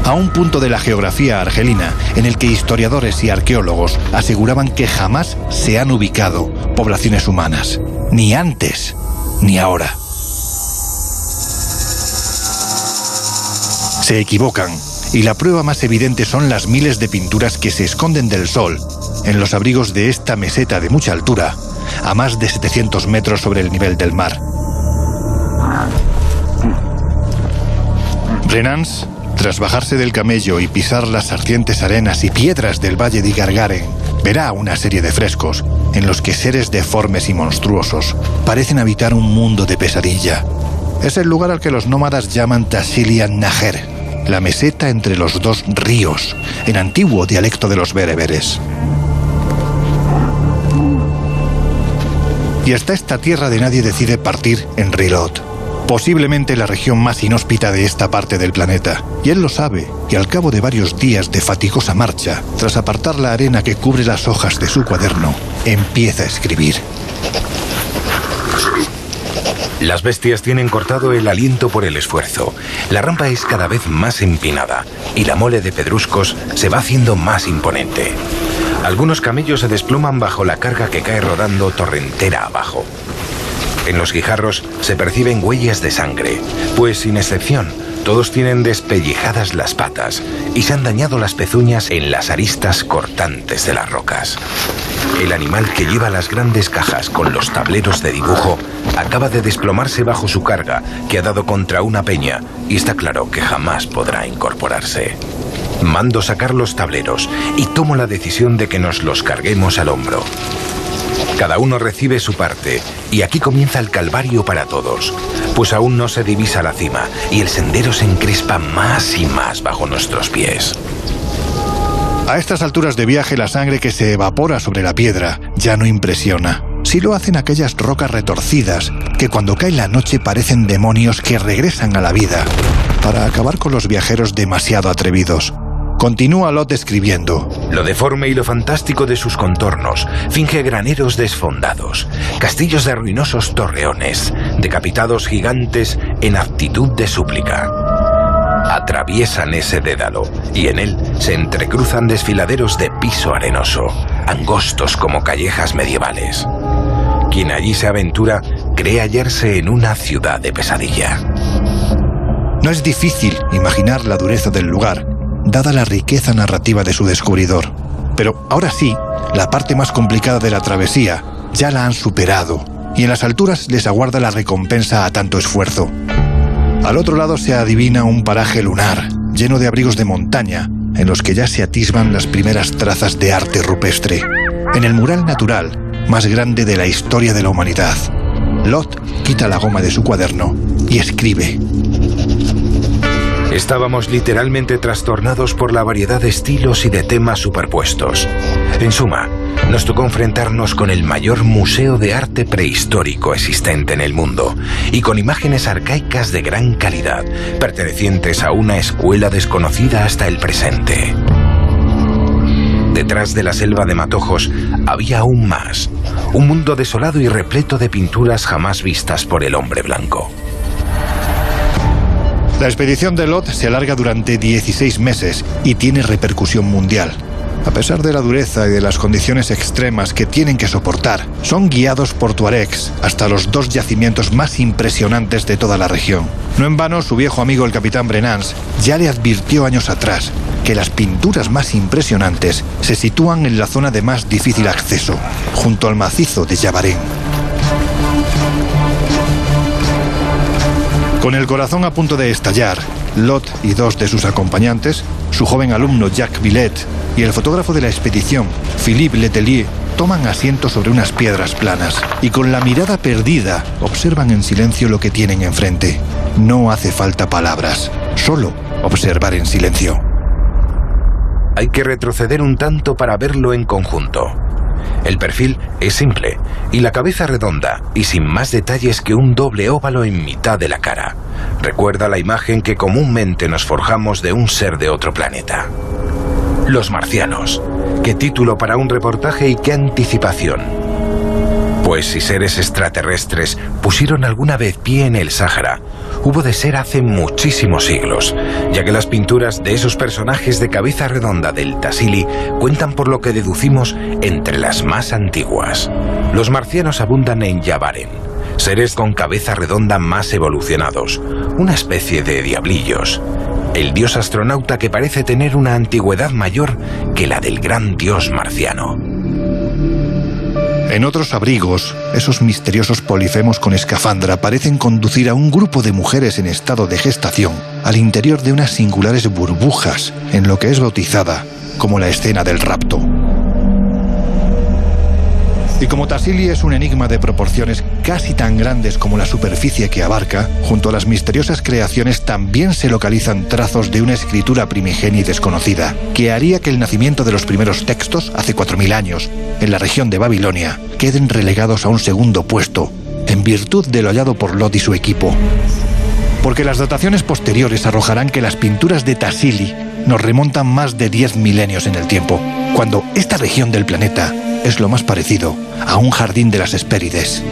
a un punto de la geografía argelina en el que historiadores y arqueólogos aseguraban que jamás se han ubicado poblaciones humanas, ni antes ni ahora. Se equivocan, y la prueba más evidente son las miles de pinturas que se esconden del sol en los abrigos de esta meseta de mucha altura, a más de 700 metros sobre el nivel del mar. Renans, tras bajarse del camello y pisar las ardientes arenas y piedras del valle de Gargaren, verá una serie de frescos en los que seres deformes y monstruosos parecen habitar un mundo de pesadilla. Es el lugar al que los nómadas llaman Tassilian Najer, la meseta entre los dos ríos, en antiguo dialecto de los bereberes. Y hasta esta tierra de nadie decide partir en Rilot, posiblemente la región más inhóspita de esta parte del planeta. Y él lo sabe, y al cabo de varios días de fatigosa marcha, tras apartar la arena que cubre las hojas de su cuaderno, empieza a escribir. Las bestias tienen cortado el aliento por el esfuerzo. La rampa es cada vez más empinada y la mole de pedruscos se va haciendo más imponente. Algunos camellos se desploman bajo la carga que cae rodando torrentera abajo. En los guijarros se perciben huellas de sangre, pues sin excepción, todos tienen despellejadas las patas y se han dañado las pezuñas en las aristas cortantes de las rocas. El animal que lleva las grandes cajas con los tableros de dibujo acaba de desplomarse bajo su carga que ha dado contra una peña y está claro que jamás podrá incorporarse. Mando sacar los tableros y tomo la decisión de que nos los carguemos al hombro. Cada uno recibe su parte y aquí comienza el calvario para todos, pues aún no se divisa la cima y el sendero se encrespa más y más bajo nuestros pies. A estas alturas de viaje la sangre que se evapora sobre la piedra ya no impresiona. Si lo hacen aquellas rocas retorcidas que cuando cae la noche parecen demonios que regresan a la vida para acabar con los viajeros demasiado atrevidos. Continúa Lot escribiendo. Lo deforme y lo fantástico de sus contornos finge graneros desfondados, castillos de ruinosos torreones, decapitados gigantes en actitud de súplica. Atraviesan ese dédalo y en él se entrecruzan desfiladeros de piso arenoso, angostos como callejas medievales. Quien allí se aventura cree hallarse en una ciudad de pesadilla. No es difícil imaginar la dureza del lugar, dada la riqueza narrativa de su descubridor. Pero ahora sí, la parte más complicada de la travesía ya la han superado, y en las alturas les aguarda la recompensa a tanto esfuerzo. Al otro lado se adivina un paraje lunar, lleno de abrigos de montaña, en los que ya se atisban las primeras trazas de arte rupestre. En el mural natural, más grande de la historia de la humanidad, Lot quita la goma de su cuaderno y escribe. Estábamos literalmente trastornados por la variedad de estilos y de temas superpuestos. En suma, nos tocó enfrentarnos con el mayor museo de arte prehistórico existente en el mundo y con imágenes arcaicas de gran calidad, pertenecientes a una escuela desconocida hasta el presente. Detrás de la selva de matojos había aún más, un mundo desolado y repleto de pinturas jamás vistas por el hombre blanco. La expedición de Lot se alarga durante 16 meses y tiene repercusión mundial. A pesar de la dureza y de las condiciones extremas que tienen que soportar, son guiados por Tuaregs hasta los dos yacimientos más impresionantes de toda la región. No en vano, su viejo amigo el capitán Brenans ya le advirtió años atrás que las pinturas más impresionantes se sitúan en la zona de más difícil acceso, junto al macizo de Yabarén. Con el corazón a punto de estallar, Lot y dos de sus acompañantes, su joven alumno Jacques Villet y el fotógrafo de la expedición, Philippe Letelier, toman asiento sobre unas piedras planas y con la mirada perdida observan en silencio lo que tienen enfrente. No hace falta palabras, solo observar en silencio. Hay que retroceder un tanto para verlo en conjunto. El perfil es simple y la cabeza redonda y sin más detalles que un doble óvalo en mitad de la cara. Recuerda la imagen que comúnmente nos forjamos de un ser de otro planeta. Los marcianos. Qué título para un reportaje y qué anticipación. Pues si seres extraterrestres pusieron alguna vez pie en el Sáhara, hubo de ser hace muchísimos siglos, ya que las pinturas de esos personajes de cabeza redonda del Tassili cuentan por lo que deducimos entre las más antiguas. Los marcianos abundan en Yavaren, seres con cabeza redonda más evolucionados, una especie de diablillos. El dios astronauta que parece tener una antigüedad mayor que la del gran dios marciano. En otros abrigos, esos misteriosos polifemos con escafandra parecen conducir a un grupo de mujeres en estado de gestación al interior de unas singulares burbujas en lo que es bautizada como la escena del rapto. Y como Tassili es un enigma de proporciones casi tan grandes como la superficie que abarca, junto a las misteriosas creaciones también se localizan trazos de una escritura primigenia y desconocida, que haría que el nacimiento de los primeros textos, hace 4.000 años, en la región de Babilonia, queden relegados a un segundo puesto, en virtud de lo hallado por Lot y su equipo. Porque las dataciones posteriores arrojarán que las pinturas de Tassili nos remontan más de 10 milenios en el tiempo, cuando esta región del planeta es lo más parecido a un jardín de las Hespérides.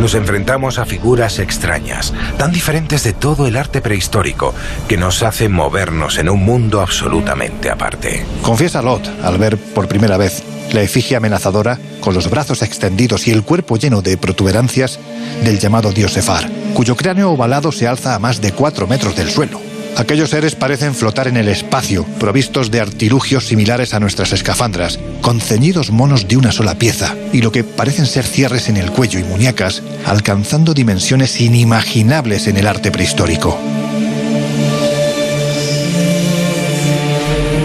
Nos enfrentamos a figuras extrañas, tan diferentes de todo el arte prehistórico, que nos hacen movernos en un mundo absolutamente aparte. Confiesa Lot al ver por primera vez la efigie amenazadora con los brazos extendidos y el cuerpo lleno de protuberancias del llamado dios Efar, cuyo cráneo ovalado se alza a más de 4 metros del suelo. Aquellos seres parecen flotar en el espacio, provistos de artilugios similares a nuestras escafandras, con ceñidos monos de una sola pieza, y lo que parecen ser cierres en el cuello y muñecas, alcanzando dimensiones inimaginables en el arte prehistórico.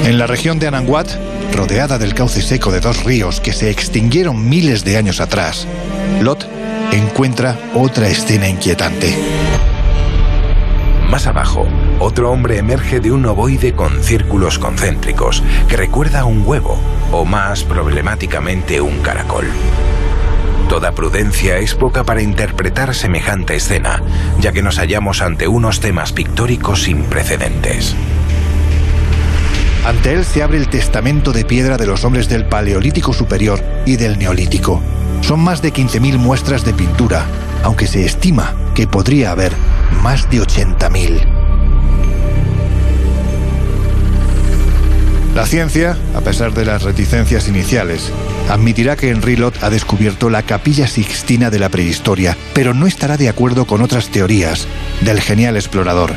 En la región de Ananguat, rodeada del cauce seco de dos ríos que se extinguieron miles de años atrás, Lot encuentra otra escena inquietante. Más abajo, otro hombre emerge de un ovoide con círculos concéntricos que recuerda a un huevo, o más problemáticamente un caracol. Toda prudencia es poca para interpretar semejante escena, ya que nos hallamos ante unos temas pictóricos sin precedentes. Ante él se abre el testamento de piedra de los hombres del Paleolítico Superior y del Neolítico. Son más de 15.000 muestras de pintura, aunque se estima que podría haber más de 80.000. La ciencia, a pesar de las reticencias iniciales, admitirá que Henry Lot ha descubierto la capilla sixtina de la prehistoria, pero no estará de acuerdo con otras teorías del genial explorador.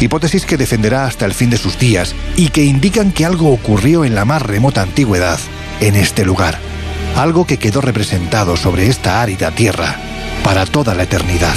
Hipótesis que defenderá hasta el fin de sus días y que indican que algo ocurrió en la más remota antigüedad, en este lugar. Algo que quedó representado sobre esta árida tierra para toda la eternidad.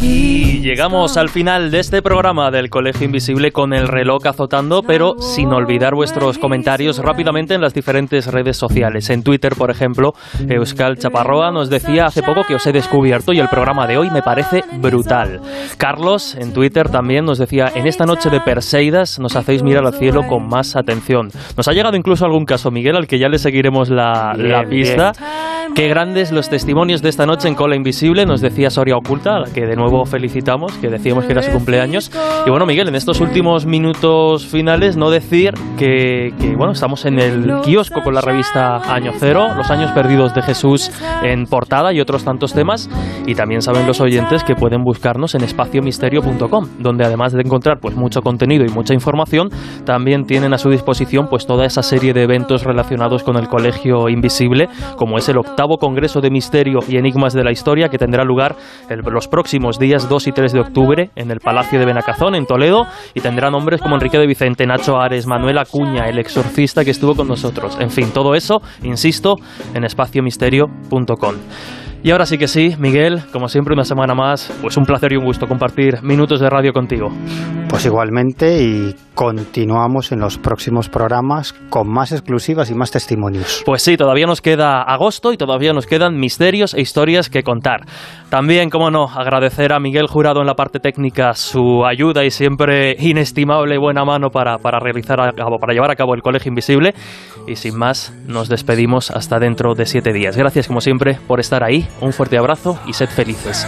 Y llegamos al final de este programa del Colegio Invisible con el reloj azotando, pero sin olvidar vuestros comentarios rápidamente en las diferentes redes sociales. En Twitter, por ejemplo, Euskal Chaparroa nos decía hace poco que os he descubierto y el programa de hoy me parece brutal. Carlos, en Twitter también nos decía, en esta noche de Perseidas nos hacéis mirar al cielo con más atención. Nos ha llegado incluso algún caso, Miguel, al que ya le seguiremos la, la pista. Qué grandes los testimonios de esta noche en Cola Invisible, nos decía Soria Oculta, a la que de nuevo felicitamos, que decíamos que era su cumpleaños. Y bueno, Miguel, en estos últimos minutos finales, no decir que, que, bueno, estamos en el kiosco con la revista Año Cero, Los Años Perdidos de Jesús en portada y otros tantos temas. Y también saben los oyentes que pueden buscarnos en espaciomisterio.com, donde además de encontrar pues mucho contenido y mucha información, también tienen a su disposición pues toda esa serie de eventos relacionados con el Colegio Invisible, como es el octavo Congreso de Misterio y Enigmas de la Historia, que tendrá lugar el, los próximos días 2 y 3 de octubre en el Palacio de Benacazón, en Toledo, y tendrá nombres como Enrique de Vicente, Nacho Ares, Manuel Acuña, el exorcista que estuvo con nosotros. En fin, todo eso, insisto, en espaciomisterio.com. Y ahora sí que sí, Miguel, como siempre una semana más, pues un placer y un gusto compartir minutos de radio contigo. Pues igualmente y continuamos en los próximos programas con más exclusivas y más testimonios. Pues sí, todavía nos queda agosto y todavía nos quedan misterios e historias que contar. También, como no, agradecer a Miguel Jurado en la parte técnica su ayuda y siempre inestimable buena mano para, para realizar a cabo, para llevar a cabo el Colegio Invisible. Y sin más, nos despedimos hasta dentro de siete días. Gracias, como siempre, por estar ahí. Un fuerte abrazo y sed felices.